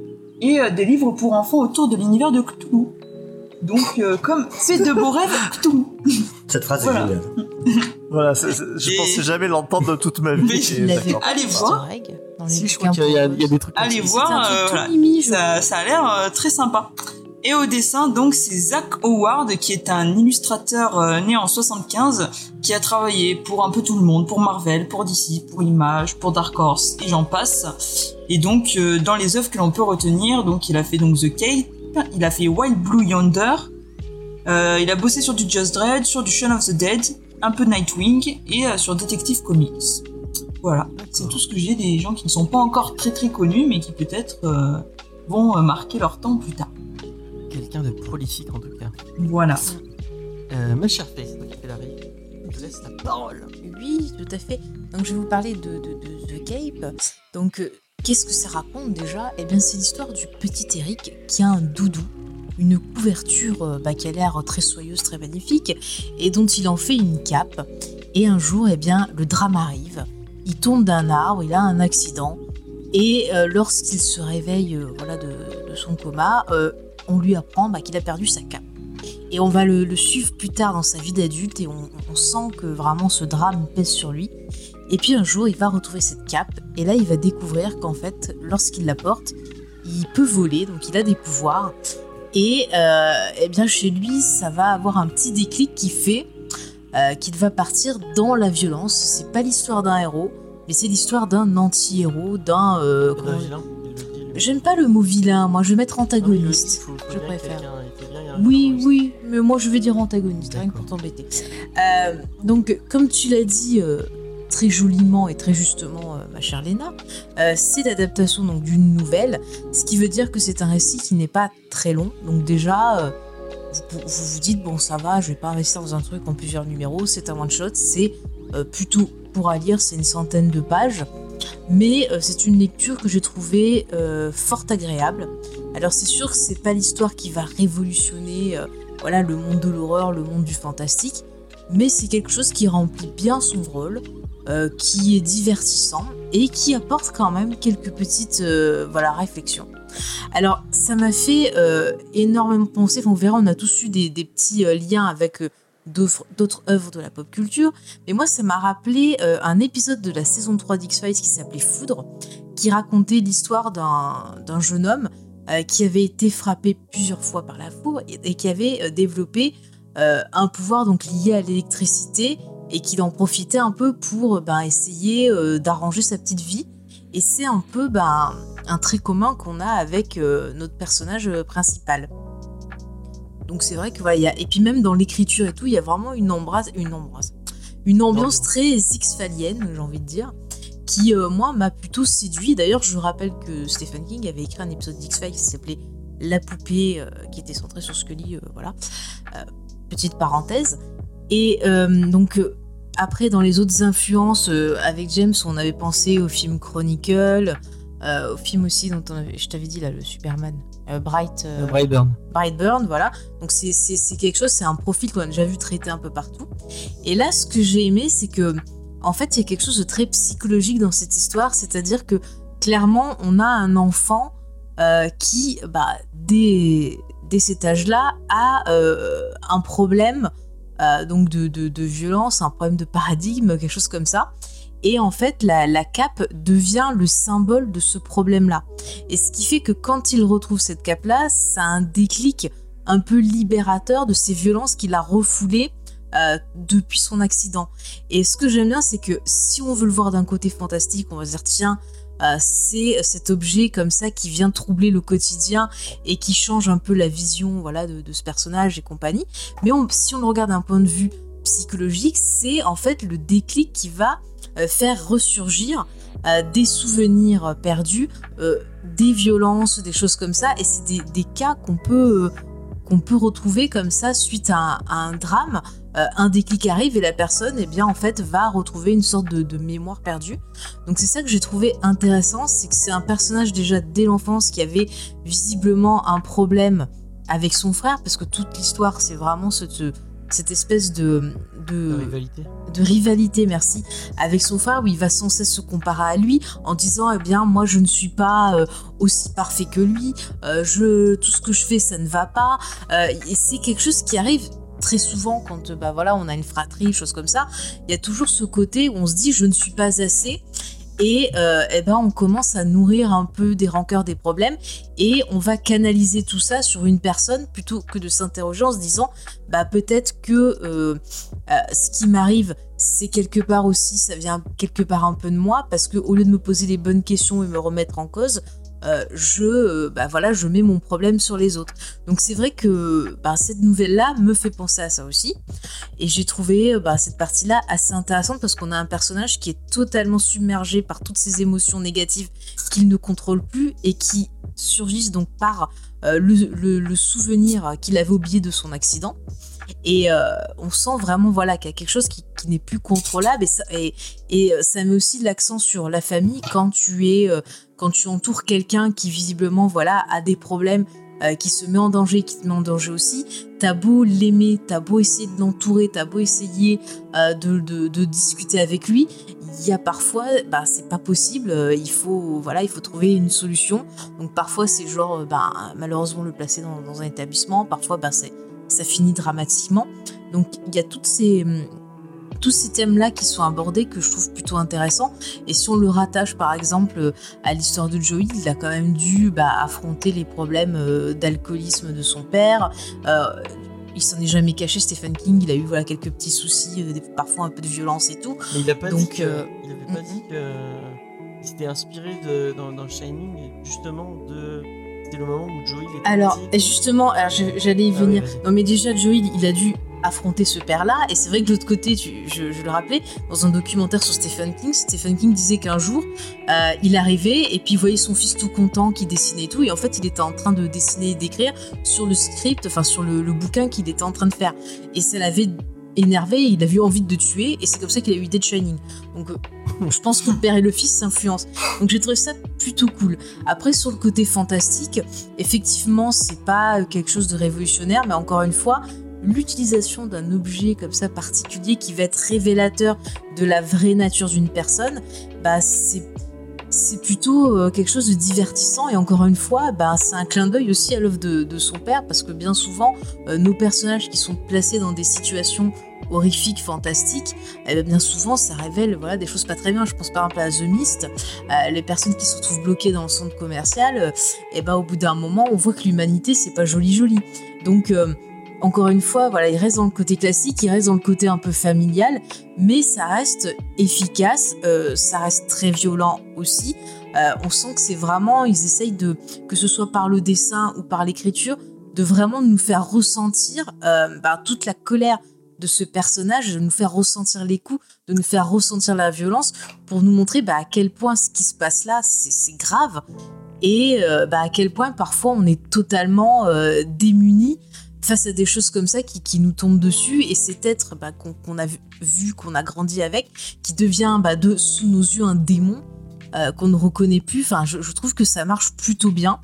et euh, des livres pour enfants autour de l'univers de Cthulhu. Donc, euh, comme fait de beaux rêves, Cthulhu. Cette phrase Voilà. est géniale. Voilà, c'est- c'est- je Et- pensais jamais l'entendre de toute ma vie. Mais et. Allez voir. dans les Si, je crois qu'il y, a- pour il y a des trucs. Allez voir, C'est euh, ça, ça a l'air euh, très sympa. Et au dessin, donc, c'est Zach Howard, qui est un illustrateur euh, né en 75, qui a travaillé pour un peu tout le monde, pour Marvel, pour DC, pour Image, pour Dark Horse, et j'en passe. Et donc, euh, dans les œuvres que l'on peut retenir, donc, il a fait donc The Cape, il a fait Wild Blue Yonder, euh, il a bossé sur du Just Dread, sur du Shaun of the Dead, un peu Nightwing, et sur Detective Comics. Voilà, c'est tout ce que j'ai des gens qui ne sont pas encore très très connus, mais qui peut-être vont marquer leur temps plus tard. Quelqu'un de prolifique en tout cas. Voilà. Euh, ma chère review. Je te laisse la parole. Oui, tout à fait. Donc je vais vous parler de, de, de The Cape. Donc euh, qu'est-ce que ça raconte déjà? Eh bien c'est l'histoire du petit Eric qui a un doudou, une couverture euh, bah, qui a l'air très soyeuse, très magnifique, et dont il en fait une cape. Et un jour, eh bien, le drame arrive. Il tombe d'un arbre, il a un accident, et euh, lorsqu'il se réveille euh, voilà, de, de son coma, euh, on lui apprend bah, qu'il a perdu sa cape. Et on va le, le suivre plus tard dans sa vie d'adulte et on, on sent que vraiment ce drame pèse sur lui. Et puis un jour, il va retrouver cette cape et là, il va découvrir qu'en fait, lorsqu'il la porte, il peut voler, donc il a des pouvoirs. Et euh, eh bien chez lui, ça va avoir un petit déclic qui fait euh, qu'il va partir dans la violence. C'est pas l'histoire d'un héros, mais c'est l'histoire d'un anti-héros, d'un euh, j'aime pas le mot vilain, moi je vais mettre antagoniste. Faut- faut je préfère. Oui, oui, mais moi je vais dire antagoniste, rien que pour t'embêter. Euh, donc, comme tu l'as dit euh, très joliment et très justement, euh, ma chère Léna, c'est l'adaptation donc d'une nouvelle, ce qui veut dire que c'est un récit qui n'est pas très long. Donc déjà, vous, vous vous dites bon ça va, je vais pas investir dans un truc en plusieurs numéros, c'est un one shot, c'est plutôt pour à lire, c'est une centaine de pages. Mais euh, c'est une lecture que j'ai trouvée euh, fort agréable. Alors c'est sûr que c'est pas l'histoire qui va révolutionner euh, voilà, le monde de l'horreur, le monde du fantastique, mais c'est quelque chose qui remplit bien son rôle, qui est divertissant et qui apporte quand même quelques petites voilà, réflexions. Alors ça m'a fait énormément penser, enfin, on verra, on a tous eu des, petits liens avec d'autres œuvres de la pop culture, mais moi ça m'a rappelé euh, un épisode de la saison 3 d'X-Files qui s'appelait Foudre, qui racontait l'histoire d'un jeune homme euh, qui avait été frappé plusieurs fois par la foudre et, qui avait euh, développé un pouvoir donc lié à l'électricité et qu'il en profitait un peu pour ben, essayer d'arranger sa petite vie. Et c'est un peu ben, un trait commun qu'on a avec notre personnage principal. Donc c'est vrai que voilà, il y a... et puis même dans l'écriture et tout, il y a vraiment une embrase, une embrase, une ambiance très X-Falienne, j'ai envie de dire, qui euh, moi m'a plutôt séduit. D'ailleurs, je rappelle que Stephen King avait écrit un épisode d'X-Files qui s'appelait La poupée, euh, qui était centré sur Scully, euh, voilà. Euh, petite parenthèse. Et donc après, dans les autres influences, avec James, on avait pensé au film Chronicle, au film aussi dont on avait- je t'avais dit là, le Superman, Bright. euh, Euh, Brightburn. Brightburn, voilà. Donc c'est- quelque chose, c'est un profil qu'on a déjà vu traité un peu partout. Et là, ce que j'ai aimé, c'est que, en fait, il y a quelque chose de très psychologique dans cette histoire, c'est-à-dire que clairement, on a un enfant euh, qui, bah, dès, dès cet âge-là, a euh, un problème euh, donc de, de- de violence, un problème de paradigme, quelque chose comme ça. Et en fait, la, cape devient le symbole de ce problème-là. Et ce qui fait que quand il retrouve cette cape-là, ça a un déclic un peu libérateur de ces violences qu'il a refoulées euh, depuis son accident. Et ce que j'aime bien, c'est que si on veut le voir d'un côté fantastique, on va se dire tiens, euh, c'est cet objet comme ça qui vient troubler le quotidien et qui change un peu la vision voilà de, ce personnage et compagnie. Mais si on le regarde d'un point de vue psychologique, c'est en fait le déclic qui va faire ressurgir euh, des souvenirs perdus, euh, des violences, des choses comme ça. Et c'est des, cas qu'on peut, euh, qu'on peut retrouver comme ça suite à un, drame. Euh, un déclic arrive et la personne, eh bien, en fait, va retrouver une sorte de, de mémoire perdue. Donc c'est ça que j'ai trouvé intéressant, c'est que c'est un personnage déjà dès l'enfance qui avait visiblement un problème avec son frère, parce que toute l'histoire, c'est vraiment cette, cette espèce de, de, rivalité. de rivalité, merci, avec son frère où il va sans cesse se comparer à lui en disant eh bien moi je ne suis pas euh, aussi parfait que lui, euh, je tout ce que je fais ça ne va pas Euh, et c'est quelque chose qui arrive très souvent quand bah voilà on a une fratrie, chose comme ça, il y a toujours ce côté où on se dit je ne suis pas assez et euh, eh ben on commence à nourrir un peu des rancœurs, des problèmes. Et on va canaliser tout ça sur une personne plutôt que de s'interroger en se disant bah peut-être que euh, euh, ce qui m'arrive, c'est quelque part aussi, ça vient quelque part un peu de moi, parce que au lieu de me poser les bonnes questions et me remettre en cause, euh, je, euh, bah voilà, je mets mon problème sur les autres. Donc c'est vrai que bah, cette nouvelle-là me fait penser à ça aussi, et j'ai trouvé euh, bah, cette partie-là assez intéressante parce qu'on a un personnage qui est totalement submergé par toutes ces émotions négatives qu'il ne contrôle plus et qui surgissent donc par le, souvenir qu'il avait oublié de son accident. Et on sent vraiment voilà qu'il y a quelque chose qui, n'est plus contrôlable et ça, et, et, ça met aussi l'accent sur la famille quand tu es quand tu entoures quelqu'un qui visiblement voilà a des problèmes euh, qui se met en danger qui te met en danger aussi t'as beau l'aimer t'as beau essayer de l'entourer t'as beau essayer euh, de, discuter avec lui il y a parfois bah c'est pas possible euh, il faut voilà il faut trouver une solution donc parfois c'est genre bah, malheureusement le placer dans, un établissement parfois bah, ça finit dramatiquement. Donc il y a toutes ces, hum, tous ces thèmes-là qui sont abordés que je trouve plutôt intéressants. Et si on le rattache par exemple à l'histoire de Joey, il a quand même dû bah, affronter les problèmes euh, d'alcoolisme de son père. Euh, il s'en est jamais caché, Stephen King. Il a eu voilà, quelques petits soucis, euh, parfois un peu de violence et tout. Mais il a pas Donc, dit que, il avait pas mm, dit que il c'était inspiré de, dans, dans Shining, justement, de. C'était le moment où Joey était. Alors, petit. et justement, alors, j'allais y Ah oui, venir. non, mais déjà, Joey, il a dû affronter ce père-là. Et c'est vrai que de l'autre côté, je, le rappelais, dans un documentaire sur Stephen King, Stephen King disait qu'un jour, euh, il arrivait et puis il voyait son fils tout content qui dessinait et tout. Et en fait, il était en train de dessiner et d'écrire sur le script, enfin sur le, bouquin qu'il était en train de faire. Et ça l'avait énervé, il avait eu envie de tuer. Et c'est comme ça qu'il a eu l'idée de Shining. Donc, euh, je pense que le père et le fils s'influencent. Donc, j'ai trouvé ça plutôt cool. Après, sur le côté fantastique, effectivement, c'est pas quelque chose de révolutionnaire, mais encore une fois, l'utilisation d'un objet comme ça particulier qui va être révélateur de la vraie nature d'une personne, bah c'est c'est plutôt euh, quelque chose de divertissant et encore une fois, bah, c'est un clin d'œil aussi à l'œuvre de, son père parce que bien souvent, euh, nos personnages qui sont placés dans des situations horrifiques, fantastiques, eh ben, bien souvent ça révèle voilà, des choses pas très bien. Je pense par exemple à The Mist, euh, les personnes qui se retrouvent bloquées dans le centre commercial, euh, et ben au bout d'un moment, on voit que l'humanité c'est pas joli joli. Donc encore une fois, voilà, il reste dans le côté classique, il reste dans le côté un peu familial, mais ça reste efficace, euh, ça reste très violent aussi. Euh, on sent que c'est vraiment, ils essayent de, que ce soit par le dessin ou par l'écriture, de vraiment nous faire ressentir euh, bah, toute la colère de ce personnage, de nous faire ressentir les coups, de nous faire ressentir la violence, pour nous montrer bah, à quel point ce qui se passe là, c'est grave, et bah, à quel point parfois on est totalement démunis face à des choses comme ça qui, qui nous tombent dessus et cet être bah, qu'on a vu, qu'on a grandi avec, qui devient bah, de, sous nos yeux un démon euh, qu'on ne reconnaît plus. Enfin, je, trouve que ça marche plutôt bien.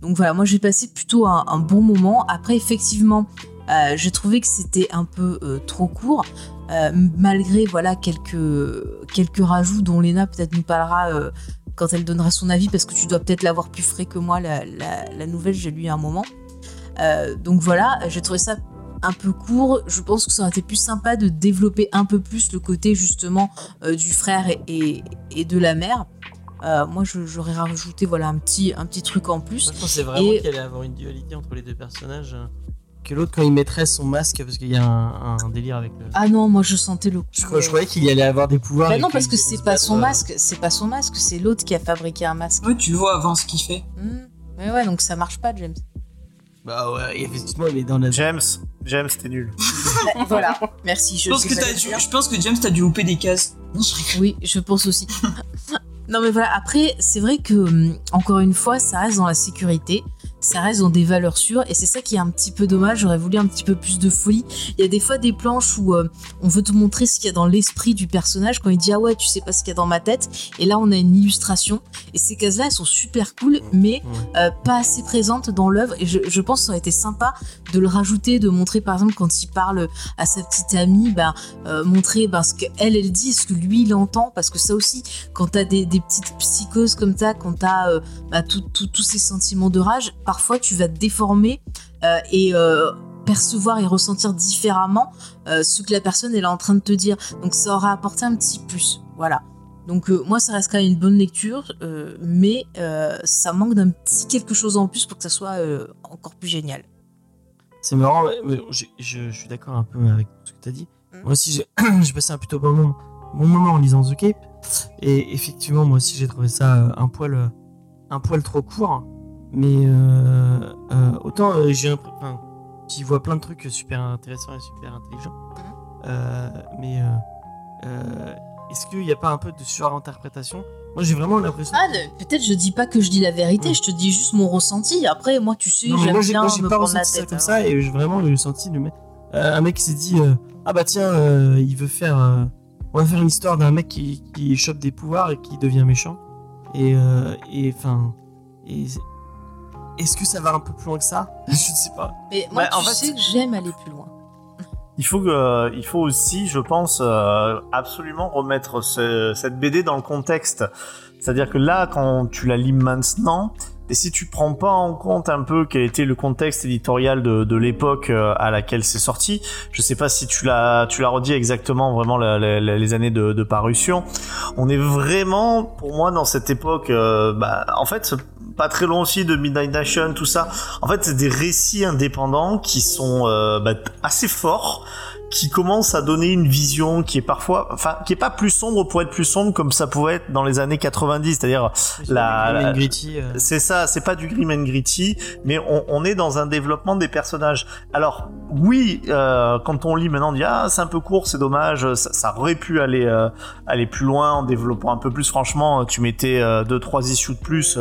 Donc voilà, moi j'ai passé plutôt un, bon moment. Après, effectivement, euh, j'ai trouvé que c'était un peu euh, trop court, malgré voilà quelques quelques rajouts dont Léna peut-être nous parlera. quand elle donnera son avis, parce que tu dois peut-être l'avoir plus frais que moi, la, la, la nouvelle, j'ai lu un moment. Euh, donc voilà, j'ai trouvé ça un peu court. Je pense que ça aurait été plus sympa de développer un peu plus le côté justement euh, du frère et, et, et de la mère. Euh, moi, je- j'aurais rajouté voilà un petit un petit truc en plus. Moi, je pensais vraiment Et- qu'il allait avoir une dualité entre les deux personnages. Que l'autre, quand il mettrait son masque, parce qu'il y a un, un délire avec le. Ah non, moi je sentais le. Je, crois- je croyais qu'il allait avoir des pouvoirs. Bah non, parce que c'est pas son masque, c'est pas son masque, c'est l'autre qui a fabriqué un masque. Ouais, tu vois avant ce qu'il fait. Hmm. Ouais, ouais, donc ça marche pas, James. Bah ouais, effectivement, mais dans la. James, James, t'es nul. voilà, merci. Je pense, que pas dû, je pense que James, t'as dû louper des cases. Je. Oui, je pense aussi. non mais voilà, après, c'est vrai que, hum, encore une fois, ça reste dans la sécurité, ça reste dans des valeurs sûres, et c'est ça qui est un petit peu dommage, j'aurais voulu un petit peu plus de folie. Il y a des fois des planches où euh, on veut te montrer ce qu'il y a dans l'esprit du personnage, quand il dit « Ah ouais, tu sais pas ce qu'il y a dans ma tête », et là on a une illustration, et ces cases-là, elles sont super cool, mais euh, pas assez présentes dans l'œuvre, et je, je pense que ça aurait été sympa de le rajouter, de montrer par exemple quand il parle à sa petite amie, bah, euh, montrer bah, ce qu'elle elle dit, ce que lui il entend, parce que ça aussi, quand t'as des, des petites psychoses comme ça, quand t'as bah, tous ces sentiments de rage, parfois tu vas te déformer euh, et euh, percevoir et ressentir différemment euh, ce que la personne elle est en train de te dire. Donc ça aura apporté un petit plus, voilà. Donc moi ça reste quand même une bonne lecture, mais ça manque d'un petit quelque chose en plus pour que ça soit encore plus génial. C'est marrant, je, je suis d'accord un peu avec ce que tu as dit. Mm. Moi aussi, j'ai passé un plutôt bon moment, bon moment en lisant The Cape. Et effectivement, moi aussi, j'ai trouvé ça un poil, un poil trop court. Mais euh, euh, autant euh, j'ai l'impression- enfin, j'y vois plein de trucs super intéressants et super intelligents. Mais euh, euh, est-ce qu'il n'y a pas un peu de surinterprétation? Moi, j'ai vraiment l'impression. Ah, peut-être je dis pas que je dis la vérité, je te dis juste mon ressenti. Après, moi, tu sais, mais j'aime bien moi, j'ai me pas prendre la ressenti ça tête. comme hein. ça et j'ai vraiment j'ai senti le mec, un mec qui s'est dit ah bah tiens il veut faire on va faire une histoire d'un mec qui, qui chope des pouvoirs et qui devient méchant et et enfin et est-ce que ça va un peu plus loin que ça? Je ne sais pas Mais moi, Ouais, en tu fait, sais que j'aime aller plus loin. Il faut, que, euh, il faut aussi, je pense, euh, absolument remettre ce- cette BD dans le contexte. C'est-à-dire que là, quand tu la lis maintenant, et si tu prends pas en compte un peu quel était le contexte éditorial de, de l'époque euh, à laquelle c'est sorti, je sais pas si tu l'as, tu l'as redit exactement vraiment la- la- la- les années de, de parution. On est vraiment, pour moi, dans cette époque, euh, bah, en fait, pas très loin aussi de Midnight Nation, tout ça. En fait, c'est des récits indépendants qui sont euh, bah, assez forts, qui commence à donner une vision qui est parfois, enfin, qui est pas plus sombre pour être plus sombre comme ça pouvait être dans les années 90, c'est-à-dire la, euh, c'est ça, c'est pas du grim and gritty, mais on, on est dans un développement des personnages. Alors oui, euh, quand on lit maintenant, on dit ah c'est un peu court, c'est dommage, ça, ça aurait pu aller euh, aller plus loin en développant un peu plus. Franchement, tu mettais deux trois issues de plus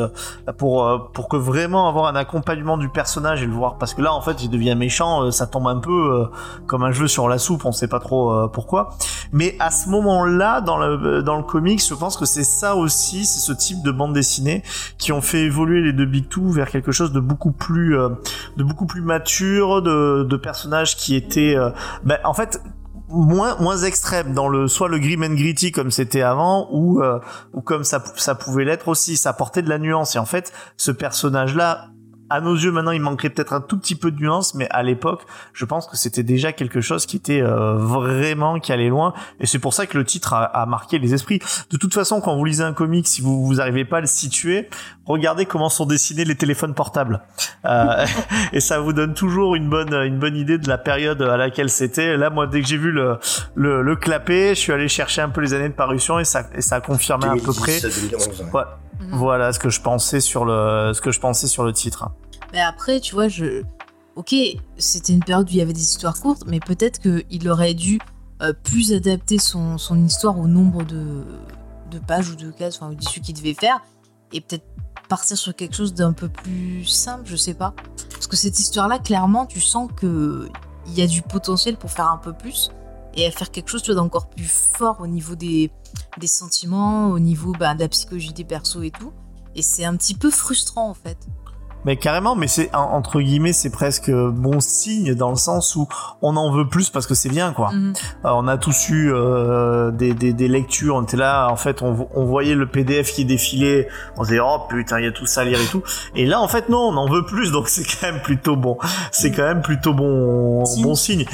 pour pour que vraiment avoir un accompagnement du personnage et le voir, parce que là en fait il devient méchant, ça tombe un peu comme un jeu sur la soupe, on sait pas trop euh, pourquoi. Mais à ce moment-là, dans le dans le comics, je pense que c'est ça aussi, c'est ce type de bande dessinée qui ont fait évoluer les deux Big Two vers quelque chose de beaucoup plus euh, de beaucoup plus mature, de, de personnages qui étaient euh, ben, en fait moins moins extrêmes dans le soit le grim and gritty comme c'était avant ou euh, ou comme ça ça pouvait l'être aussi, ça apportait de la nuance et en fait ce personnage là à nos yeux maintenant il manquerait peut-être un tout petit peu de nuance mais à l'époque je pense que c'était déjà quelque chose qui était euh, vraiment qui allait loin. Et c'est pour ça que le titre a, a marqué les esprits. De toute façon quand vous lisez un comic si vous vous arrivez pas à le situer regardez comment sont dessinés les téléphones portables. Euh, et ça vous donne toujours une bonne une bonne idée de la période à laquelle c'était. Là moi dès que j'ai vu le le, le clapet je suis allé chercher un peu les années de parution et ça et ça a confirmé à peu près. 2010, 2011. ouais. Mhm. voilà ce que je pensais sur le ce que je pensais sur le titre Mais après, tu vois, je. Ok, c'était une période où il y avait des histoires courtes, mais peut-être qu'il aurait dû euh, plus adapter son, son histoire au nombre de, de pages ou de cases, enfin, d'issues qu'il devait faire, et peut-être partir sur quelque chose d'un peu plus simple, je sais pas. Parce que cette histoire-là, clairement, tu sens que il y a du potentiel pour faire un peu plus et à faire quelque chose d'encore plus fort au niveau des, des sentiments, au niveau bah, de la psychologie des persos et tout. Et c'est un petit peu frustrant en fait. Mais carrément, mais c'est en- entre guillemets, c'est presque bon signe dans le sens où on en veut plus parce que c'est bien quoi. Mhm. On a tous eu euh, des, des, des lectures, on était là, en fait, on, vo- on voyait le PDF qui défilait, on se disait oh putain, il y a tout ça à lire et tout. Et là, en fait, non, on en veut plus, donc c'est quand même plutôt bon. C'est quand même plutôt bon, Signe. bon signe.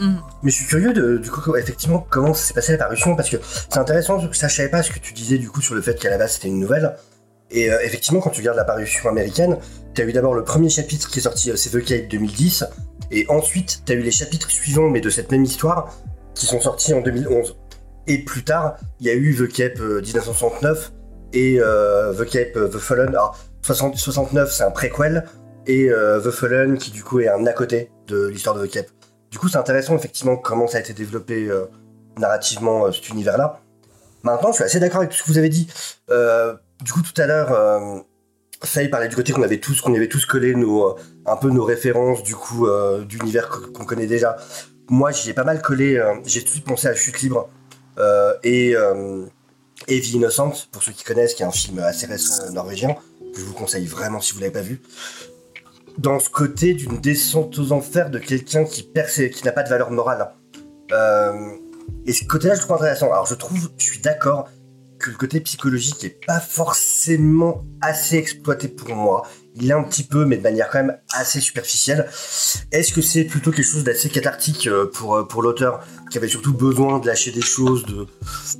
Mhm. Mais je suis curieux de, du coup, effectivement, comment s'est passé la parution, parce que c'est intéressant, ça je savais pas ce que tu disais du coup sur le fait qu'à la base c'était une nouvelle. Et euh, effectivement, quand tu regardes la parution américaine, t'as eu d'abord le premier chapitre qui est sorti, euh, c'est The Cape 2010, et ensuite t'as eu les chapitres suivants, mais de cette même histoire, qui sont sortis en 2011. Et plus tard, il y a eu The Cape euh, 1969 et euh, The Cape euh, The Fallen. Alors, 60 69, c'est un préquel, et euh, The Fallen, qui du coup est un à côté de l'histoire de The Cape. Du coup, c'est intéressant effectivement comment ça a été développé euh, narrativement euh, cet univers-là. Maintenant, je suis assez d'accord avec tout ce que vous avez dit. Euh, du coup, tout à l'heure, Faye parlait du côté qu'on avait tous, qu'on avait tous collé nos, un peu nos références du coup d'univers qu'on connaît déjà. Moi, j'y ai pas mal collé. J'ai tout de suite pensé à Chute libre et Vie innocente pour ceux qui connaissent, qui est un film assez récent norvégien que je vous conseille vraiment si vous l'avez pas vu dans ce côté d'une descente aux enfers de quelqu'un qui perd qui n'a pas de valeur morale. Euh, et ce côté-là, je trouve intéressant. Alors, je trouve, je suis d'accord que le côté psychologique est pas forcément assez exploité pour moi. Il est un petit peu, mais de manière quand même assez superficielle. Est-ce que c'est plutôt quelque chose d'assez cathartique euh, pour, euh, pour l'auteur, qui avait surtout besoin de lâcher des choses, de,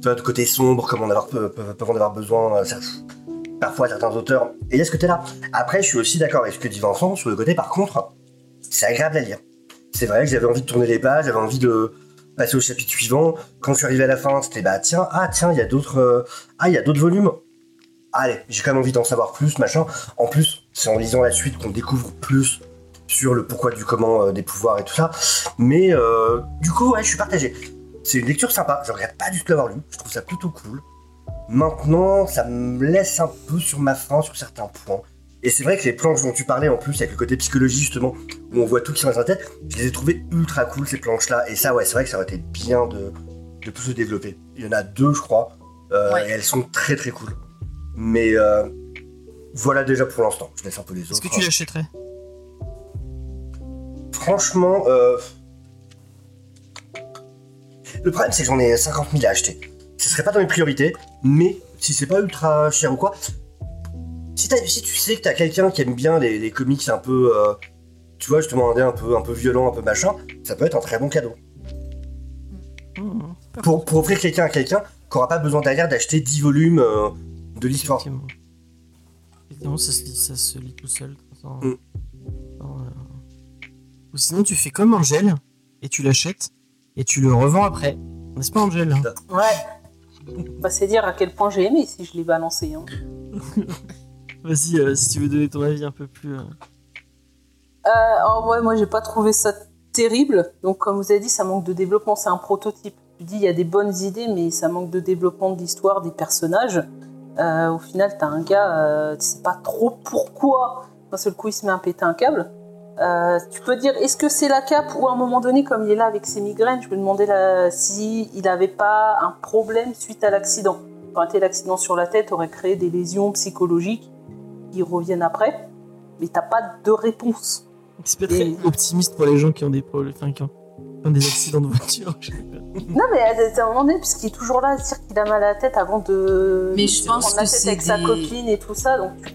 de côté sombre, comme on peut, en avoir besoin ça- parfois certains auteurs. Et il y a ce côté-là. Après, je suis aussi d'accord avec ce que dit Vincent sur le côté, par contre, c'est agréable à lire. C'est vrai que j'avais envie de tourner les pages, j'avais envie de passer au chapitre suivant. Quand je suis arrivé à la fin, c'était bah tiens, ah tiens, il y a d'autres, euh, ah il y a d'autres volumes. Allez, j'ai quand même envie d'en savoir plus, machin. En plus, c'est en lisant la suite qu'on découvre plus sur le pourquoi du comment euh, des pouvoirs et tout ça. Mais euh, du coup, ouais, je suis partagé. C'est une lecture sympa. Je regrette pas du tout l'avoir lu. Je trouve ça plutôt cool. Maintenant, ça me laisse un peu sur ma faim sur certains points. Et c'est vrai que les planches dont tu parlais en plus, avec le côté psychologie justement, où on voit tout qui sont dans sa tête, je les ai trouvées ultra cool ces planches-là. Et ça, ouais, c'est vrai que ça aurait été bien de, de plus se développer. Il y en a deux, je crois, euh, Ouais. et elles sont très très cool. Mais euh, voilà déjà pour l'instant. Je laisse un peu les autres. Est-ce que tu l'achèterais? Franchement, euh... le problème c'est que j'en ai 50 000 à acheter. Ce serait pas dans mes priorités, mais si c'est pas ultra cher ou quoi, si, si tu sais que t'as quelqu'un qui aime bien les, les comics un peu, euh, tu vois, justement un peu, un peu violent, un peu machin, ça peut être un très bon cadeau. Mmh, pas Pour, pour offrir quelqu'un à quelqu'un qui aura pas besoin derrière d'acheter 10 volumes euh, de l'histoire. Effectivement. Effectivement, ça se lit, ça se lit tout seul. Mm. Non, euh. Ou sinon, tu fais comme Angèle et tu l'achètes. et tu le revends après. N'est-ce pas, Angel Ouais. Bah, c'est dire à quel point j'ai aimé si je l'ai balancé. Hein. Vas-y, euh, si tu veux donner ton avis un peu plus. euh. Euh, oh, ouais, moi j'ai pas trouvé ça terrible. Donc comme vous avez dit, ça manque de développement. C'est un prototype. Tu dis il y a des bonnes idées, mais ça manque de développement de l'histoire, des personnages. Au final, t'as un gars, tu sais pas trop pourquoi. D'un seul coup, il se met à péter un câble. Euh, tu peux dire, est-ce que c'est la cape ou à un moment donné, comme il est là avec ses migraines, je me demandais là, si il n'avait pas un problème suite à l'accident. Quand été l'accident sur la tête aurait créé des lésions psychologiques qui reviennent après, mais t'as pas de réponse. C'est pas très Et- optimiste pour les gens qui ont des problèmes, enfin, qui ont, qui ont des accidents de voiture. Non, mais à un moment donné, puisqu'il est toujours là à dire qu'il a mal à la tête avant de, Mais je pense prendre la que tête c'est avec sa copine et tout ça. Donc, tu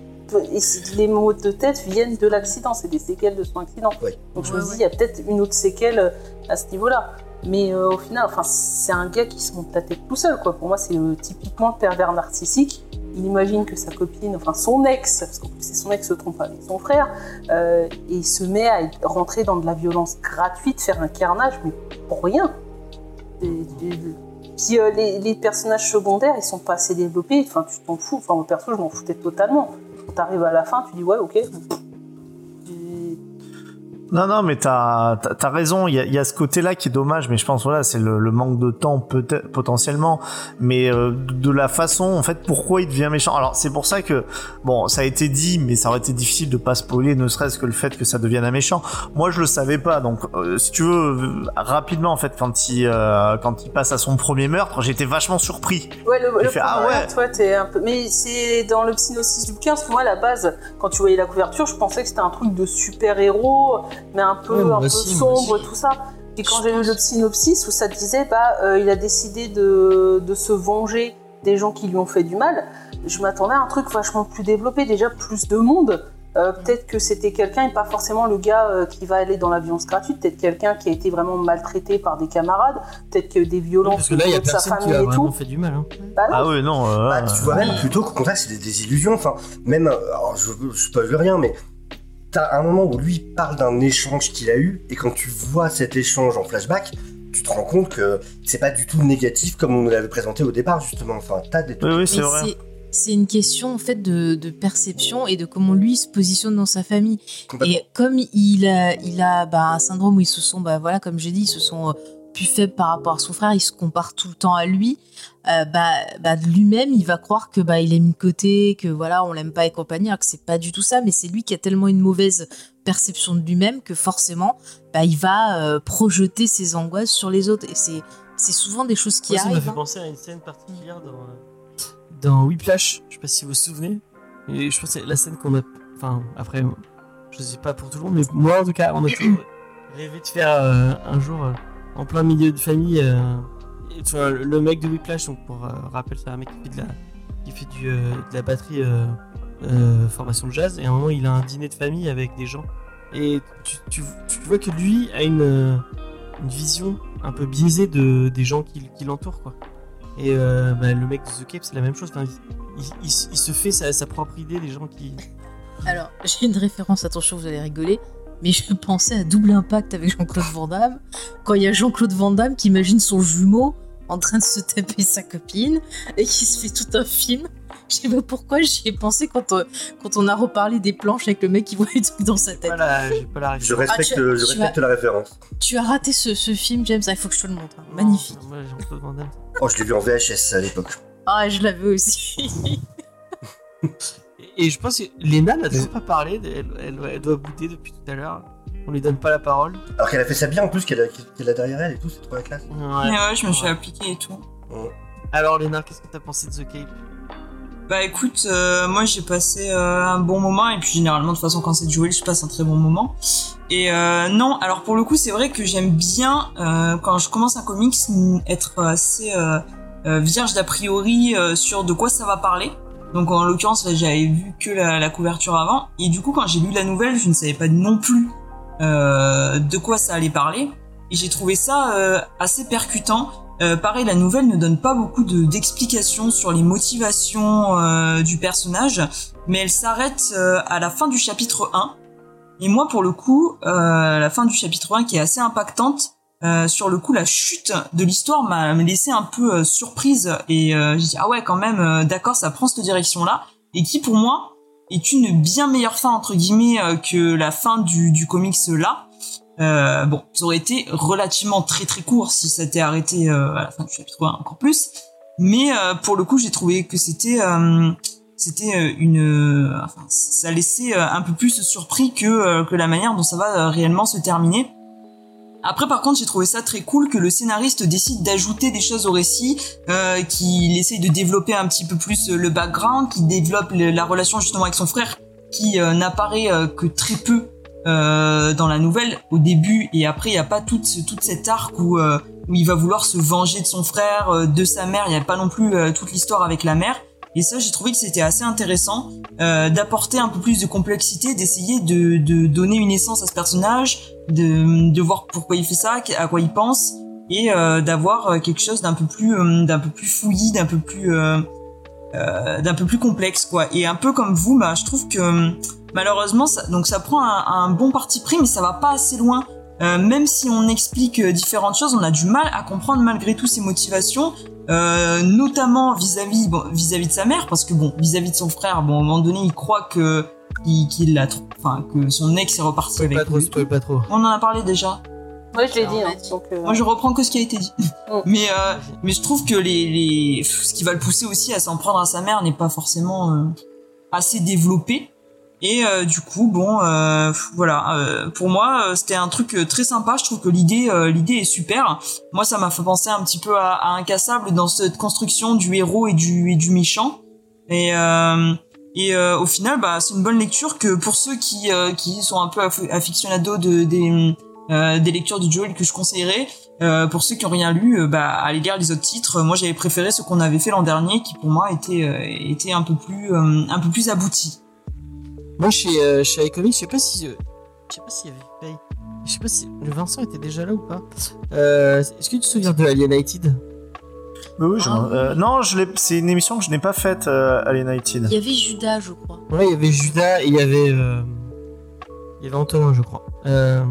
les maux de tête viennent de l'accident, c'est des séquelles de son accident. Oui. Donc, je Ouais, me dis, il y a peut-être une autre séquelle euh, à ce niveau-là. Mais euh, au final, enfin, c'est un gars qui se monte la tête tout seul, quoi. Pour moi, c'est euh, typiquement le pervers narcissique. Il imagine que sa copine, enfin son ex, parce qu'en plus c'est son ex se trompe avec son frère, euh, et il se met à rentrer dans de la violence gratuite, faire un carnage, mais pour rien. Et- et- Puis euh, les, les personnages secondaires, ils sont pas assez développés. Enfin, tu t'en fous. Enfin, moi perso, je m'en foutais totalement. T'arrives à la fin, tu dis ouais, ok. Non, non, mais t'as t'as raison. Il y a, il y a ce côté-là qui est dommage, mais je pense voilà, c'est le, le manque de temps peut-être potentiellement, mais euh, de la façon, en fait, pourquoi il devient méchant? Alors c'est pour ça que bon, ça a été dit, mais ça aurait été difficile de pas spoiler, ne serait-ce que le fait que ça devienne un méchant. Moi, je le savais pas, donc euh, si tu veux, rapidement en fait, quand il euh, quand il passe à son premier meurtre, j'étais vachement surpris. Ouais, le, le fait, ah ouais. ouais, t'es un peu. Mais c'est dans le synopsis du bouquin, parce que moi, à la base, quand tu voyais la couverture, je pensais que c'était un truc de super-héros, mais un peu, un aussi, sombre, tout ça. Et quand j'ai lu le synopsis où ça disait, bah, euh, il a décidé de, de se venger des gens qui lui ont fait du mal, je m'attendais à un truc vachement plus développé, déjà plus de monde. Euh, peut-être que c'était quelqu'un et pas forcément le gars euh, qui va aller dans la violence gratuite, peut-être quelqu'un qui a été vraiment maltraité par des camarades, peut-être qu'il y a eu des violences Parce que là, il y a de sa personne qui famille a et tout. fait du mal. Hein. Bah non, Ah ouais, non. euh, Bah, tu vois même plutôt qu'au contraire c'est des désillusions. Enfin, même, alors, je, je spoil rien, mais t'as un moment où lui parle d'un échange qu'il a eu, et quand tu vois cet échange en flashback, tu te rends compte que c'est pas du tout négatif comme on nous l'avait présenté au départ justement. Enfin, t'as des Oui, oui, c'est vrai. c'est- une question en fait de, de perception et de comment lui se positionne dans sa famille. Et comme il a, il a bah, un syndrome où ils se sont, bah, voilà, comme j'ai dit, ils se sont euh, plus faibles par rapport à son frère, il se compare tout le temps à lui. euh, bah, bah, lui-même, il va croire que bah, il est mis de côté, que voilà, on l'aime pas et compagnie, alors que c'est pas du tout ça. Mais c'est lui qui a tellement une mauvaise perception de lui-même que forcément, bah, il va euh, projeter ses angoisses sur les autres. Et c'est, c'est souvent des choses qui Moi, ça m'a arrivent. fait hein. penser à une scène particulière dans, euh, dans Whiplash. Je sais pas si vous vous souvenez. Et je pense que c'est la scène qu'on a. Enfin, après, je sais pas pour tout le monde, mais moi en tout cas, on a toujours rêvé de faire euh, un jour en plein milieu de famille. euh, tu vois, le mec de Whiplash, donc pour euh, rappel, c'est un mec qui fait de la, qui fait du, euh, de la batterie euh, euh, formation de jazz. Et à un moment, il a un dîner de famille avec des gens. Et tu, vois que lui a une, euh, une vision un peu biaisée de, des gens qui, l'entourent, quoi. Et euh, bah, le mec de The Cape, c'est la même chose. Enfin, il se fait sa, sa propre idée des gens qui. Alors, j'ai une référence, attention, vous allez rigoler, mais je pensais à Double Impact avec Jean-Claude Van Damme, quand il y a Jean-Claude Van Damme qui imagine son jumeau en train de se taper sa copine et qui se fait tout un film. Je sais pas pourquoi j'y ai pensé quand on, quand on a reparlé des planches avec le mec qui voit les trucs dans sa tête. Voilà, j'ai pas la Je référence. respecte, Ah, tu- je respecte la référence. Tu as raté ce, ce film, James, Ah, il faut que je te le montre. hein. Magnifique. Non, moi, Jean-Claude Van Damme. Oh, je l'ai vu en VHS à l'époque. Ah, je l'avais aussi. Et, je pense que Léna n'a toujours pas parlé. Elle, elle, elle doit bouder depuis tout à l'heure. On lui donne pas la parole. Alors qu'elle a fait ça bien en plus, qu'elle a, derrière elle et tout, c'est trop la classe. Ouais. Mais ouais, je me suis appliqué et tout. Alors, Léna, qu'est-ce que t'as pensé de The Cape? Bah écoute, euh, moi j'ai passé euh, un bon moment et puis généralement de toute façon quand c'est Joel je passe un très bon moment. Et euh, non, alors pour le coup c'est vrai que j'aime bien euh, quand je commence un comics être assez euh, euh, vierge d'a priori euh, sur de quoi ça va parler. Donc en l'occurrence j'avais vu que la, couverture avant et du coup quand j'ai lu la nouvelle je ne savais pas non plus euh, de quoi ça allait parler et j'ai trouvé ça euh, assez percutant. Euh, pareil, la nouvelle ne donne pas beaucoup de- d'explications sur les motivations euh, du personnage, mais elle s'arrête à la fin du chapitre 1. Et moi, pour le coup, la fin du chapitre 1 qui est assez impactante, euh, sur le coup, la chute de l'histoire m'a laissé un peu euh, surprise et euh, j'ai dit ah ouais quand même, euh, d'accord, ça prend cette direction-là et qui pour moi est une bien meilleure fin entre guillemets que la fin du, du comics là. Bon, ça aurait été relativement très très court si ça était arrêté à la fin du chapitre 1 encore plus. Mais pour le coup, j'ai trouvé que c'était c'était une enfin ça laissait un peu plus surpris que que la manière dont ça va réellement se terminer. Après, par contre, j'ai trouvé ça très cool que le scénariste décide d'ajouter des choses au récit, euh, qu'il essaye de développer un petit peu plus euh, le background, qu'il développe la relation justement avec son frère, qui euh, n'apparaît euh, que très peu dans la nouvelle au début, et après il n'y a pas toute toute cette arc où où il va vouloir se venger de son frère, de sa mère. Il n'y a pas non plus toute l'histoire avec la mère. Et ça, j'ai trouvé que c'était assez intéressant euh, d'apporter un peu plus de complexité, d'essayer de, donner une essence à ce personnage, de, voir pourquoi il fait ça, à quoi il pense, et euh, d'avoir euh, quelque chose d'un peu plus d'un peu plus fouillis, d'un peu plus complexe quoi. Et un peu comme vous, bah, je trouve que malheureusement, ça, donc ça prend un, bon parti pris, mais ça va pas assez loin. Même si on explique différentes choses, on a du mal à comprendre malgré tout ses motivations, euh, notamment vis-à-vis bon, vis-à-vis de sa mère, parce que bon, vis-à-vis de son frère, bon, à un moment donné, il croit que qu'il qu'il l'a, enfin que son ex est reparti Spoil avec pas trop, lui. spoil pas trop. On en a parlé déjà. Ouais, je l'ai Ah, dit. hein, donc, euh, Moi, je reprends que ce qui a été dit. Mm. mais euh, mais je trouve que les, les ce qui va le pousser aussi à s'en prendre à sa mère n'est pas forcément euh, assez développé. Et euh, du coup, bon, euh, voilà. euh, pour moi, c'était un truc très sympa. Je trouve que l'idée, l'idée est super. Moi, ça m'a fait penser un petit peu à, à Incassable dans cette construction du héros et du et du méchant. Et et euh, au final, bah, c'est une bonne lecture que pour ceux qui euh, qui sont un peu aff- aficionados de des euh, des lectures de Joel que je conseillerais. Pour ceux qui ont rien lu, bah, allez lire les autres titres. Moi, j'avais préféré ce qu'on avait fait l'an dernier, qui pour moi était était un peu plus un peu plus abouti. Moi, chez, euh, chez iComics, je sais pas si. euh, je sais pas s'il y avait. Je sais pas si. Le Vincent était déjà là ou pas. Euh, Est-ce que tu te souviens de Alienated Mais oui, je- Ah. euh, non, je l'ai- c'est une émission que je n'ai pas faite, euh, Alienated. Il y avait Judas, je crois. Ouais, il y avait Judas et il y avait. euh, Il y avait Antonin, je crois. Euh,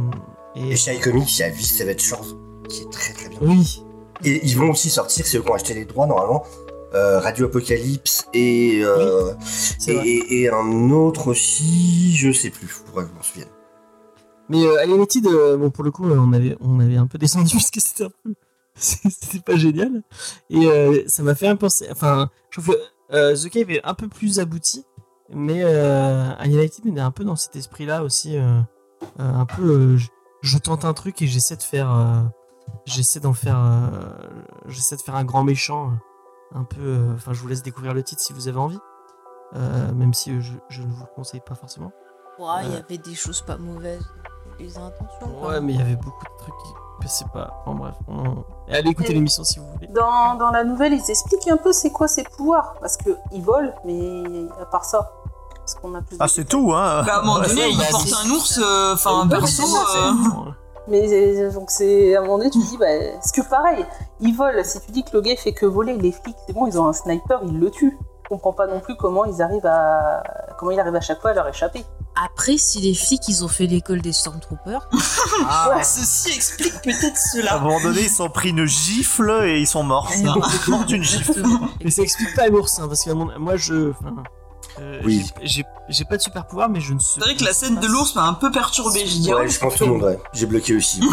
et... Et chez iComics, il y a Vis Savage Shores, qui est très très bien. Oui. Et ils vont aussi sortir, c'est eux qui ont acheté les droits normalement, euh, Radio Apocalypse et, euh, et, et- un autre aussi, je sais plus, faudrait que je m'en souvienne. Mais euh, Alienated, bon, pour le coup, euh, on avait, on avait un peu descendu parce que c'était un peu. C'était pas génial. Et ça m'a fait un penser. Enfin, je trouve que The Cave est un peu plus abouti. Mais Alienated est un peu dans cet esprit-là aussi. un peu. je, je tente un truc et j'essaie de faire. j'essaie d'en faire. j'essaie de faire un grand méchant. Un peu. euh, Enfin, je vous laisse découvrir le titre si vous avez envie. Euh, même si euh, je, je ne vous le conseille pas forcément. Ouais, il y avait des choses pas mauvaises. Les intentions. Ouais, mais il y avait beaucoup de trucs qui passaient pas. En bref, on... allez écouter l'émission si vous voulez. Dans, dans la nouvelle, ils expliquent un peu c'est quoi ses pouvoirs. Parce que ils volent, mais à part ça. Parce qu'on a plus Ah, c'est tout, hein. Bah, à un moment donné, il porte un ours, euh, enfin un berceau. Mais euh, donc c'est à un moment donné, tu te dis, bah, est-ce que pareil, ils volent. Si tu dis que le gars fait que voler, les flics, c'est bon, ils ont un sniper, ils le tuent. Je comprends pas non plus comment ils arrivent à comment il arrive à chaque fois à leur échapper. Après, si les flics, ils ont fait l'école des Stormtroopers, Ah, Ceci explique peut-être À un cela. moment donné, ils sont pris une gifle et ils sont morts. Morts d'une gifle. Mais ça explique pas l'ours, hein, parce que moi je. enfin, euh, Oui. j'ai- pas de super pouvoir, mais je ne sais C'est vrai que la scène de l'ours m'a un peu perturbé. Je dis, Ouais, oh, je pense tout le monde, ouais. J'ai bloqué aussi.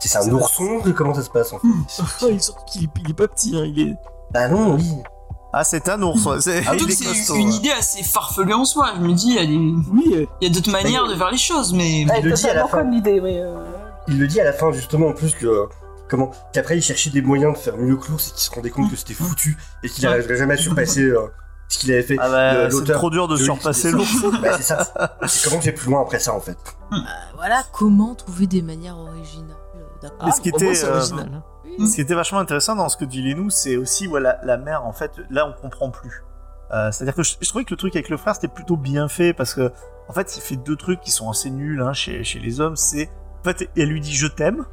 C'est un ourson Comment ça se passe en fait. Surtout qu'il est, il est pas petit, hein, il est. Bah non, oui. Ah, c'est un ours. C'est, Ah, il une idée assez farfelue en soi. Je me dis, il y a des- Oui, euh, il y a d'autres manières de faire les choses, mais. Ouais, le dit à la fin. comme l'idée, mais euh, Il le dit à la fin justement en plus que comment qu'après il cherchait des moyens de faire mieux que l'ours et qu'il se rendait compte que c'était foutu et qu'il n'arriverait jamais à surpasser euh, ce qu'il avait fait. Ah bah, c'est trop dur de de surpasser l'ours. Bah c'est ça. C'est comment j'ai plus loin après ça en fait. euh, voilà, comment trouver des manières originales D'accord. ah, Mais ce qui était, euh, original. hein. Oui. Ce qui était vachement intéressant dans ce que dit Lénou, c'est aussi voilà la mère en fait là on comprend plus. Euh, C'est-à-dire que je, je trouvais que le truc avec le frère c'était plutôt bien fait parce que en fait il fait deux trucs qui sont assez nuls hein, chez, chez les hommes. C'est en fait elle lui dit je t'aime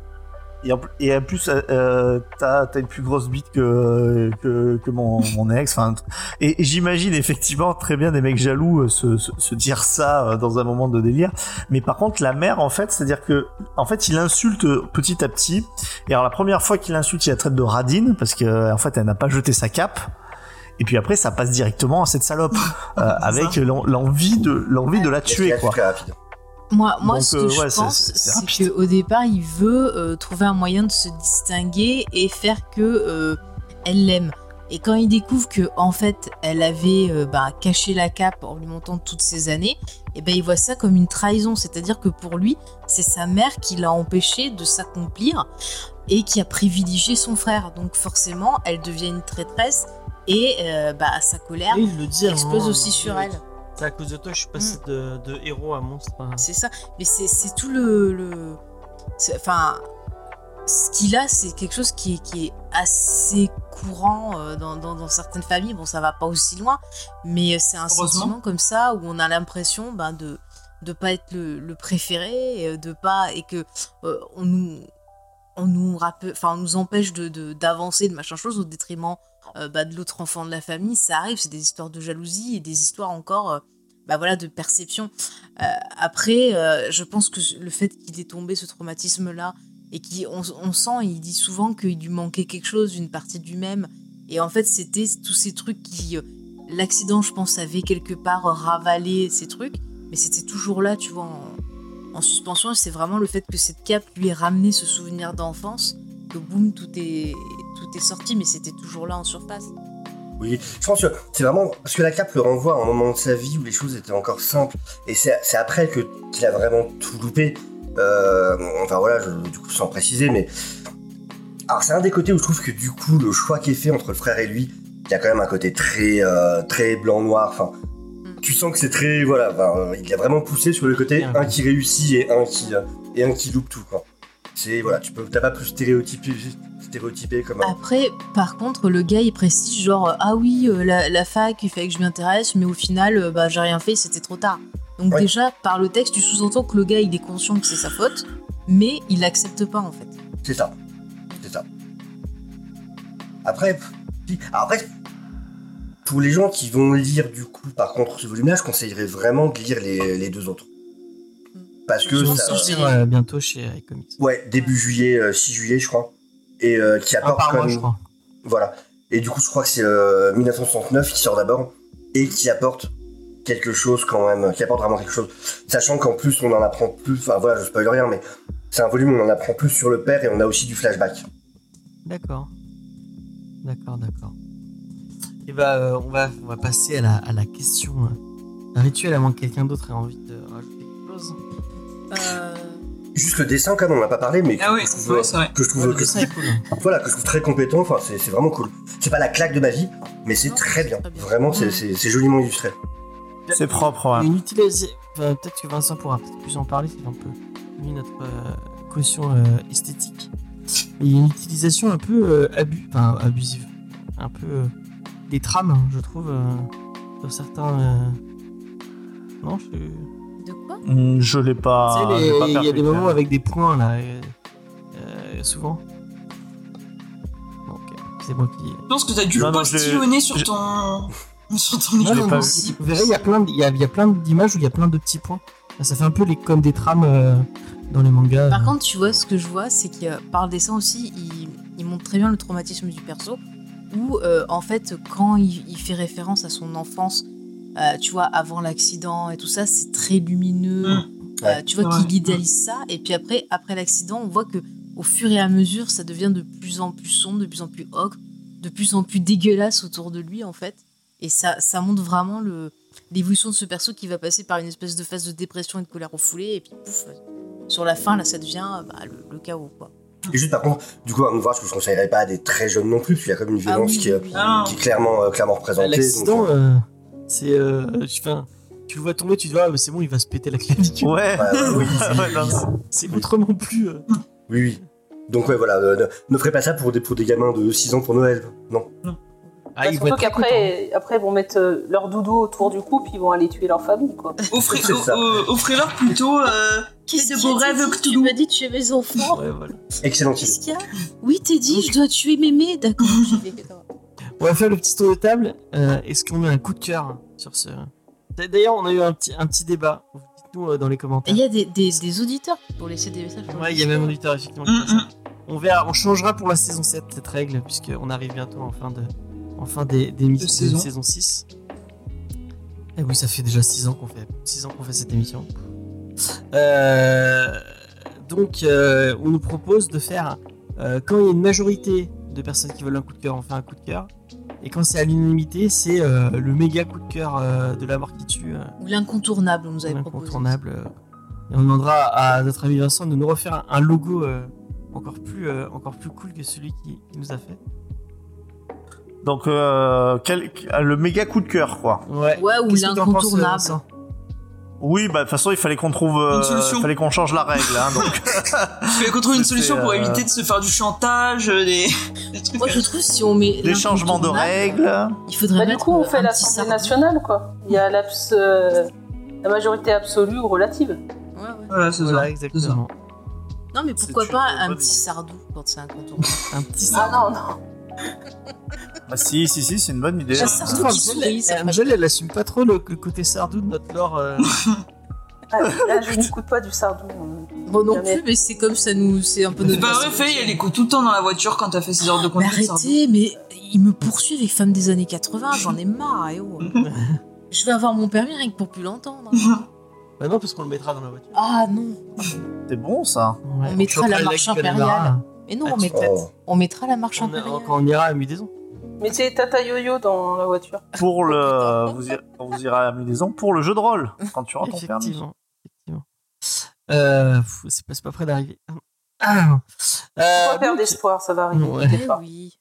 Et en, et en plus, euh, euh, t'as as une plus grosse bite que, que, que mon, mon ex. Enfin, et, et j'imagine effectivement très bien des mecs jaloux euh, se, se, se dire ça euh, dans un moment de délire. Mais par contre, la mère, en fait, c'est-à-dire que, en fait, il insulte petit à petit. Et alors, la première fois qu'il insulte, il la traite de radine parce que, en fait, elle n'a pas jeté sa cape. Et puis après, ça passe directement à cette salope euh, avec l'en- l'envie de l'envie de la tuer, quoi. Moi, moi Donc, ce euh, que je ouais, c'est- pense, c'est- qu'au départ, il veut euh, trouver un moyen de se distinguer et faire que euh, elle l'aime. Et quand il découvre que en fait, elle avait euh, bah, caché la cape en lui montant toutes ces années, et ben il voit ça comme une trahison. C'est-à-dire que pour lui, c'est sa mère qui l'a empêché de s'accomplir et qui a privilégié son frère. Donc forcément, elle devient une traîtresse et euh, bah, sa colère il le dit explose aussi sur elle. C'est à cause de toi que je suis passé de, de héros à monstre. hein. C'est ça. Mais c'est tout le. le- c'est- Enfin. Ce qu'il a, c'est quelque chose qui est, qui est assez courant euh, dans, dans- dans certaines familles. Bon, ça va pas aussi loin, mais c'est un sentiment comme ça où on a l'impression ben, de de pas être le, le préféré, euh, de pas et que euh, on nous on nous rappelle, enfin on nous empêche de de- d'avancer de, machin chose au détriment euh, bah, de l'autre enfant de la famille. Ça arrive, c'est des histoires de jalousie et des histoires encore, euh, bah voilà, de perception. Euh, après, je pense que le fait qu'il ait tombé ce traumatisme-là, et qu'on on sent, il dit souvent qu'il lui manquait quelque chose, une partie du même. Et en fait, c'était tous ces trucs qui. L'accident, je pense, avait quelque part ravalé ces trucs, mais c'était toujours là, tu vois, en, en suspension. C'est vraiment le fait que cette cape lui ait ramené ce souvenir d'enfance, que boum, tout est, est sorti, mais c'était toujours là en surface. Oui, je pense que c'est vraiment parce que la cape le renvoie à un moment de sa vie où les choses étaient encore simples. Et c'est après que qu'il a vraiment tout loupé. Euh, enfin voilà, je- du coup sans préciser, mais alors c'est un des côtés où je trouve que du coup le choix qui est fait entre le frère et lui, il y a quand même un côté très euh, très blanc noir. Enfin, tu sens que c'est très voilà, euh, il a vraiment poussé sur le côté un qui réussit et un qui euh, et un qui loupe tout quoi. C'est voilà, tu peux t'as pas plus stéréotypé stéréotypé comme un Après, par contre, le gars, il précise genre, euh, ah oui, euh, la, la fac, il fallait que je m'y intéresse, mais au final, euh, bah, j'ai rien fait, c'était trop tard. Donc Ouais. déjà, par le texte, tu sous-entends que le gars, il est conscient que c'est sa faute, mais il l'accepte pas, en fait. C'est ça. C'est ça. Après, après, pour les gens qui vont lire du coup, par contre, ce volume-là, je conseillerais vraiment de lire les, les deux autres. Parce que Je ça, sortir euh, bientôt chez iComics. ouais, début juillet, euh, 6 juillet, je crois, et euh, qui Un apporte par quand mois, même- je crois. Voilà. Et du coup, je crois que c'est euh, 1969 qui sort d'abord et qui apporte quelque chose quand même, qui apporte vraiment quelque chose. Sachant qu'en plus, on en apprend plus. Enfin voilà, je spoil rien, mais c'est un volume où on en apprend plus sur le père et on a aussi du flashback. D'accord. D'accord, d'accord. Et bah, euh, on, va, on va passer à la, à la question euh, rituelle, à moins que quelqu'un d'autre ait envie de rajouter quelque chose. Euh, Juste le dessin, quand même, on n'en a pas parlé, mais que, Ah oui, que je trouve, ouais, c'est vrai. que je trouve, que, cool. voilà, que je trouve très compétent. Enfin, c'est c'est vraiment cool. C'est pas la claque de ma vie, mais c'est très bien. très bien. Vraiment, c'est- joliment illustré. C'est propre, ouais. Une utilisation. enfin, peut-être que Vincent pourra peut-être plus en parler, c'est un peu mis notre euh, caution euh, esthétique. Il y a une utilisation un peu euh, abu- enfin, abusive. Un peu. euh, des trames, je trouve, euh, sur certains. euh, Non, je. Je l'ai pas. tu sais, il y a des moments avec des points là, euh, euh, souvent. Donc, c'est moi qui. Je pense que t'as dû Non, le postillonner sur ton. sur ton Non, non, si, Vous verrez, il y a plein, de- il y a, il y a plein d'images où il y a plein de petits points. Ça fait un peu les, comme des trames euh, dans les mangas. Par euh. contre, tu vois, ce que je vois, c'est que par le dessin aussi, il, il montre très bien le traumatisme du perso, où euh, en fait, quand il, il fait référence à son enfance, euh, tu vois, avant l'accident et tout ça, c'est très lumineux. Mm. Euh, tu vois Ouais. qu'il idéalise ça, et puis après, après l'accident, on voit que au fur et à mesure, ça devient de plus en plus sombre, de plus en plus ocre, de plus en plus dégueulasse autour de lui, en fait. Et ça, ça montre vraiment le l'évolution de ce perso qui va passer par une espèce de phase de dépression et de colère refoulée, et puis pouf, sur la fin, là, ça devient bah, le, le chaos, quoi. Et juste par contre, du coup, ouvrage que je conseillerais pas à des très jeunes non plus, parce qu'il y a comme une Ah violence oui, qui, est- oui, oui. Qui est clairement, euh, clairement représentée. L'accident, donc, euh, c'est. euh, tu, le vois tomber, tu te dis, ah, mais c'est bon, il va se péter la clavicule. Ouais. Ouais, oui, Ouais, non, non. C'est autrement plus. euh, Oui, oui. Donc ouais, voilà, euh, ne, ne ferez pas ça pour des, pour des gamins de 6 ans pour Noël. Non. Ah, Bah, ils surtout très contents. qu'après, après, ils vont mettre euh, leur doudou autour du cou, puis ils vont aller tuer leur famille, quoi. Offrez- Offrez-leur plutôt euh, Qu'est-ce de beaux rêves que Tu tout. m'as dit de tuer mes enfants. Ouais, voilà. Excellent Qu'est-ce qu'il y a? Oui, Teddy, je dois tuer mémé. D'accord, j'y vais. On va faire le petit tour de table. Euh, Est-ce qu'on met un coup de cœur sur ce. D'ailleurs, on a eu un petit, un petit débat. Dites-nous euh, dans les Et commentaires. il y a des, des, des auditeurs pour laisser des messages. Ouais, il y a même un auditeur effectivement qui Mm, ça. On verra, on changera pour la saison 7 cette règle, puisqu'on arrive bientôt en fin de, en fin des, de saison. saison 6. Et oui, ça fait déjà 6 ans qu'on fait, 6 ans qu'on fait cette émission. Euh, donc, euh, on nous propose de faire, euh, quand il y a une majorité de personnes qui veulent un coup de cœur, on fait un coup de cœur. Et quand c'est à l'unanimité, c'est euh, le méga coup de cœur euh, de la mort qui tue. euh, Ou l'incontournable, on nous avait proposé. incontournable. euh, Et on demandera à notre ami Vincent de nous refaire un, logo euh, encore, plus, euh, encore plus cool que celui qui, qui nous a fait. Donc, euh, quel- le méga coup de cœur, quoi. Ouais, Ouais, ou l'incontournable. Oui, bah de toute façon, il fallait qu'on trouve, euh, Une solution. fallait qu'on change la règle, hein, donc. Il fallait qu'on trouve une solution pour euh, éviter de se faire du chantage, euh, des, des trucs. Moi, je trouve si on met. Des changements de règles. Il faudrait Bah, du coup, on fait un petit l'Assemblée sardou. nationale, quoi. Il y a l'abs- euh, la majorité absolue ou relative. Ouais, ouais. Voilà, c'est Voilà, ça. exactement. Non, mais pourquoi pas un petit sardou quand c'est Un petit Ah sardou. non, non. Bah si, si, si, c'est une bonne idée. Ah, sardou qui Angel, sourit, ça Angel, elle assume pas trop le, le côté sardou de notre lore. euh. Ah, là, je n'écoute pas du sardou. Bon, non plus, mais c'est comme ça nous. C'est un peu C'est notre. pas vrai, Faye, elle écoute tout le temps dans la voiture quand t'as fait ses heures de Mais conduite. arrêtez, mais il me poursuit avec Femmes des années 80, j'en ai marre, eh oh. Je vais avoir mon permis rien que pour plus l'entendre. Bah non, parce qu'on le mettra dans la voiture. Ah non, C'est bon, ça. Ouais, On mettra la marche impériale. Mais non, Ah, on, mettra, Oh. on mettra la marche On- impériale. Quand on ira à Mudaison. Mettez Tata Yo-Yo dans la voiture. Pour le, vous irez, vous irez à la maison, pour le jeu de rôle, quand tu auras ton permis. Effectivement. effectivement. Euh, c'est pas, près d'arriver. Ah. Faut Euh, pas perdre donc, d'espoir, ça va arriver. Ouais. Eh pas. oui.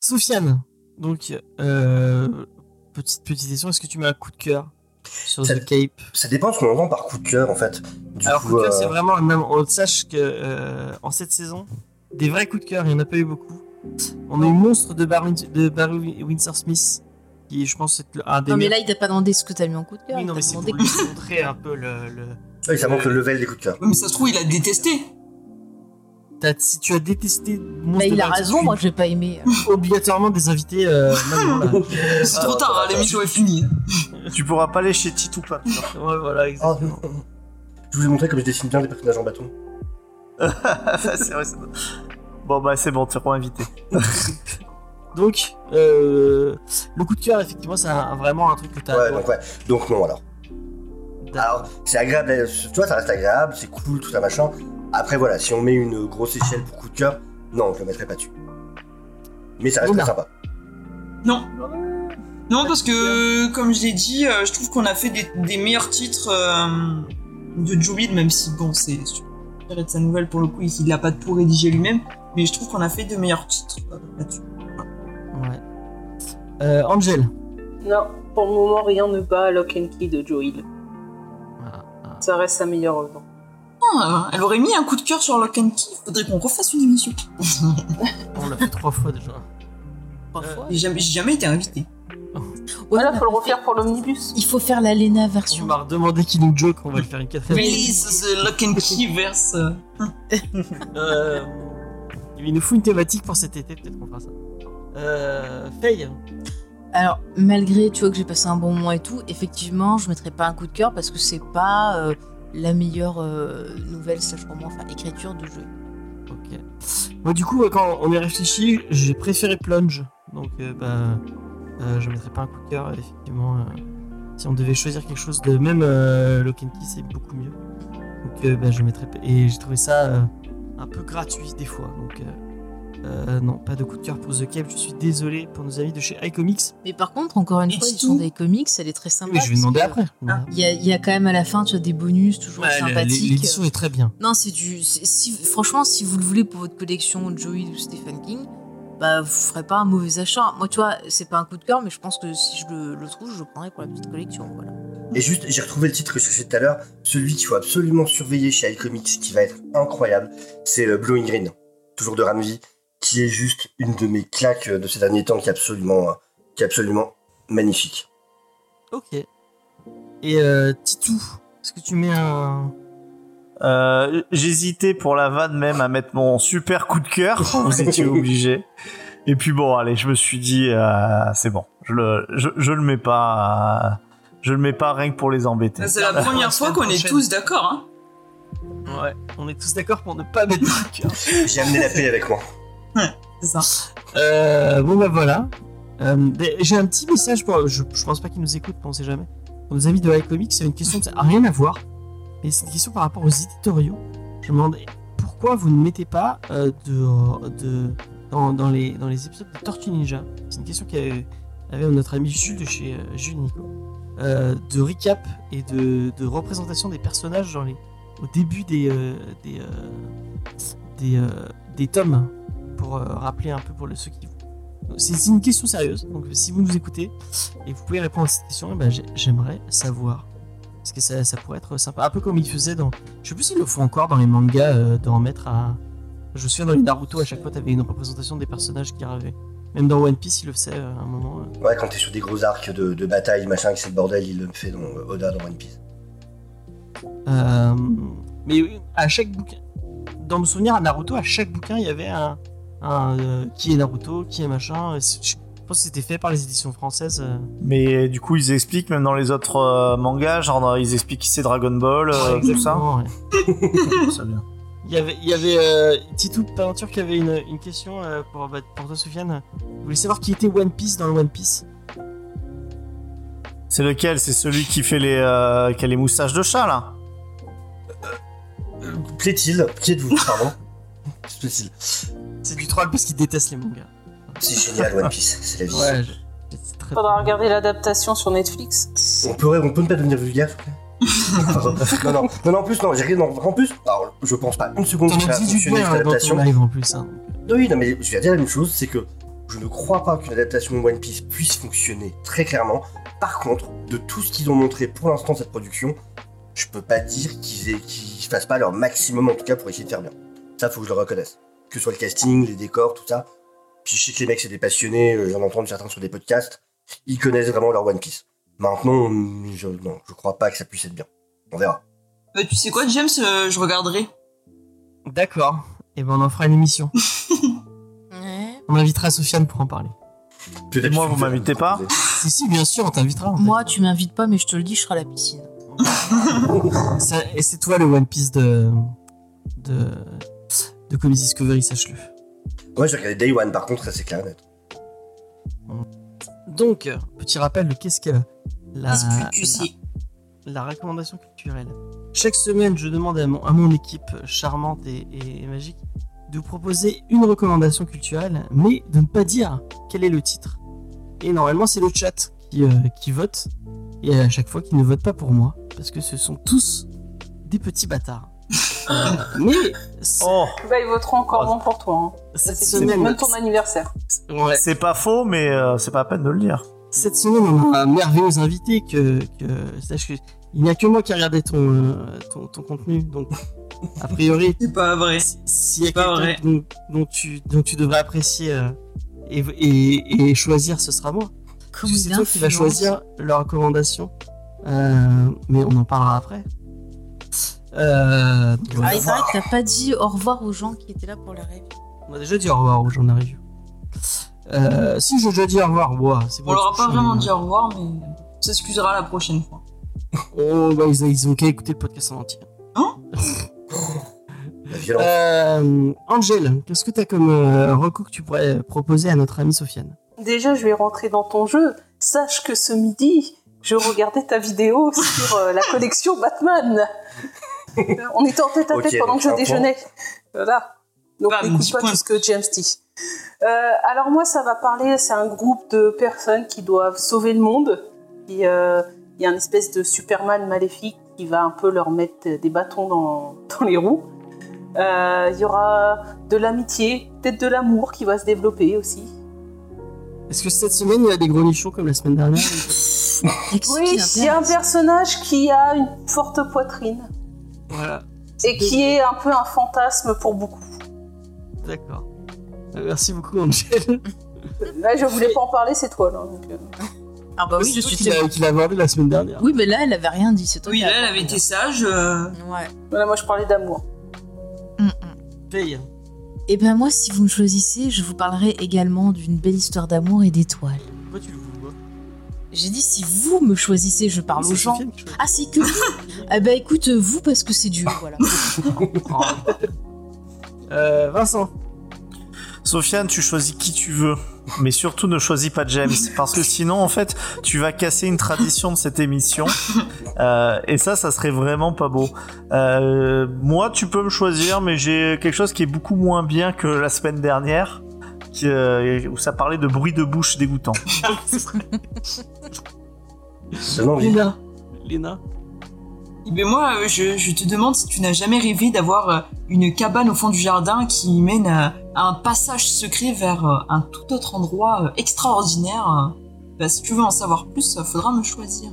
Sofiane, donc, euh, petite, petite question, est-ce que tu mets un coup de cœur sur Ça- The Cape? Ça dépend ce qu'on entend par coup de cœur en fait. Du Alors, coup, coup de cœur, euh, c'est vraiment le même. On sache que euh, en cette saison, des vrais coups de cœur, il n'y en a pas eu beaucoup. On a eu Monstre de Barry, de Barry Windsor Smith, qui je pense c'est un des Non, mais là, il t'a pas demandé ce que t'as mis en coup de cœur. Oui, il non, t'a mais c'est pour lui montrer un peu le. le- oui, ça montre le level des coups de cœur. Mais ça se trouve, il a détesté. T'as- si tu as détesté Monstre Bah, de il a Barry raison, moi, j'ai pas aimé. obligatoirement des invités euh. C'est trop tard, hein, l'émission est finie. Tu pourras pas aller chez Titou Pat. Ouais, voilà, Oh, exactement. non. Je vous ai montré comme je dessine bien des personnages en bâton. c'est vrai, c'est bon. Bah, c'est bon, tu seras invité. Donc, euh, le coup de cœur, effectivement, c'est un- vraiment un truc que t'as. Ouais, donc ouais. Donc non alors. Alors, c'est agréable, euh, tu vois, ça reste agréable, c'est cool, tout ça machin. Après voilà, si on met une grosse échelle pour coup de cœur, non, je le mettrai pas dessus. Mais ça reste Oula. très sympa. Non. Non, parce que, comme je l'ai dit, euh, je trouve qu'on a fait des, des meilleurs titres euh, de Joe Hill, même si, bon, c'est tiré de sa nouvelle pour le coup, il n'a pas tout rédigé lui-même, mais je trouve qu'on a fait de meilleurs titres euh, là-dessus. Ouais. Euh, Angel. Non, pour le moment, rien ne bat Lock and Key de Joe Hill. Voilà. Ah. Ça reste sa meilleure œuvre. Ah, elle aurait mis un coup de cœur sur Lock and Key, faudrait qu'on refasse une émission. On l'a fait trois fois déjà. Trois Euh, fois. J'ai jamais, j'ai jamais été invité. Ouais, Voilà, on faut le refaire fait- pour l'omnibus. Il faut faire la Lena On version. m'a redemandé qui nous joke, on va le faire une quatrième. Release the Lock and Key verse. Euh, il nous faut une thématique pour cet été, peut-être qu'on fera ça. Euh, Faye. Alors, malgré, tu vois, que j'ai passé un bon moment et tout, effectivement, je mettrais pas un coup de cœur parce que c'est pas euh, la meilleure euh, nouvelle slash roman, enfin écriture de jeu. Ok. Moi, du coup, quand on y réfléchi, j'ai préféré Plunge. Donc, euh, bah, je mettrais pas un coup de cœur, effectivement. si on devait choisir quelque chose de même Lock and Key, c'est beaucoup mieux. Donc, bah, je mettrais. Et j'ai trouvé ça un peu gratuit des fois. Donc, euh, euh, non, pas de coup de cœur pour The Cave. Je suis désolé pour nos amis de chez iComics. Mais par contre, encore une Et fois, ils sont des comics, elle est très sympa. Mais je vais demander après. Ah. Il y, a, il y a quand même à la fin, tu as des bonus toujours sympathiques. L'édition est très bien. Non, c'est du. c'est- Si, franchement, si vous le voulez pour votre collection Joey ou Stephen King, bah vous ferez pas un mauvais achat. Moi, tu vois, c'est pas un coup de cœur, mais je pense que si je le, le trouve, je le prendrai pour la petite collection. Voilà. Et juste, j'ai retrouvé le titre que je cherchais tout à l'heure, celui qu'il faut absolument surveiller chez iComics, qui va être incroyable, c'est euh, Blowing Green, toujours de Ramvi, qui est juste une de mes claques euh, de ces derniers temps, qui est absolument, euh, qui est absolument magnifique. Ok. Et euh, Titou, est-ce que tu mets un. Euh, J'hésitais pour la vanne même à mettre mon super coup de cœur. Vous étiez obligé. Et puis bon, allez, je me suis dit, euh, c'est bon. Je le, je, je le mets pas. euh, je le mets pas rien que pour les embêter. C'est la première fois qu'on est tous d'accord, hein. Ouais, on est tous d'accord pour ne pas mettre de cœur. J'ai amené la paix avec moi. C'est ça. Euh, bon bah voilà. Euh, J'ai un petit message pour. Je, je pense pas qu'ils nous écoutent, mais on sait jamais. Pour nos amis de iComics, c'est une question, ça n'a rien à voir. Mais c'est une question par rapport aux éditoriaux. Je me demandais pourquoi vous ne mettez pas euh, de, dans, les, dans les épisodes de Tortue Ninja? C'est une question qu'avait avait notre ami Jules de chez euh, Jules Nico. Euh, de recap et de, représentation des personnages dans les, au début des, euh, des, des, tomes pour rappeler un peu pour ceux qui c'est une question sérieuse donc si vous nous écoutez et vous pouvez répondre à cette question eh ben, j'ai- j'aimerais savoir parce que ça, ça pourrait être sympa un peu comme ils faisaient dans je sais plus s'ils le font encore dans les mangas euh, de remettre à je me souviens dans les Naruto à chaque fois t'avais une représentation des personnages qui arrivaient même dans One Piece ils le faisaient euh, à un moment euh. Ouais, quand t'es sur des gros arcs de, de bataille, machin, que c'est le bordel, il le fait dans euh, Oda dans One Piece. Mais à chaque bouquin, dans mon souvenir à Naruto, à chaque bouquin, il y avait un, un, qui est Naruto, qui est machin. Je pense que c'était fait par les éditions françaises. euh. Mais du coup, ils expliquent même dans les autres euh, mangas, genre ils expliquent qui c'est Dragon Ball, euh, tout ça. Ouais. C'est bien. Il y avait, il y avait euh, Titou Peinture qui avait une, une question euh, pour, bah, pour toi, Sofiane. Vous voulez savoir qui était One Piece dans le One Piece? C'est lequel? C'est celui qui fait les, euh, qui a les moustaches de chat là? Euh, Plaît-il? Qui êtes-vous Pardon Plaît-il C'est du troll parce qu'il déteste les mangas. C'est génial, One Piece, c'est la vie. Ouais, je- c'est très Faudra regarder l'adaptation sur Netflix. On peut, on peut ne pas devenir vulgaire, non, non, non, non, en plus, non, j'ai rien. non, En plus, alors, je pense pas une seconde que ça fonctionner bien cette hein, dans ton adaptation. live en plus. hein. Oui, non, mais je vais dire la même chose, c'est que je ne crois pas qu'une adaptation de One Piece puisse fonctionner très clairement. Par contre, de tout ce qu'ils ont montré pour l'instant de cette production, je peux pas dire qu'ils aient- qu'ils fassent pas leur maximum en tout cas pour essayer de faire bien. Ça, faut que je le reconnaisse. Que ce soit le casting, les décors, tout ça. Puis je sais que les mecs, c'est des passionnés, euh, j'en entends certains sur des podcasts, ils connaissent vraiment leur One Piece. Maintenant, je, non, je crois pas que ça puisse être bien. On verra. Bah, tu sais quoi, James, euh, je regarderai. D'accord. Et ben on en fera une émission. On invitera Sofiane pour en parler. Peut-être moi, vous m'invitez pas Si, si, bien sûr, on t'invitera. en fait. Moi, tu m'invites pas, mais je te le dis, je serai à la piscine. Ça- et c'est toi le One Piece de. de. de Comedy Discovery, sache-le. Moi, j'ai regardé Day One, par contre, ça c'est clair et net. Donc, petit rappel de qu'est-ce que la, la, la recommandation culturelle. Chaque semaine, je demande à mon, à mon équipe charmante et, et magique de vous proposer une recommandation culturelle, mais de ne pas dire quel est le titre. Et normalement, c'est le chat qui, euh, qui vote, et à chaque fois, qui ne vote pas pour moi, parce que ce sont tous des petits bâtards. Mais Oh, Bah, ils voteront encore Oh. non pour toi. Hein. cette C'est semaine, même ton anniversaire. ouais, c'est pas faux, mais euh, c'est pas la peine de le dire. Cette semaine, on a un merveilleux invité que, que sache que il n'y a que moi qui a regardé ton, euh, ton, ton contenu, donc a priori, C'est pas vrai. si- s'il y a pas quelqu'un dont, dont tu, dont tu devrais apprécier euh, et, et, et choisir, ce sera moi. C'est toi qui vas choisir la recommandation, Euh, mais on en parlera après. Euh, Ah, il paraît que t'as pas dit au revoir aux gens qui étaient là pour la rêve. on a déjà dit au revoir aux gens de la review. Euh, si j'ai déjà dit au revoir, ouah, c'est On leur a pas vraiment dit au revoir, mais on s'excusera la prochaine fois. Oh, bah, ils, ils ont qu'à écouter le podcast en entier. La violence. Euh, Angel, qu'est-ce que tu as comme euh, recours que tu pourrais proposer à notre amie Sofiane? Déjà, je vais rentrer dans ton jeu. Sache que ce midi, je regardais ta vidéo sur euh, la collection Batman. On était en tête à tête pendant que je déjeunais. Voilà. Donc n'écoute pas tout ce que James dit. Euh, alors moi, ça va parler, c'est un groupe de personnes qui doivent sauver le monde. Euh, Il y a une espèce de Superman maléfique qui va un peu leur mettre des bâtons dans, dans les roues. Euh, Il y aura de l'amitié, peut-être de l'amour qui va se développer aussi. Est-ce que cette semaine il y a des gros nichons comme la semaine dernière Oui, il y a un personnage qui a une forte poitrine Voilà, et qui est un peu un fantasme pour beaucoup. d'accord. Euh, Merci beaucoup Angel. Là, je voulais pas en parler, c'est toi, là. donc, euh. Ah bah oui, C'est je toi suis qui tellement- l'a- qui l'a abordé la semaine dernière. Oui, mais là, elle avait rien dit, c'est toi Oui, là, elle avait été sage. euh, Ouais. Voilà, moi, je parlais d'amour. Mm, mm. Paye. Et ben moi, si vous me choisissez, je vous parlerai également d'une belle histoire d'amour et d'étoiles. Pourquoi tu le vois J'ai dit si vous me choisissez, je parle aux gens. Ah, c'est que vous Eh ben écoute, euh, vous parce que c'est dur, voilà. Euh, Vincent. Sofiane, tu choisis qui tu veux, mais surtout ne choisis pas James, parce que sinon, en fait, tu vas casser une tradition de cette émission, euh, et ça, ça serait vraiment pas beau. Euh, moi, tu peux me choisir, mais j'ai quelque chose qui est beaucoup moins bien que la semaine dernière, qui, euh, où ça parlait de bruit de bouche dégoûtant. Envie. Léna. Léna. Eh ben moi, euh, je, je te demande si tu n'as jamais rêvé d'avoir euh, une cabane au fond du jardin qui mène à, à un passage secret vers euh, un tout autre endroit euh, extraordinaire. euh. Bah, si tu veux en savoir plus, il faudra me choisir.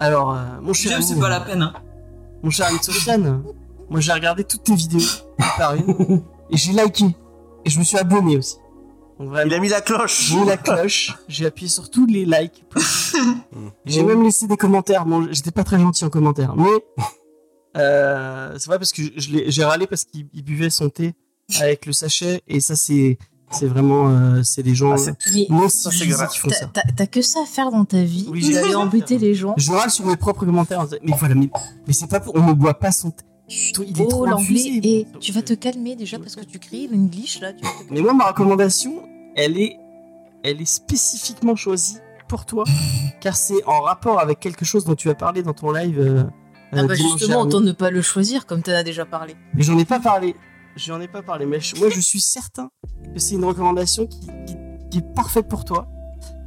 Alors, euh, mon cher James, ami, c'est pas la peine. hein. mon cher Sofiane, moi j'ai regardé toutes tes vidéos, une par une, et j'ai liké. Et je me suis abonné aussi. Donc vraiment, Il a mis la cloche j'ai mis la cloche, j'ai appuyé sur tous les likes. j'ai même laissé des commentaires. Bon, j'étais pas très gentil en commentaire, mais euh, c'est vrai parce que j'ai râlé parce qu'il il buvait son thé avec le sachet, et ça c'est c'est vraiment euh, c'est les gens Ah, non c'est civilisés grave. qui font t'as- ça. t'as t'as que ça à faire dans ta vie Oui, j'ai- d'aller embêter les gens. Je râle sur mes propres commentaires. en disant, Mais voilà, mais, mais c'est pas pour. On ne boit pas son thé. Il est Oh trop l'anglais, et tu vas te calmer déjà parce que tu cries là. Tu vas te calmer. Mais moi, ma recommandation, elle est, elle est spécifiquement choisie pour toi, car c'est en rapport avec quelque chose dont tu as parlé dans ton live. euh, Ah euh, bah dimanche justement, autant ne pas le choisir comme t'en as déjà parlé. Mais j'en ai pas parlé. J'en ai pas parlé. Mais je- moi, je suis certain que c'est une recommandation qui, qui- qui est parfaite pour toi.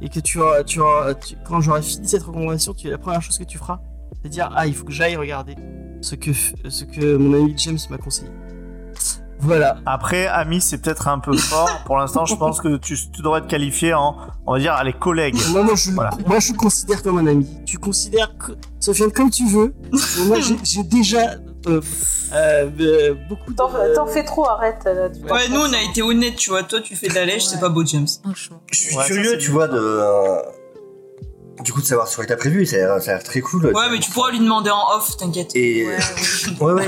Et que tu auras, tu auras, tu- quand j'aurai fini cette recommandation, tu, la première chose que tu feras, c'est dire Ah, il faut que j'aille regarder ce que, ce que mon ami James m'a conseillé. Voilà. Après, ami, c'est peut-être un peu fort. Pour l'instant, je pense que tu, tu devrais être qualifié en, on va dire, les collègues. Moi, moi, je, Voilà. moi, je le considère comme un ami. Tu considères que, Sofiane comme tu veux. Mais moi, j'ai- déjà euh, euh, beaucoup de. T'en fais trop, arrête. là, tu Ouais, nous, on a été honnêtes, tu vois. Toi, tu fais de la lèche, c'est pas beau, James. Franchement. Je suis Ouais, curieux, tu bien. vois, de. euh, Du coup, de savoir ce que t'as prévu, ça a l'air très cool. Ouais, mais tu pourras lui demander en off, t'inquiète. Et. Ouais, Ouais, ouais.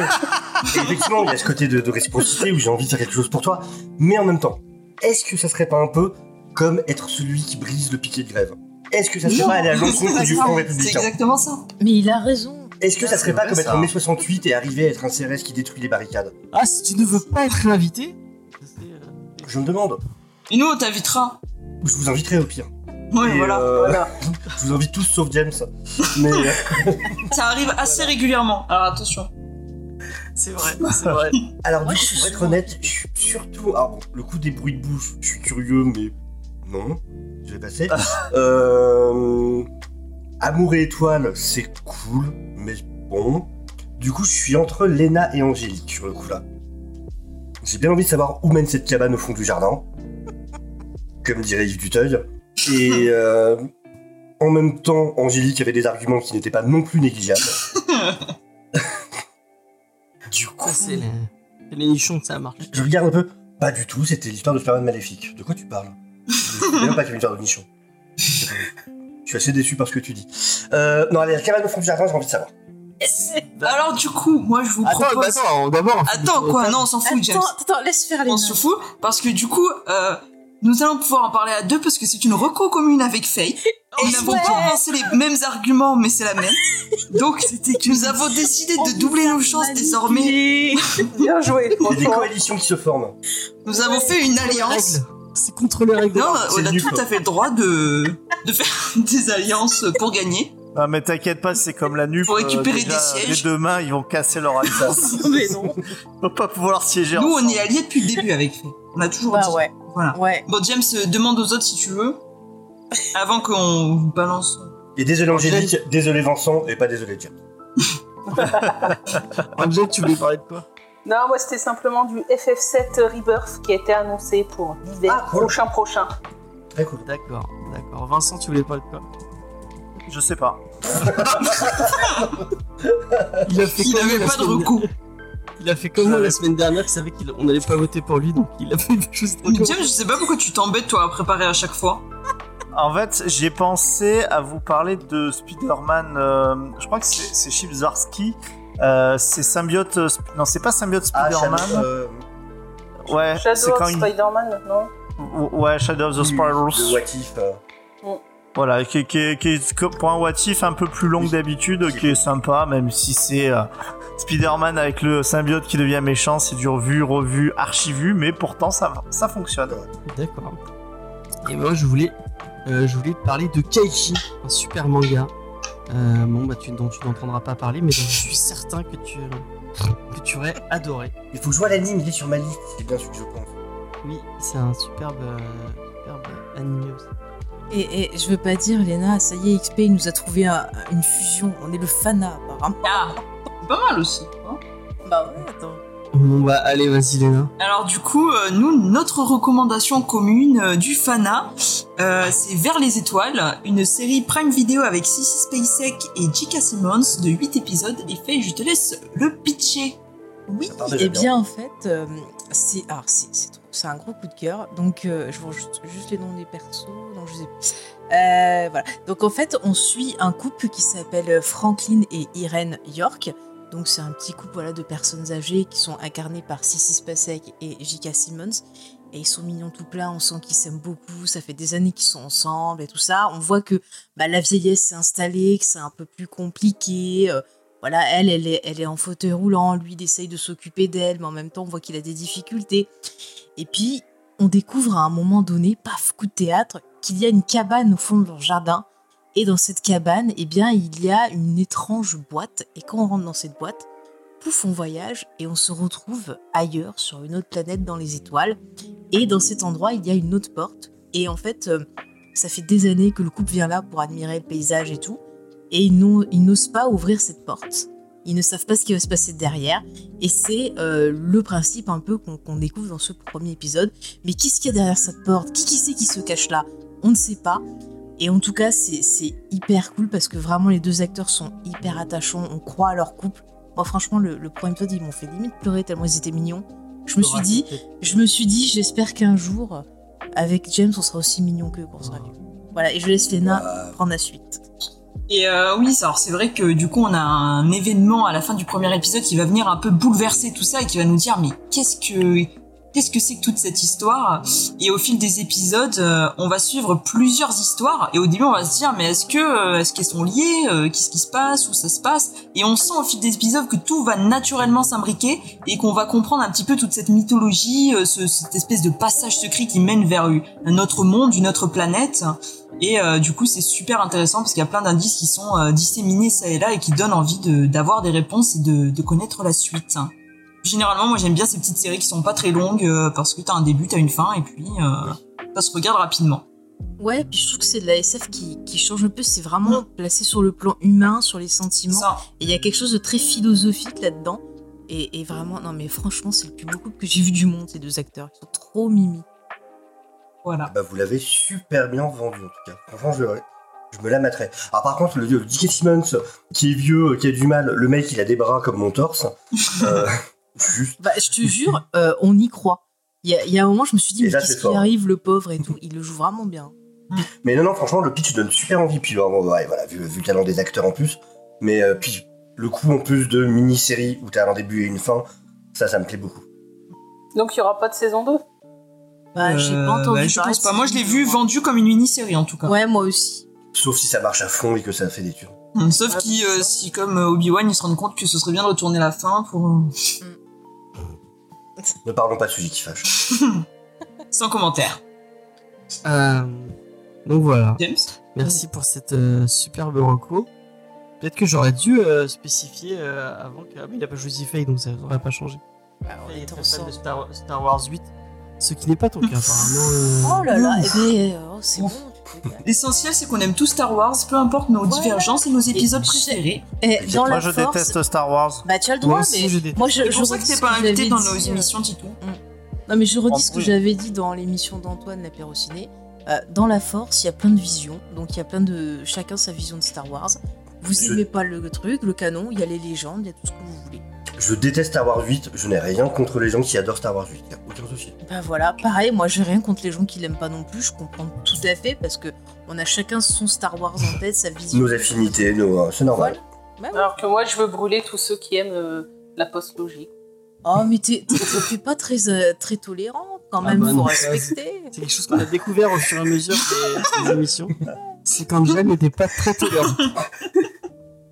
Et effectivement, il y a ce côté de, de réciprocité où j'ai envie de faire quelque chose pour toi. Mais en même temps, est-ce que ça serait pas un peu comme être celui qui brise le piquet de grève? Est-ce que ça serait Non, pas aller à l'encontre c'est du Front C'est républicain? exactement ça. Mais il a raison. Est-ce que ça serait pas comme être en mai 68 et arriver à être un CRS qui détruit les barricades? Ah, si tu ne veux pas être invité. c'est, euh, Je me demande. Et nous, on t'invitera. Je vous inviterai au pire. Ouais, voilà. euh, Voilà. Je vous invite tous sauf James. Mais euh, Ça arrive assez régulièrement. Alors attention. C'est vrai, c'est vrai. alors Moi, du coup, pour être honnête, je suis surtout. Alors, bon, le coup des bruits de bouche, je suis curieux, mais non, je vais passer. euh... Amour et étoile, c'est cool, mais bon. Du coup, je suis entre Léna et Angélique sur le coup là. J'ai bien envie de savoir où mène cette cabane au fond du jardin, comme dirait Yves Duteuil? Et euh, en même temps, Angélique avait des arguments qui n'étaient pas non plus négligeables. du coup, c'est les, nichons que ça marche. je regarde un peu. Pas du tout, c'était l'histoire de Superman maléfique. De quoi tu parles? Je même pas qu'il y avait une histoire de nichon. Je suis assez déçu par ce que tu dis. Euh, non, allez, la cabane au fond du jardin, j'ai envie de savoir. Alors du coup, moi, je vous Attends, propose... bah attends, d'abord. Attends, quoi? Non, on s'en fout, James. Attends, attends, laisse faire les On se fout parce que du coup, euh, nous allons pouvoir en parler à deux parce que c'est une reco commune avec Faye. Et nous n'avons pas pensé les mêmes arguments, mais c'est la même. Donc, nous avons décidé de doubler nos chances désormais. Bien joué, Il y a des coalitions qui se forment. Nous avons fait une alliance. C'est contre les règles. Non, on a tout quoi. à fait le droit de, de faire des alliances pour gagner. Ah, mais t'inquiète pas, c'est comme la nuque. Faut récupérer déjà, des sièges. Les deux mains, ils vont casser leur alliance. Mais non. Ils vont pas pouvoir siéger Nous, on est alliés depuis le début avec Faye. On a toujours Bah dit. ouais. Voilà. Ouais. Bon, James, euh, demande aux autres si tu veux. Avant qu'on vous balance. Et désolé Angélique, désolé Vincent, et pas désolé James. Angel, tu voulais parler de quoi? Non, moi c'était simplement du FF7 Rebirth qui a été annoncé pour l'hiver Ah, cool. prochain prochain. Très cool. D'accord, d'accord. Vincent, tu voulais parler de quoi? Je sais pas. Il a fait Il quoi, avait pas de recours. Il a fait comme moi la semaine dernière, il savait qu'on n'allait pas voter pour lui, donc il a fait trop James, je sais pas pourquoi tu t'embêtes toi à préparer à chaque fois. En fait, j'ai pensé à vous parler de Spider-Man. euh, je crois que c'est Chip Zdarsky. Euh, c'est symbiote. euh, non, c'est pas symbiote Ah, Spider-Man. Shadow, euh, ouais, c'est Shadow quand of il. Spider-Man, non Ouais, Shadow of the Spirals. What If. euh, Voilà, qui, qui, qui pour un what if un peu plus long que d'habitude, qui est sympa, même si c'est euh, Spider-Man avec le symbiote qui devient méchant, c'est du revu, revu, archivu, mais pourtant ça, ça fonctionne. D'accord. Et moi, je voulais, euh, je voulais te parler de Kaichi, un super manga. Euh, bon, bah, tu, dont tu n'entendras pas parler, mais dont je suis certain que tu, que tu aurais adoré. Il faut que je vois l'anime, il est sur ma liste, c'est bien celui que je pense. Oui, c'est un superbe, euh, superbe animé aussi. Et, et je veux pas dire, Léna, ça y est, XP il nous a trouvé un- une fusion. On est le Fana, apparemment. Ah, c'est pas mal aussi. hein. Bah ouais, attends. Bon, bah, allez, vas-y, Léna. Alors du coup, euh, nous, notre recommandation commune euh, du Fana, euh, c'est Vers les étoiles, une série Prime Video avec Sissy Spacek et J.K. Simmons de 8 épisodes. Et Faye, je te laisse le pitcher. Oui, et bien. bien en fait, euh, c'est c'est un gros coup de cœur. Donc euh, je vois juste, juste les noms des persos. Non, je sais. Euh, voilà. Donc en fait, on suit un couple qui s'appelle Franklin et Irene York. Donc c'est un petit couple voilà de personnes âgées qui sont incarnées par Sissy Spacek et J.K. Simmons. Et ils sont mignons tout plein, on sent qu'ils s'aiment beaucoup, ça fait des années qu'ils sont ensemble et tout ça. On voit que bah, la vieillesse s'est installée, que c'est un peu plus compliqué. euh, voilà, elle, elle est, en fauteuil roulant, lui, il essaye de s'occuper d'elle, mais en même temps, on voit qu'il a des difficultés. Et puis, on découvre à un moment donné, paf, coup de théâtre, qu'il y a une cabane au fond de leur jardin. Et dans cette cabane, eh bien, il y a une étrange boîte. Et quand on rentre dans cette boîte, pouf, on voyage et on se retrouve ailleurs, sur une autre planète dans les étoiles. Et dans cet endroit, il y a une autre porte. Et en fait, euh, ça fait des années que le couple vient là pour admirer le paysage et tout et ils n'o- ils n'osent pas ouvrir cette porte. Ils ne savent pas ce qui va se passer derrière. Et c'est euh, le principe un peu qu'on découvre dans ce premier épisode. Mais qu'est-ce qu'il y a derrière cette porte? Qui qui c'est qui se cache là? On ne sait pas. Et en tout cas, c'est hyper cool parce que vraiment les deux acteurs sont hyper attachants. On croit à leur couple. Moi, franchement, le, le premier épisode, ils m'ont fait limite pleurer tellement ils étaient mignons. Je me suis dit, je me suis dit, j'espère qu'un jour, avec James, on sera aussi mignons qu'eux quand on sera vieux. Voilà, et je laisse Léna Euh, prendre la suite. Et euh, oui, alors c'est vrai que du coup on a un événement à la fin du premier épisode qui va venir un peu bouleverser tout ça et qui va nous dire mais qu'est-ce que qu'est-ce que c'est que toute cette histoire? Et au fil des épisodes, euh, on va suivre plusieurs histoires. Et au début on va se dire mais est-ce que euh, est-ce qu'elles sont liées? Euh, Qu'est-ce qui se passe? Où ça se passe? Et on sent au fil des épisodes que tout va naturellement s'imbriquer et qu'on va comprendre un petit peu toute cette mythologie, ce- cette espèce de passage secret qui mène vers un autre monde, une autre planète. Et du coup, c'est super intéressant parce qu'il y a plein d'indices qui sont disséminés ça et là et qui donnent envie d'avoir des réponses et de connaître la suite. Généralement, moi j'aime bien ces petites séries qui sont pas très longues euh, parce que t'as un début, t'as une fin et puis euh, ça se regarde rapidement. Ouais, puis je trouve que c'est de la SF qui, qui change un peu. C'est vraiment placé sur le plan humain, sur les sentiments. Ça, Et il y a quelque chose de très philosophique là-dedans. Et, et vraiment, non mais franchement, c'est le plus beau couple que j'ai vu du monde, ces deux acteurs. Ils sont trop mimi. voilà. Bah, vous l'avez super bien vendu en tout cas. Franchement, je, je me la mettrais. Alors par contre, le, le J.K. Simmons, qui est vieux, qui a du mal, le mec il a des bras comme mon torse. Euh, juste. Bah, je te jure, euh, on y croit. Il y a, il y a un moment, je me suis dit, Et mais qu'est-ce qui arrive, le pauvre et tout. Il le joue vraiment bien. Mais non, non, franchement, le pitch donne super envie. Puis vraiment, ouais, voilà, vu, vu le talent des acteurs en plus. Mais euh, puis le coup en plus de mini-série où t'as un début et une fin, ça, ça me plaît beaucoup. Donc il y aura pas de saison 2 Bah, j'ai Euh, pas entendu. bah, je parler pense de pas. Moi, je l'ai vu vendu comme une mini-série en tout cas. Ouais, moi aussi. Sauf si ça marche à fond et que ça fait des tunes. Hum, Sauf qui, euh, si comme euh, Obi-Wan, ils se rendent compte que ce serait bien de retourner la fin pour euh, Ne parlons pas de sujet qui fâche. sans commentaire. Euh, donc voilà. James. Merci pour cette euh, superbe reco. Peut-être que j'aurais dû euh, spécifier euh, avant que. Ah, mais il a pas choisi Faye, donc ça n'aurait pas changé. on Il est en fan sort. de Star, Star Wars 8. Ce qui n'est pas ton cas, apparemment. euh. Oh là là, eh ben, oh, c'est bon. L'essentiel, c'est qu'on aime tous Star Wars, peu importe nos Voilà. divergences et nos épisodes Et- préférés. Eh, dans Moi la je force, déteste Star Wars. Bah, tu as le Moi droit, aussi, mais je déteste. moi, je, que t'es pas invité dans nos euh, émissions, Titou. Non, mais je redis En ce que j'avais dit dans l'émission d'Antoine Lapérociné. Euh, dans la Force, il y a plein de visions. Donc, il y a plein de. Chacun sa vision de Star Wars. Vous Je- aimez pas le truc, le canon, il y a les légendes, il y a tout ce que vous voulez. Je déteste Star Wars 8, je n'ai rien contre les gens qui adorent Star Wars 8, y a aucun souci. Bah voilà, pareil, moi j'ai rien contre les gens qui l'aiment pas non plus, je comprends tout à fait parce que on a chacun son Star Wars en tête, sa vision. Nos affinités, nos, euh, c'est normal. Voilà. Alors que moi, je veux brûler tous ceux qui aiment euh, la post-logique. Oh mais t'es t'es- t'es pas très, euh, très tolérant quand Ah même, bah faut non. respecter. C'est quelque chose qu'on a découvert au fur et à mesure des, des émissions. C'est quand Jeanne n'était pas très tolérante.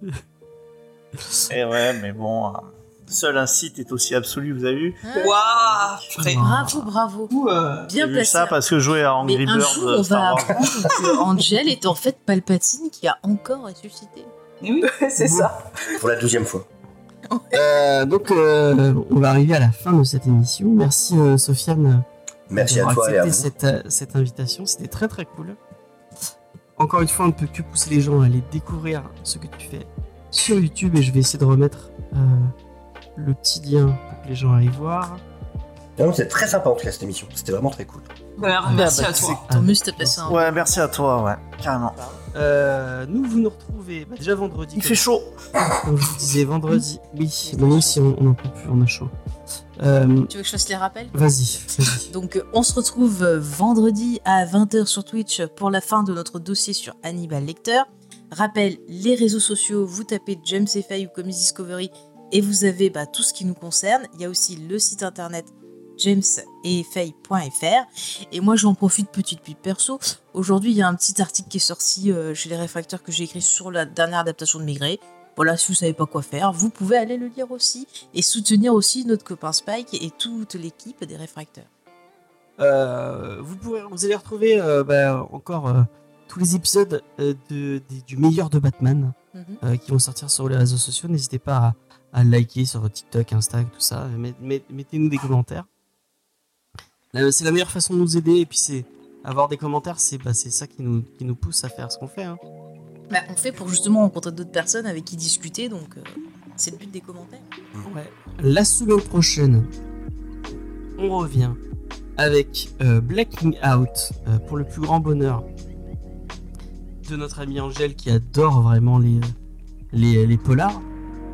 Et ouais, mais bon, euh, seul un site est aussi absolu, vous avez vu Hein Waouh. Bravo, bravo. Ouh, euh, Bien J'ai vu placé. ça parce que jouais à Angry Mais un Birds jour, euh, on Star va apprendre que Angel est en fait Palpatine qui a encore ressuscité. oui. c'est ça. Pour la douzième fois. Euh, donc, euh, on va arriver à la fin de cette émission. Merci, euh, Sofiane. Merci à d'avoir toi et à accepté vous. cette, cette invitation. C'était très très cool. Encore une fois, on ne peut que pousser les gens à aller découvrir ce que tu fais sur YouTube et je vais essayer de remettre euh, le petit lien pour que les gens aillent voir. Non, C'est très sympa en tout cas cette émission, c'était vraiment très cool. Bah, merci bah, à toi. Ah, Tant mieux si t'as passé un. Ouais, merci à toi, ouais, carrément. Euh, nous, vous nous retrouvez bah, déjà vendredi. Il fait chaud. Comme je vous disais, vendredi. Oui, mais nous aussi, on n'en peut plus, on a chaud. Euh, Tu veux que je fasse les rappels? vas-y. Donc euh, on se retrouve vendredi à 20h sur Twitch pour la fin de notre dossier sur Hannibal Lecter. Rappel, les réseaux sociaux, vous tapez James Fay ou Comics Discovery et vous avez bah, tout ce qui nous concerne. Il y a aussi le site internet jamesefay.fr et moi j'en profite petite pub perso. Aujourd'hui il y a un petit article qui est sorti euh, chez les réfracteurs que j'ai écrit sur la dernière adaptation de Migré. Voilà, si vous savez pas quoi faire, vous pouvez aller le lire aussi et soutenir aussi notre copain Spike et toute l'équipe des réfracteurs. Euh, vous, pourrez, vous allez retrouver euh, bah, encore tous les épisodes de, du meilleur de Batman Mhm. qui vont sortir sur les réseaux sociaux. N'hésitez pas à, à liker sur TikTok, Insta, tout ça. Met- met- Mettez-nous des commentaires. Euh, c'est la meilleure façon de nous aider. Et puis, c'est avoir des commentaires, c'est bah, c'est ça qui nous, qui nous pousse à faire ce qu'on fait. hein. Bah, on fait pour justement rencontrer d'autres personnes avec qui discuter, donc euh, c'est le but des commentaires. Ouais. La semaine prochaine, on revient avec euh, Blacking Out euh, pour le plus grand bonheur de notre amie Angèle qui adore vraiment les, les, les polars.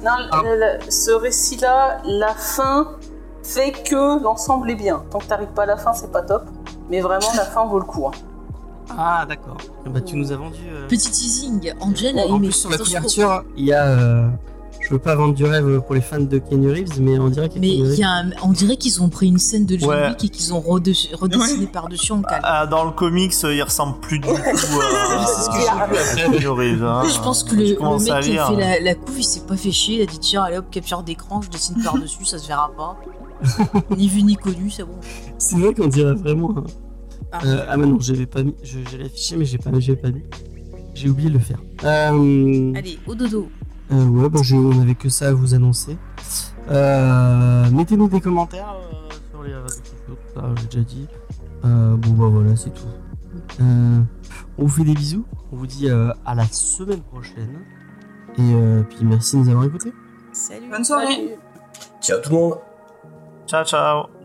Non, Ah. le- le- ce récit-là, la fin fait que l'ensemble est bien. Tant que t'arrives pas à la fin, c'est pas top. Mais vraiment, la fin vaut le coup. hein. Ah, d'accord. Bah, tu nous as vendu. euh, Petit teasing, Angel a en aimé. plus, sur la Attention. couverture, il y a. euh, je veux pas vendre du rêve pour les fans de Kenny Reeves, mais on dirait Mais y a un- on dirait qu'ils ont pris une scène de John Ouais. Wick et qu'ils ont redessiné par-dessus en calme. Ah, dans le comics, euh, il ressemble plus du tout C'est ce que j'ai à. Keanu Reeves, hein. je pense que le, mec qui a fait la, la couve, il s'est pas fait chier. Il a dit tiens, allez hop, capture d'écran, je dessine par-dessus, ça se verra pas. ni vu ni connu, c'est bon. C'est vrai qu'on dirait vraiment. hein. Ah. Euh, ah, mais non, j'avais pas mis. je- J'allais afficher, mais j'ai pas, j'ai pas mis. J'ai oublié de le faire. Euh, Allez, au dodo. Euh, ouais, bah, je, on avait que ça à vous annoncer. Euh, Mettez-nous des commentaires euh, sur les réseaux sociaux, tout ça, j'ai déjà dit. Euh, bon, bah voilà, c'est tout. Euh, on vous fait des bisous. On vous dit euh, à la semaine prochaine. Et euh, puis merci de nous avoir écoutés. Salut. Bonne soirée. Salut. Ciao tout le monde Ciao, ciao.